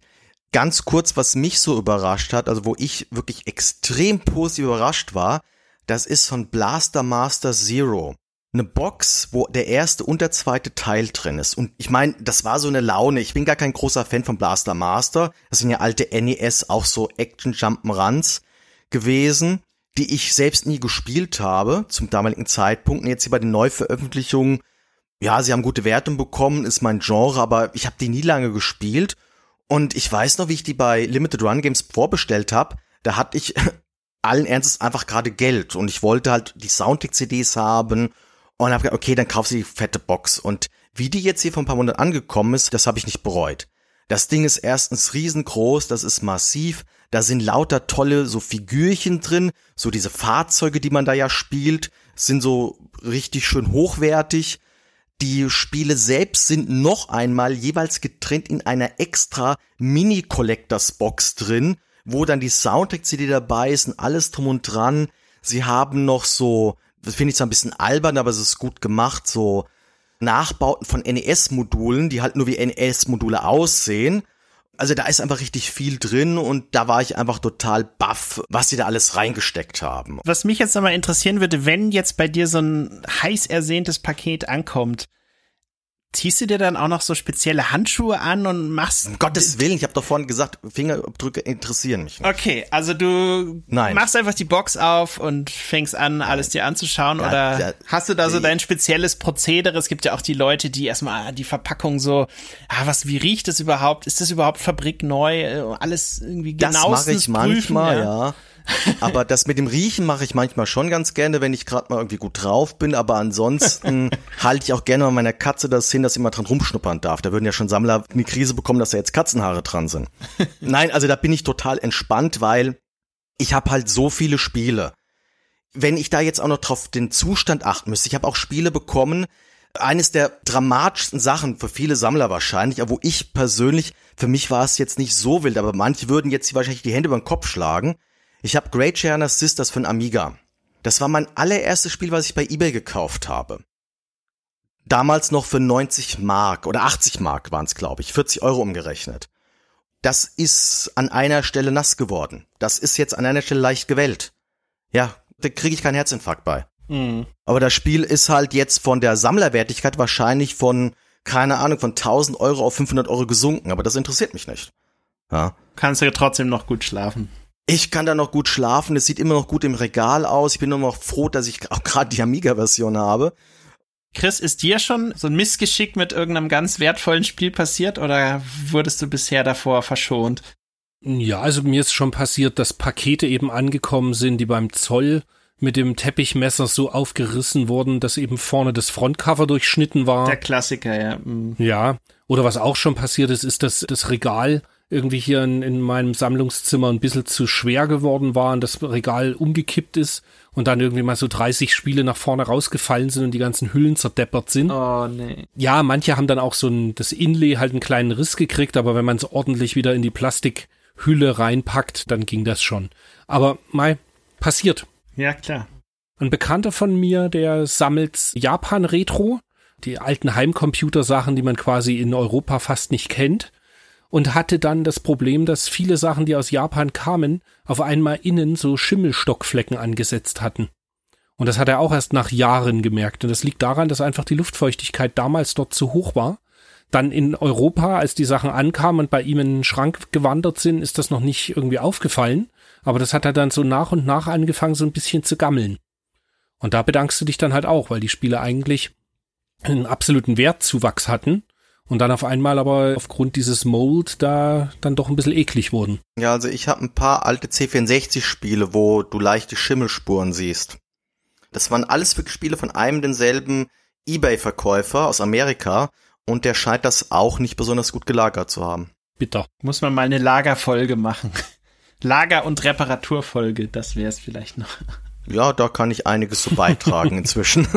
Ganz kurz, was mich so überrascht hat, also wo ich wirklich extrem positiv überrascht war, das ist von Blaster Master Zero. Eine Box, wo der erste und der zweite Teil drin ist. Und ich meine, das war so eine Laune. Ich bin gar kein großer Fan von Blaster Master. Das sind ja alte NES, auch so Action Jump'n'Runs gewesen die ich selbst nie gespielt habe zum damaligen Zeitpunkt. Und jetzt hier bei den Neuveröffentlichungen, ja, sie haben gute Wertungen bekommen, ist mein Genre, aber ich habe die nie lange gespielt. Und ich weiß noch, wie ich die bei Limited Run Games vorbestellt habe. Da hatte ich allen Ernstes einfach gerade Geld und ich wollte halt die Soundtrack-CDs haben und habe gedacht, okay, dann kauf sie die fette Box. Und wie die jetzt hier vor ein paar Monaten angekommen ist, das habe ich nicht bereut. Das Ding ist erstens riesengroß, das ist massiv, da sind lauter tolle so Figürchen drin, so diese Fahrzeuge, die man da ja spielt, sind so richtig schön hochwertig. Die Spiele selbst sind noch einmal jeweils getrennt in einer extra Mini-Collectors Box drin, wo dann die Soundtrack-CD dabei ist und alles drum und dran. Sie haben noch so, das finde ich zwar ein bisschen albern, aber es ist gut gemacht, so Nachbauten von NES-Modulen, die halt nur wie NES-Module aussehen also da ist einfach richtig viel drin und da war ich einfach total baff, was sie da alles reingesteckt haben. Was mich jetzt nochmal interessieren würde, wenn jetzt bei dir so ein heiß ersehntes Paket ankommt, Ziehst du dir dann auch noch so spezielle Handschuhe an und machst. Um Gottes Willen, ich habe doch vorhin gesagt, Fingerabdrücke interessieren mich nicht. Okay, also du Nein. machst einfach die Box auf und fängst an, alles dir anzuschauen. Ja, oder ja, hast du da so dein spezielles Prozedere? Es gibt ja auch die Leute, die erstmal die Verpackung so, ah, was, wie riecht das überhaupt? Ist das überhaupt fabrikneu? Alles irgendwie genau. Das mache ich manchmal, ja. ja. Aber das mit dem Riechen mache ich manchmal schon ganz gerne, wenn ich gerade mal irgendwie gut drauf bin. Aber ansonsten halte ich auch gerne mal meiner Katze das hin, dass sie mal dran rumschnuppern darf. Da würden ja schon Sammler eine Krise bekommen, dass da jetzt Katzenhaare dran sind. Nein, also da bin ich total entspannt, weil ich habe halt so viele Spiele. Wenn ich da jetzt auch noch drauf den Zustand achten müsste, ich habe auch Spiele bekommen, eines der dramatischsten Sachen für viele Sammler wahrscheinlich, aber wo ich persönlich, für mich war es jetzt nicht so wild, aber manche würden jetzt wahrscheinlich die Hände über den Kopf schlagen. Ich habe Great Gianna Sisters ein Amiga. Das war mein allererstes Spiel, was ich bei eBay gekauft habe. Damals noch für 90 Mark oder 80 Mark waren es, glaube ich, 40 Euro umgerechnet. Das ist an einer Stelle nass geworden. Das ist jetzt an einer Stelle leicht gewellt. Ja, da kriege ich keinen Herzinfarkt bei. Mhm. Aber das Spiel ist halt jetzt von der Sammlerwertigkeit wahrscheinlich von, keine Ahnung, von 1000 Euro auf 500 Euro gesunken. Aber das interessiert mich nicht. Ja. Kannst du trotzdem noch gut schlafen. Ich kann da noch gut schlafen, es sieht immer noch gut im Regal aus. Ich bin nur noch froh, dass ich auch gerade die Amiga-Version habe. Chris, ist dir schon so ein Missgeschick mit irgendeinem ganz wertvollen Spiel passiert oder wurdest du bisher davor verschont? Ja, also mir ist schon passiert, dass Pakete eben angekommen sind, die beim Zoll mit dem Teppichmesser so aufgerissen wurden, dass eben vorne das Frontcover durchschnitten war. Der Klassiker, ja. Mhm. Ja. Oder was auch schon passiert ist, ist, dass das Regal irgendwie hier in, in meinem Sammlungszimmer ein bisschen zu schwer geworden war und das Regal umgekippt ist und dann irgendwie mal so 30 Spiele nach vorne rausgefallen sind und die ganzen Hüllen zerdeppert sind. Oh, nee. Ja, manche haben dann auch so ein, das Inlay halt einen kleinen Riss gekriegt, aber wenn man es ordentlich wieder in die Plastikhülle reinpackt, dann ging das schon. Aber mal passiert. Ja, klar. Ein Bekannter von mir, der sammelt Japan-Retro, die alten Heimcomputer-Sachen, die man quasi in Europa fast nicht kennt. Und hatte dann das Problem, dass viele Sachen, die aus Japan kamen, auf einmal innen so Schimmelstockflecken angesetzt hatten. Und das hat er auch erst nach Jahren gemerkt. Und das liegt daran, dass einfach die Luftfeuchtigkeit damals dort zu hoch war. Dann in Europa, als die Sachen ankamen und bei ihm in den Schrank gewandert sind, ist das noch nicht irgendwie aufgefallen. Aber das hat er dann so nach und nach angefangen, so ein bisschen zu gammeln. Und da bedankst du dich dann halt auch, weil die Spiele eigentlich einen absoluten Wertzuwachs hatten und dann auf einmal aber aufgrund dieses Mold da dann doch ein bisschen eklig wurden. Ja, also ich habe ein paar alte C64-Spiele, wo du leichte Schimmelspuren siehst. Das waren alles wirklich Spiele von einem denselben eBay-Verkäufer aus Amerika und der scheint das auch nicht besonders gut gelagert zu haben. Bitter. Muss man mal eine Lagerfolge machen. Lager- und Reparaturfolge, das wäre es vielleicht noch. Ja, da kann ich einiges zu beitragen inzwischen.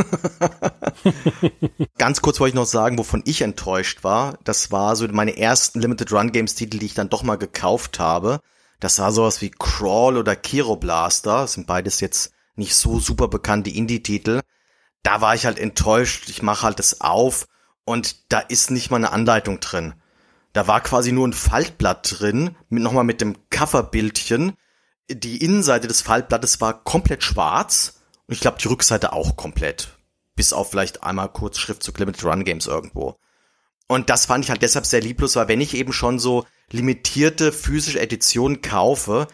Ganz kurz wollte ich noch sagen, wovon ich enttäuscht war. Das war so meine ersten Limited Run Games Titel, die ich dann doch mal gekauft habe. Das war sowas wie Crawl oder Kiro Blaster. Das sind beides jetzt nicht so super bekannte Indie-Titel. Da war ich halt enttäuscht. Ich mache halt das auf und da ist nicht mal eine Anleitung drin. Da war quasi nur ein Faltblatt drin, mit, nochmal mit dem Coverbildchen die Innenseite des Faltblattes war komplett schwarz und ich glaube die Rückseite auch komplett. Bis auf vielleicht einmal kurz Schriftzug Limited Run Games irgendwo. Und das fand ich halt deshalb sehr lieblos, weil wenn ich eben schon so limitierte physische Editionen kaufe,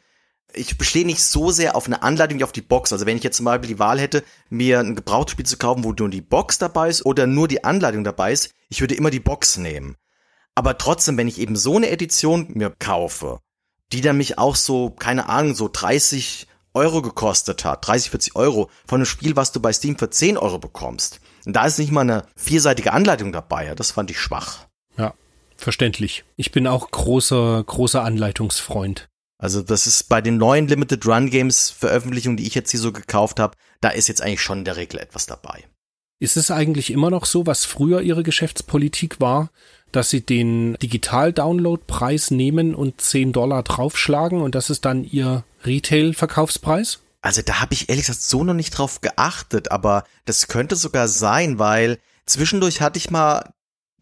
ich bestehe nicht so sehr auf eine Anleitung wie auf die Box. Also wenn ich jetzt zum Beispiel die Wahl hätte, mir ein Gebrauchsspiel zu kaufen, wo nur die Box dabei ist oder nur die Anleitung dabei ist, ich würde immer die Box nehmen. Aber trotzdem, wenn ich eben so eine Edition mir kaufe die dann mich auch so, keine Ahnung, so 30 Euro gekostet hat, 30, 40 Euro von einem Spiel, was du bei Steam für 10 Euro bekommst. Und da ist nicht mal eine vierseitige Anleitung dabei, ja, das fand ich schwach. Ja, verständlich. Ich bin auch großer, großer Anleitungsfreund. Also das ist bei den neuen Limited Run Games Veröffentlichungen, die ich jetzt hier so gekauft habe, da ist jetzt eigentlich schon in der Regel etwas dabei. Ist es eigentlich immer noch so, was früher ihre Geschäftspolitik war, dass sie den Digital-Download-Preis nehmen und 10 Dollar draufschlagen und das ist dann ihr Retail-Verkaufspreis? Also da habe ich ehrlich gesagt so noch nicht drauf geachtet, aber das könnte sogar sein, weil zwischendurch hatte ich mal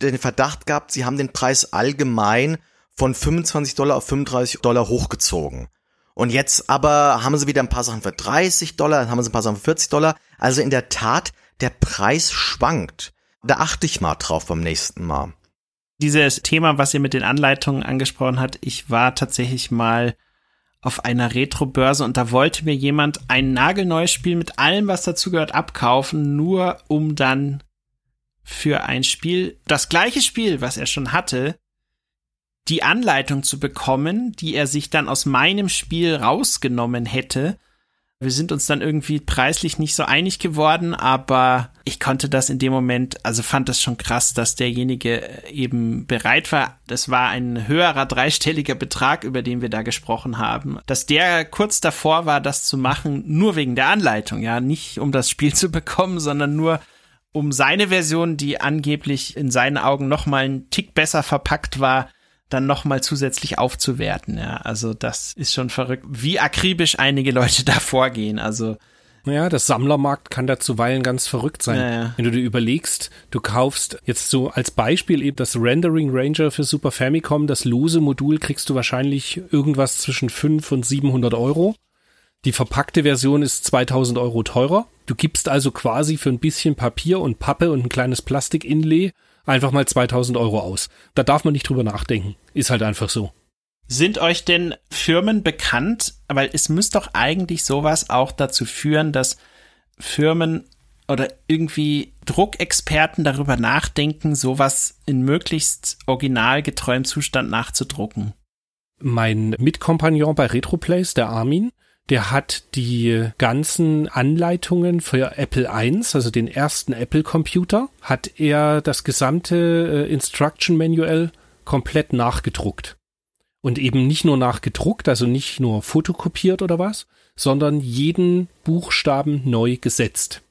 den Verdacht gehabt, sie haben den Preis allgemein von 25 Dollar auf 35 Dollar hochgezogen. Und jetzt aber haben sie wieder ein paar Sachen für 30 Dollar, dann haben sie ein paar Sachen für 40 Dollar. Also in der Tat, der Preis schwankt. Da achte ich mal drauf beim nächsten Mal dieses Thema, was ihr mit den Anleitungen angesprochen habt, ich war tatsächlich mal auf einer Retro-Börse und da wollte mir jemand ein nagelneues Spiel mit allem, was dazugehört, abkaufen, nur um dann für ein Spiel, das gleiche Spiel, was er schon hatte, die Anleitung zu bekommen, die er sich dann aus meinem Spiel rausgenommen hätte wir sind uns dann irgendwie preislich nicht so einig geworden, aber ich konnte das in dem Moment, also fand das schon krass, dass derjenige eben bereit war. Das war ein höherer dreistelliger Betrag, über den wir da gesprochen haben, dass der kurz davor war, das zu machen, nur wegen der Anleitung, ja, nicht um das Spiel zu bekommen, sondern nur um seine Version, die angeblich in seinen Augen noch mal einen Tick besser verpackt war, dann nochmal zusätzlich aufzuwerten. Ja, also das ist schon verrückt, wie akribisch einige Leute da vorgehen. Also naja, das Sammlermarkt kann da zuweilen ganz verrückt sein. Naja. Wenn du dir überlegst, du kaufst jetzt so als Beispiel eben das Rendering Ranger für Super Famicom, das lose Modul kriegst du wahrscheinlich irgendwas zwischen 5 und 700 Euro. Die verpackte Version ist 2000 Euro teurer. Du gibst also quasi für ein bisschen Papier und Pappe und ein kleines Plastik-Inlay einfach mal 2000 Euro aus. Da darf man nicht drüber nachdenken. Ist halt einfach so. Sind euch denn Firmen bekannt? Weil es müsste doch eigentlich sowas auch dazu führen, dass Firmen oder irgendwie Druckexperten darüber nachdenken, sowas in möglichst originalgetreuem Zustand nachzudrucken. Mein Mitkompagnon bei Retroplays, der Armin, der hat die ganzen Anleitungen für Apple I, also den ersten Apple Computer, hat er das gesamte äh, Instruction Manual komplett nachgedruckt. Und eben nicht nur nachgedruckt, also nicht nur fotokopiert oder was, sondern jeden Buchstaben neu gesetzt.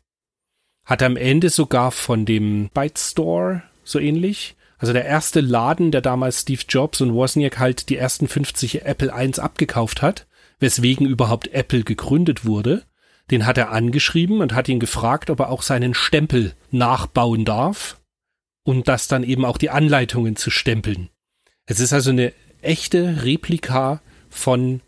Hat am Ende sogar von dem Byte Store so ähnlich, also der erste Laden, der damals Steve Jobs und Wozniak halt die ersten 50 Apple I abgekauft hat, weswegen überhaupt Apple gegründet wurde. Den hat er angeschrieben und hat ihn gefragt, ob er auch seinen Stempel nachbauen darf und das dann eben auch die Anleitungen zu stempeln. Es ist also eine echte Replika von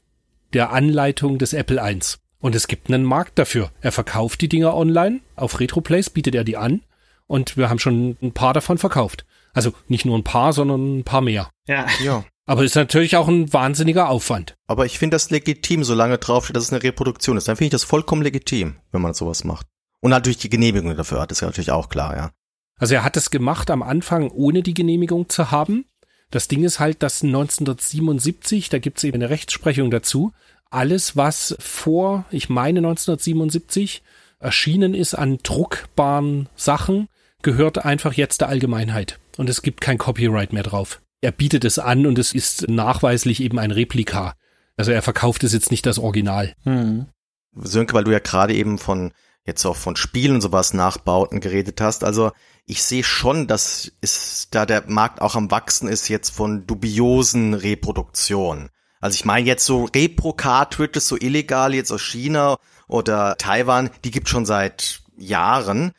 der Anleitung des Apple I. Und es gibt einen Markt dafür. Er verkauft die Dinger online. Auf Retroplays bietet er die an. Und wir haben schon ein paar davon verkauft. Also nicht nur ein paar, sondern ein paar mehr. Ja. Ja. Aber ist natürlich auch ein wahnsinniger Aufwand. Aber ich finde das legitim, solange draufsteht, dass es eine Reproduktion ist. Dann finde ich das vollkommen legitim, wenn man sowas macht. Und natürlich die Genehmigung dafür hat, ist ja natürlich auch klar, ja. Also er hat es gemacht am Anfang, ohne die Genehmigung zu haben. Das Ding ist halt, dass 1977, da gibt es eben eine Rechtsprechung dazu, alles, was vor, ich meine 1977, erschienen ist an druckbaren Sachen, gehört einfach jetzt der Allgemeinheit. Und es gibt kein Copyright mehr drauf. Er bietet es an und es ist nachweislich eben ein Replika. Also er verkauft es jetzt nicht das Original. Hm. Sönke, weil du ja gerade eben von jetzt auch von Spielen und sowas Nachbauten geredet hast. Also ich sehe schon, dass ist da der Markt auch am wachsen ist jetzt von dubiosen Reproduktionen. Also ich meine jetzt so Repro-Cartridges, so illegal jetzt aus China oder Taiwan, die gibt schon seit Jahren.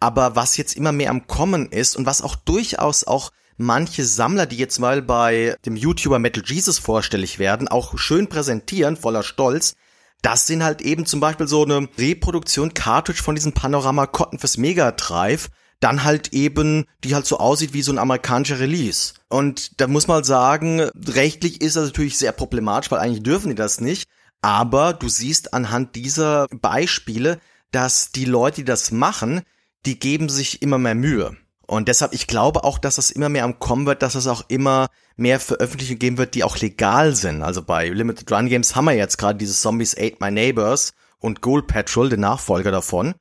Aber was jetzt immer mehr am Kommen ist und was auch durchaus auch manche Sammler, die jetzt mal bei dem YouTuber Metal Jesus vorstellig werden, auch schön präsentieren, voller Stolz, das sind halt eben zum Beispiel so eine Reproduktion Cartridge von diesem Panorama Cotton fürs Mega Drive, dann halt eben, die halt so aussieht wie so ein amerikanischer Release. Und da muss man sagen, rechtlich ist das natürlich sehr problematisch, weil eigentlich dürfen die das nicht. Aber du siehst anhand dieser Beispiele, dass die Leute, die das machen, die geben sich immer mehr Mühe. Und deshalb, ich glaube auch, dass das immer mehr am Kommen wird, dass es auch immer mehr Veröffentlichungen geben wird, die auch legal sind. Also bei Limited Run Games haben wir jetzt gerade diese Zombies Ate My Neighbors und Gold Patrol, den Nachfolger davon.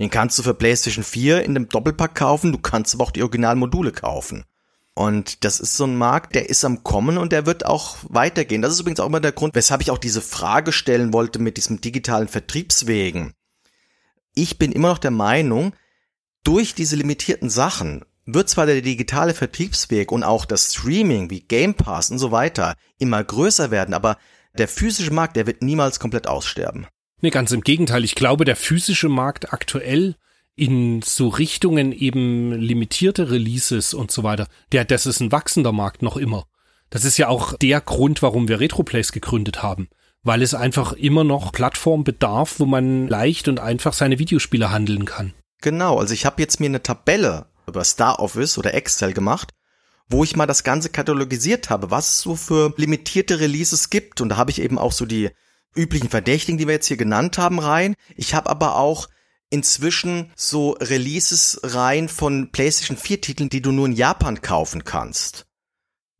Den kannst du für PlayStation 4 in dem Doppelpack kaufen, du kannst aber auch die Originalmodule kaufen. Und das ist so ein Markt, der ist am Kommen und der wird auch weitergehen. Das ist übrigens auch immer der Grund, weshalb ich auch diese Frage stellen wollte mit diesem digitalen Vertriebswegen. Ich bin immer noch der Meinung, durch diese limitierten Sachen wird zwar der digitale Vertriebsweg und auch das Streaming wie Game Pass und so weiter immer größer werden, aber der physische Markt, der wird niemals komplett aussterben. Nee, ganz im Gegenteil. Ich glaube, der physische Markt aktuell in so Richtungen eben limitierte Releases und so weiter, der, das ist ein wachsender Markt noch immer. Das ist ja auch der Grund, warum wir Retroplays gegründet haben. Weil es einfach immer noch Plattform bedarf, wo man leicht und einfach seine Videospiele handeln kann. Genau, also ich habe jetzt mir eine Tabelle über Star Office oder Excel gemacht, wo ich mal das Ganze katalogisiert habe, was es so für limitierte Releases gibt. Und da habe ich eben auch so die üblichen Verdächtigen, die wir jetzt hier genannt haben, rein. Ich habe aber auch inzwischen so Releases rein von PlayStation 4 Titeln, die du nur in Japan kaufen kannst.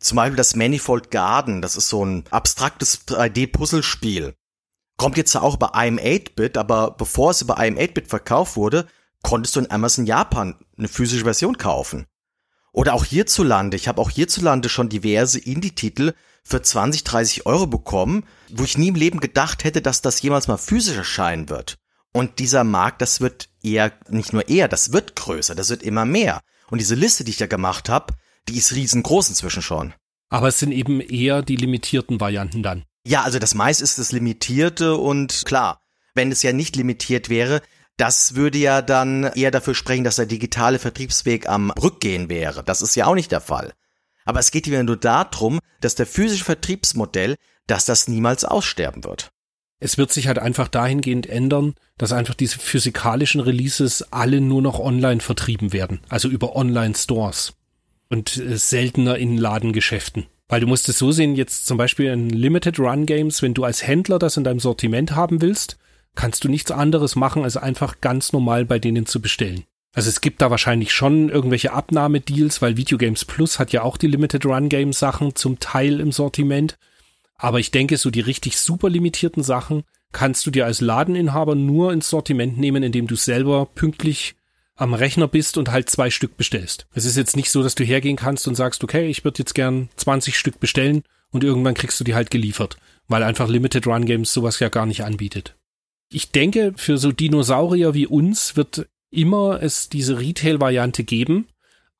Zum Beispiel das Manifold Garden, das ist so ein abstraktes 3D-Puzzlespiel. Kommt jetzt auch über IM 8-Bit, aber bevor es über IM 8-Bit verkauft wurde, konntest du in Amazon Japan eine physische Version kaufen. Oder auch hierzulande. Ich habe auch hierzulande schon diverse Indie-Titel für 20, 30 Euro bekommen, wo ich nie im Leben gedacht hätte, dass das jemals mal physisch erscheinen wird. Und dieser Markt, das wird eher, nicht nur eher, das wird größer, das wird immer mehr. Und diese Liste, die ich da gemacht habe, die ist riesengroß inzwischen schon. Aber es sind eben eher die limitierten Varianten dann. Ja, also das meiste ist das Limitierte und klar, wenn es ja nicht limitiert wäre, das würde ja dann eher dafür sprechen, dass der digitale Vertriebsweg am Rückgehen wäre. Das ist ja auch nicht der Fall. Aber es geht wieder nur darum, dass der physische Vertriebsmodell, dass das niemals aussterben wird. Es wird sich halt einfach dahingehend ändern, dass einfach diese physikalischen Releases alle nur noch online vertrieben werden, also über Online-Stores und äh, seltener in Ladengeschäften. Weil du musst es so sehen, jetzt zum Beispiel in Limited Run Games, wenn du als Händler das in deinem Sortiment haben willst, kannst du nichts anderes machen, als einfach ganz normal bei denen zu bestellen. Also es gibt da wahrscheinlich schon irgendwelche Abnahmedeals, weil Videogames Plus hat ja auch die Limited Run Game Sachen zum Teil im Sortiment. Aber ich denke, so die richtig super limitierten Sachen kannst du dir als Ladeninhaber nur ins Sortiment nehmen, indem du selber pünktlich am Rechner bist und halt zwei Stück bestellst. Es ist jetzt nicht so, dass du hergehen kannst und sagst, okay, ich würde jetzt gern 20 Stück bestellen und irgendwann kriegst du die halt geliefert, weil einfach Limited Run Games sowas ja gar nicht anbietet. Ich denke, für so Dinosaurier wie uns wird immer es diese Retail-Variante geben.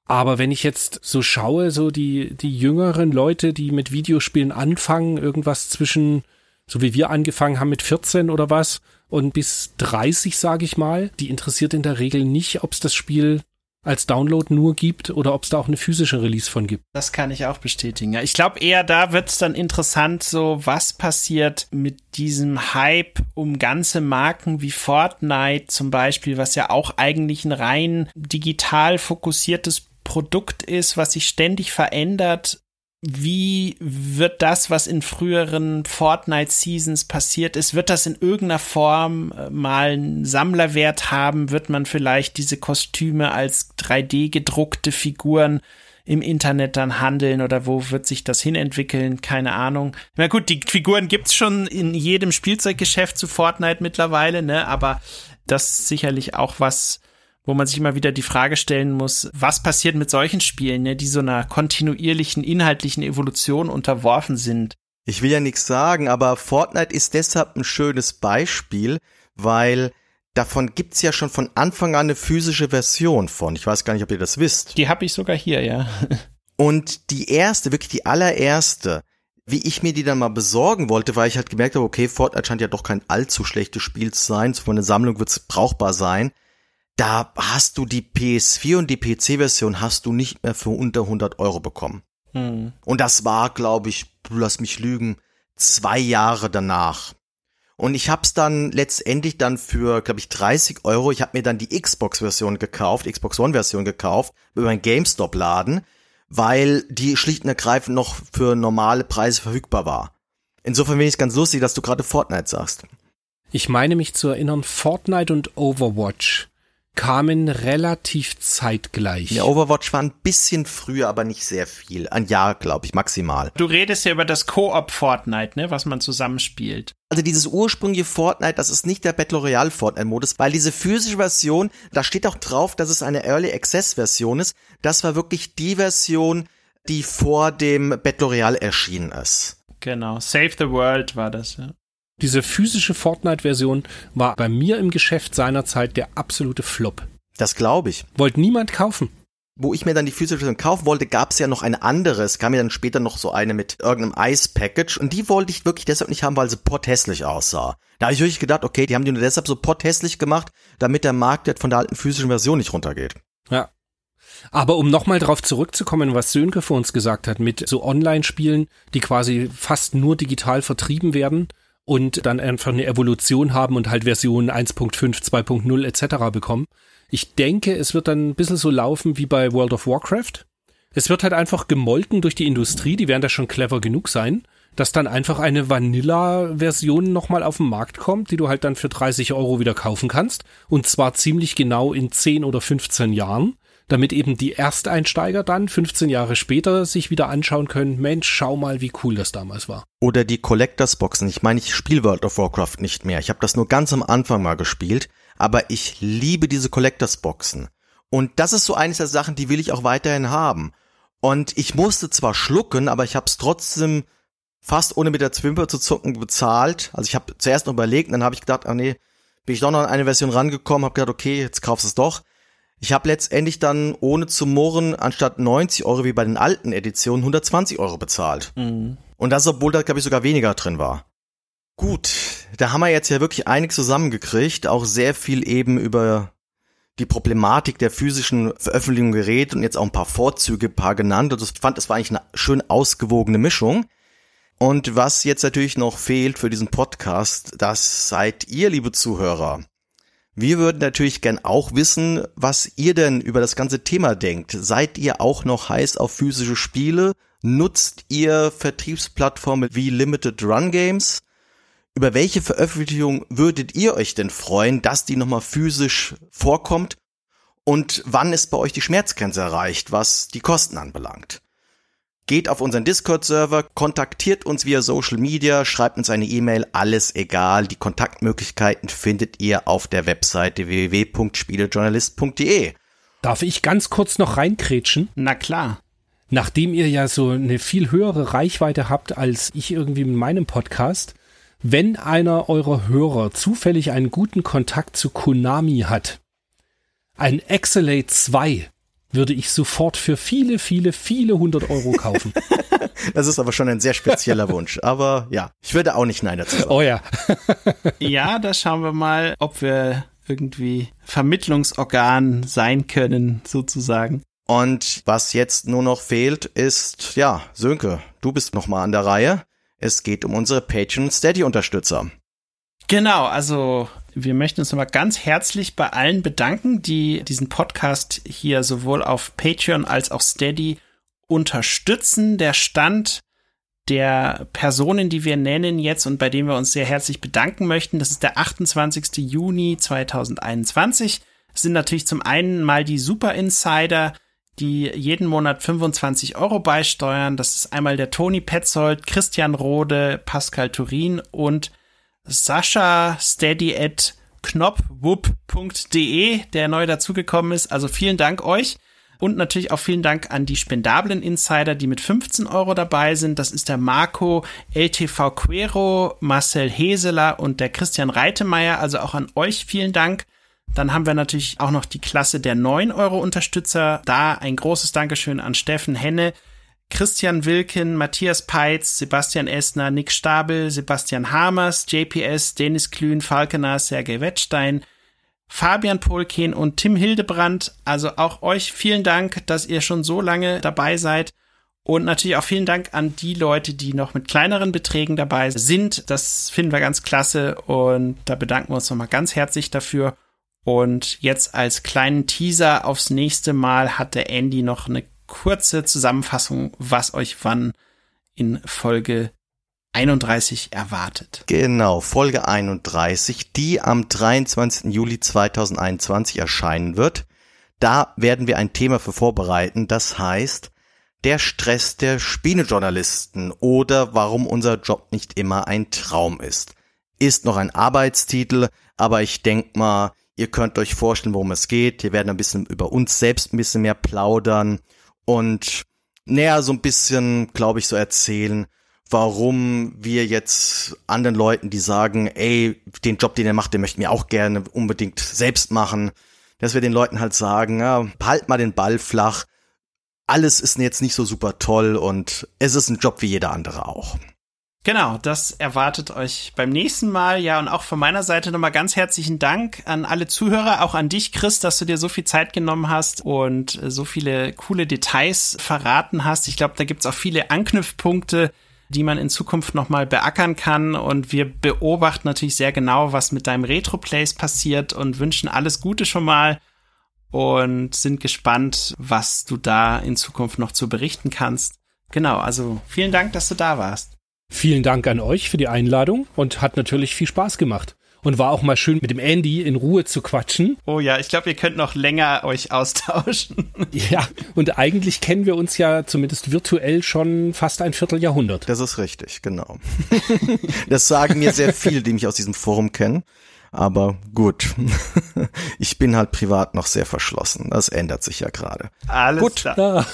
Aber wenn ich jetzt so schaue, so die, die jüngeren Leute, die mit Videospielen anfangen, irgendwas zwischen, so wie wir angefangen haben mit 14 oder was, und bis 30, sage ich mal, die interessiert in der Regel nicht, ob es das Spiel als Download nur gibt oder ob es da auch eine physische Release von gibt. Das kann ich auch bestätigen. Ja, ich glaube eher, da wird es dann interessant, so was passiert mit diesem Hype um ganze Marken wie Fortnite zum Beispiel, was ja auch eigentlich ein rein digital fokussiertes Produkt ist, was sich ständig verändert wie wird das, was in früheren Fortnite-Seasons passiert ist, wird das in irgendeiner Form äh, mal einen Sammlerwert haben? Wird man vielleicht diese Kostüme als 3D gedruckte Figuren im Internet dann handeln oder wo wird sich das hinentwickeln? Keine Ahnung. Na gut, die Figuren gibt's schon in jedem Spielzeuggeschäft zu Fortnite mittlerweile, ne? Aber das ist sicherlich auch was, wo man sich immer wieder die Frage stellen muss, was passiert mit solchen Spielen, ne, die so einer kontinuierlichen inhaltlichen Evolution unterworfen sind. Ich will ja nichts sagen, aber Fortnite ist deshalb ein schönes Beispiel, weil davon gibt's ja schon von Anfang an eine physische Version von. Ich weiß gar nicht, ob ihr das wisst. Die habe ich sogar hier, ja. Und die erste, wirklich die allererste, wie ich mir die dann mal besorgen wollte, weil ich halt gemerkt habe, okay, Fortnite scheint ja doch kein allzu schlechtes Spiel zu sein, so von der Sammlung wird's brauchbar sein da hast du die PS4 und die PC-Version hast du nicht mehr für unter 100 Euro bekommen. Hm. Und das war, glaube ich, lass mich lügen, zwei Jahre danach. Und ich hab's dann letztendlich dann für, glaube ich, 30 Euro, ich habe mir dann die Xbox-Version gekauft, Xbox One-Version gekauft, über einen GameStop-Laden, weil die schlicht und ergreifend noch für normale Preise verfügbar war. Insofern finde ich es ganz lustig, dass du gerade Fortnite sagst. Ich meine mich zu erinnern, Fortnite und Overwatch kamen relativ zeitgleich. Ja, Overwatch war ein bisschen früher, aber nicht sehr viel. Ein Jahr, glaube ich, maximal. Du redest ja über das Co-op Fortnite, ne, was man zusammenspielt. Also dieses ursprüngliche Fortnite, das ist nicht der Battle Royale Fortnite Modus, weil diese physische Version, da steht auch drauf, dass es eine Early Access Version ist. Das war wirklich die Version, die vor dem Battle Royale erschienen ist. Genau, Save the World war das, ja. Diese physische Fortnite-Version war bei mir im Geschäft seinerzeit der absolute Flop. Das glaube ich. Wollte niemand kaufen. Wo ich mir dann die physische Version kaufen wollte, gab es ja noch eine andere. Es kam ja dann später noch so eine mit irgendeinem Ice-Package und die wollte ich wirklich deshalb nicht haben, weil sie potthässlich aussah. Da habe ich wirklich gedacht, okay, die haben die nur deshalb so potthässlich gemacht, damit der Marktwert von der alten physischen Version nicht runtergeht. Ja. Aber um nochmal drauf zurückzukommen, was Sönke vor uns gesagt hat, mit so Online-Spielen, die quasi fast nur digital vertrieben werden, und dann einfach eine Evolution haben und halt Version 1.5, 2.0 etc. bekommen. Ich denke, es wird dann ein bisschen so laufen wie bei World of Warcraft. Es wird halt einfach gemolken durch die Industrie, die werden da schon clever genug sein, dass dann einfach eine Vanilla-Version nochmal auf den Markt kommt, die du halt dann für 30 Euro wieder kaufen kannst. Und zwar ziemlich genau in 10 oder 15 Jahren damit eben die Ersteinsteiger dann 15 Jahre später sich wieder anschauen können, Mensch, schau mal, wie cool das damals war. Oder die Collectors Boxen. Ich meine, ich spiele World of Warcraft nicht mehr. Ich habe das nur ganz am Anfang mal gespielt, aber ich liebe diese Collectors Boxen. Und das ist so eines der Sachen, die will ich auch weiterhin haben. Und ich musste zwar schlucken, aber ich habe es trotzdem fast ohne mit der Zwimper zu zucken bezahlt. Also ich habe zuerst noch überlegt, dann habe ich gedacht, ah nee, bin ich doch noch an eine Version rangekommen, habe gedacht, okay, jetzt kaufst es doch. Ich habe letztendlich dann ohne zu murren anstatt 90 Euro wie bei den alten Editionen 120 Euro bezahlt. Mhm. Und das, obwohl da, glaube ich, sogar weniger drin war. Gut, da haben wir jetzt ja wirklich einiges zusammengekriegt, auch sehr viel eben über die Problematik der physischen Veröffentlichung geredet und jetzt auch ein paar Vorzüge, ein paar genannt. Und ich fand, es war eigentlich eine schön ausgewogene Mischung. Und was jetzt natürlich noch fehlt für diesen Podcast, das seid ihr, liebe Zuhörer. Wir würden natürlich gern auch wissen, was ihr denn über das ganze Thema denkt. Seid ihr auch noch heiß auf physische Spiele? Nutzt ihr Vertriebsplattformen wie Limited Run Games? Über welche Veröffentlichung würdet ihr euch denn freuen, dass die nochmal physisch vorkommt? Und wann ist bei euch die Schmerzgrenze erreicht, was die Kosten anbelangt? Geht auf unseren Discord-Server, kontaktiert uns via Social Media, schreibt uns eine E-Mail, alles egal. Die Kontaktmöglichkeiten findet ihr auf der Webseite www.spielejournalist.de. Darf ich ganz kurz noch reinkrätschen? Na klar. Nachdem ihr ja so eine viel höhere Reichweite habt als ich irgendwie mit meinem Podcast, wenn einer eurer Hörer zufällig einen guten Kontakt zu Konami hat, ein Excelate 2 würde ich sofort für viele, viele, viele hundert Euro kaufen. das ist aber schon ein sehr spezieller Wunsch. Aber ja, ich würde auch nicht Nein dazu sagen. Oh ja. ja, da schauen wir mal, ob wir irgendwie Vermittlungsorgan sein können, sozusagen. Und was jetzt nur noch fehlt, ist, ja, Sönke, du bist nochmal an der Reihe. Es geht um unsere Patreon Steady Unterstützer. Genau, also wir möchten uns nochmal ganz herzlich bei allen bedanken, die diesen Podcast hier sowohl auf Patreon als auch Steady unterstützen. Der Stand der Personen, die wir nennen jetzt und bei denen wir uns sehr herzlich bedanken möchten, das ist der 28. Juni 2021. Das sind natürlich zum einen mal die Super Insider, die jeden Monat 25 Euro beisteuern. Das ist einmal der Toni Petzold, Christian Rode, Pascal Turin und Sascha Steady at knopwupp.de, der neu dazugekommen ist. Also vielen Dank euch. Und natürlich auch vielen Dank an die spendablen Insider, die mit 15 Euro dabei sind. Das ist der Marco LTV Quero, Marcel Heseler und der Christian Reitemeyer. Also auch an euch vielen Dank. Dann haben wir natürlich auch noch die Klasse der 9 Euro Unterstützer. Da ein großes Dankeschön an Steffen Henne, Christian Wilken, Matthias Peitz, Sebastian Essner, Nick Stabel, Sebastian Hamers, JPS, Dennis Klün, Falkener, Sergei Wettstein, Fabian Polken und Tim Hildebrand. Also auch euch vielen Dank, dass ihr schon so lange dabei seid. Und natürlich auch vielen Dank an die Leute, die noch mit kleineren Beträgen dabei sind. Das finden wir ganz klasse und da bedanken wir uns nochmal ganz herzlich dafür. Und jetzt als kleinen Teaser aufs nächste Mal hat der Andy noch eine kurze Zusammenfassung, was euch wann in Folge 31 erwartet. Genau, Folge 31, die am 23. Juli 2021 erscheinen wird. Da werden wir ein Thema für vorbereiten, das heißt der Stress der Spielejournalisten oder warum unser Job nicht immer ein Traum ist. Ist noch ein Arbeitstitel, aber ich denke mal, ihr könnt euch vorstellen, worum es geht. Wir werden ein bisschen über uns selbst ein bisschen mehr plaudern und näher so ein bisschen, glaube ich, so erzählen, warum wir jetzt anderen Leuten, die sagen, ey, den Job, den er macht, den möchten wir auch gerne unbedingt selbst machen, dass wir den Leuten halt sagen, ja, halt mal den Ball flach. Alles ist jetzt nicht so super toll und es ist ein Job wie jeder andere auch. Genau, das erwartet euch beim nächsten Mal. Ja, und auch von meiner Seite nochmal ganz herzlichen Dank an alle Zuhörer, auch an dich, Chris, dass du dir so viel Zeit genommen hast und so viele coole Details verraten hast. Ich glaube, da gibt's auch viele Anknüpfpunkte, die man in Zukunft nochmal beackern kann. Und wir beobachten natürlich sehr genau, was mit deinem Retro-Plays passiert und wünschen alles Gute schon mal und sind gespannt, was du da in Zukunft noch zu berichten kannst. Genau, also vielen Dank, dass du da warst. Vielen Dank an euch für die Einladung und hat natürlich viel Spaß gemacht. Und war auch mal schön mit dem Andy in Ruhe zu quatschen. Oh ja, ich glaube, ihr könnt noch länger euch austauschen. Ja, und eigentlich kennen wir uns ja zumindest virtuell schon fast ein Vierteljahrhundert. Das ist richtig, genau. Das sagen mir sehr viele, die mich aus diesem Forum kennen. Aber gut, ich bin halt privat noch sehr verschlossen. Das ändert sich ja gerade. Alles gut, klar.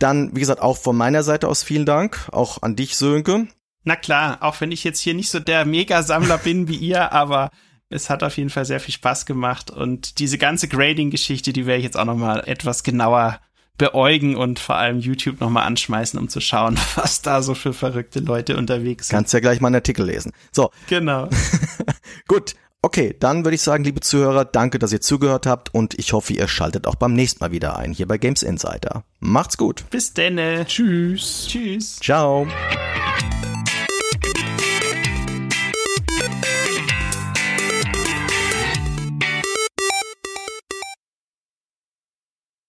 Dann, wie gesagt, auch von meiner Seite aus vielen Dank. Auch an dich, Sönke. Na klar, auch wenn ich jetzt hier nicht so der Mega-Sammler bin wie ihr, aber es hat auf jeden Fall sehr viel Spaß gemacht und diese ganze Grading-Geschichte, die werde ich jetzt auch noch mal etwas genauer beäugen und vor allem YouTube noch mal anschmeißen, um zu schauen, was da so für verrückte Leute unterwegs sind. Kannst ja gleich mal einen Artikel lesen. So. Genau. Gut. Okay, dann würde ich sagen, liebe Zuhörer, danke, dass ihr zugehört habt und ich hoffe, ihr schaltet auch beim nächsten Mal wieder ein, hier bei Games Insider. Macht's gut. Bis denne. Tschüss. Tschüss. Ciao.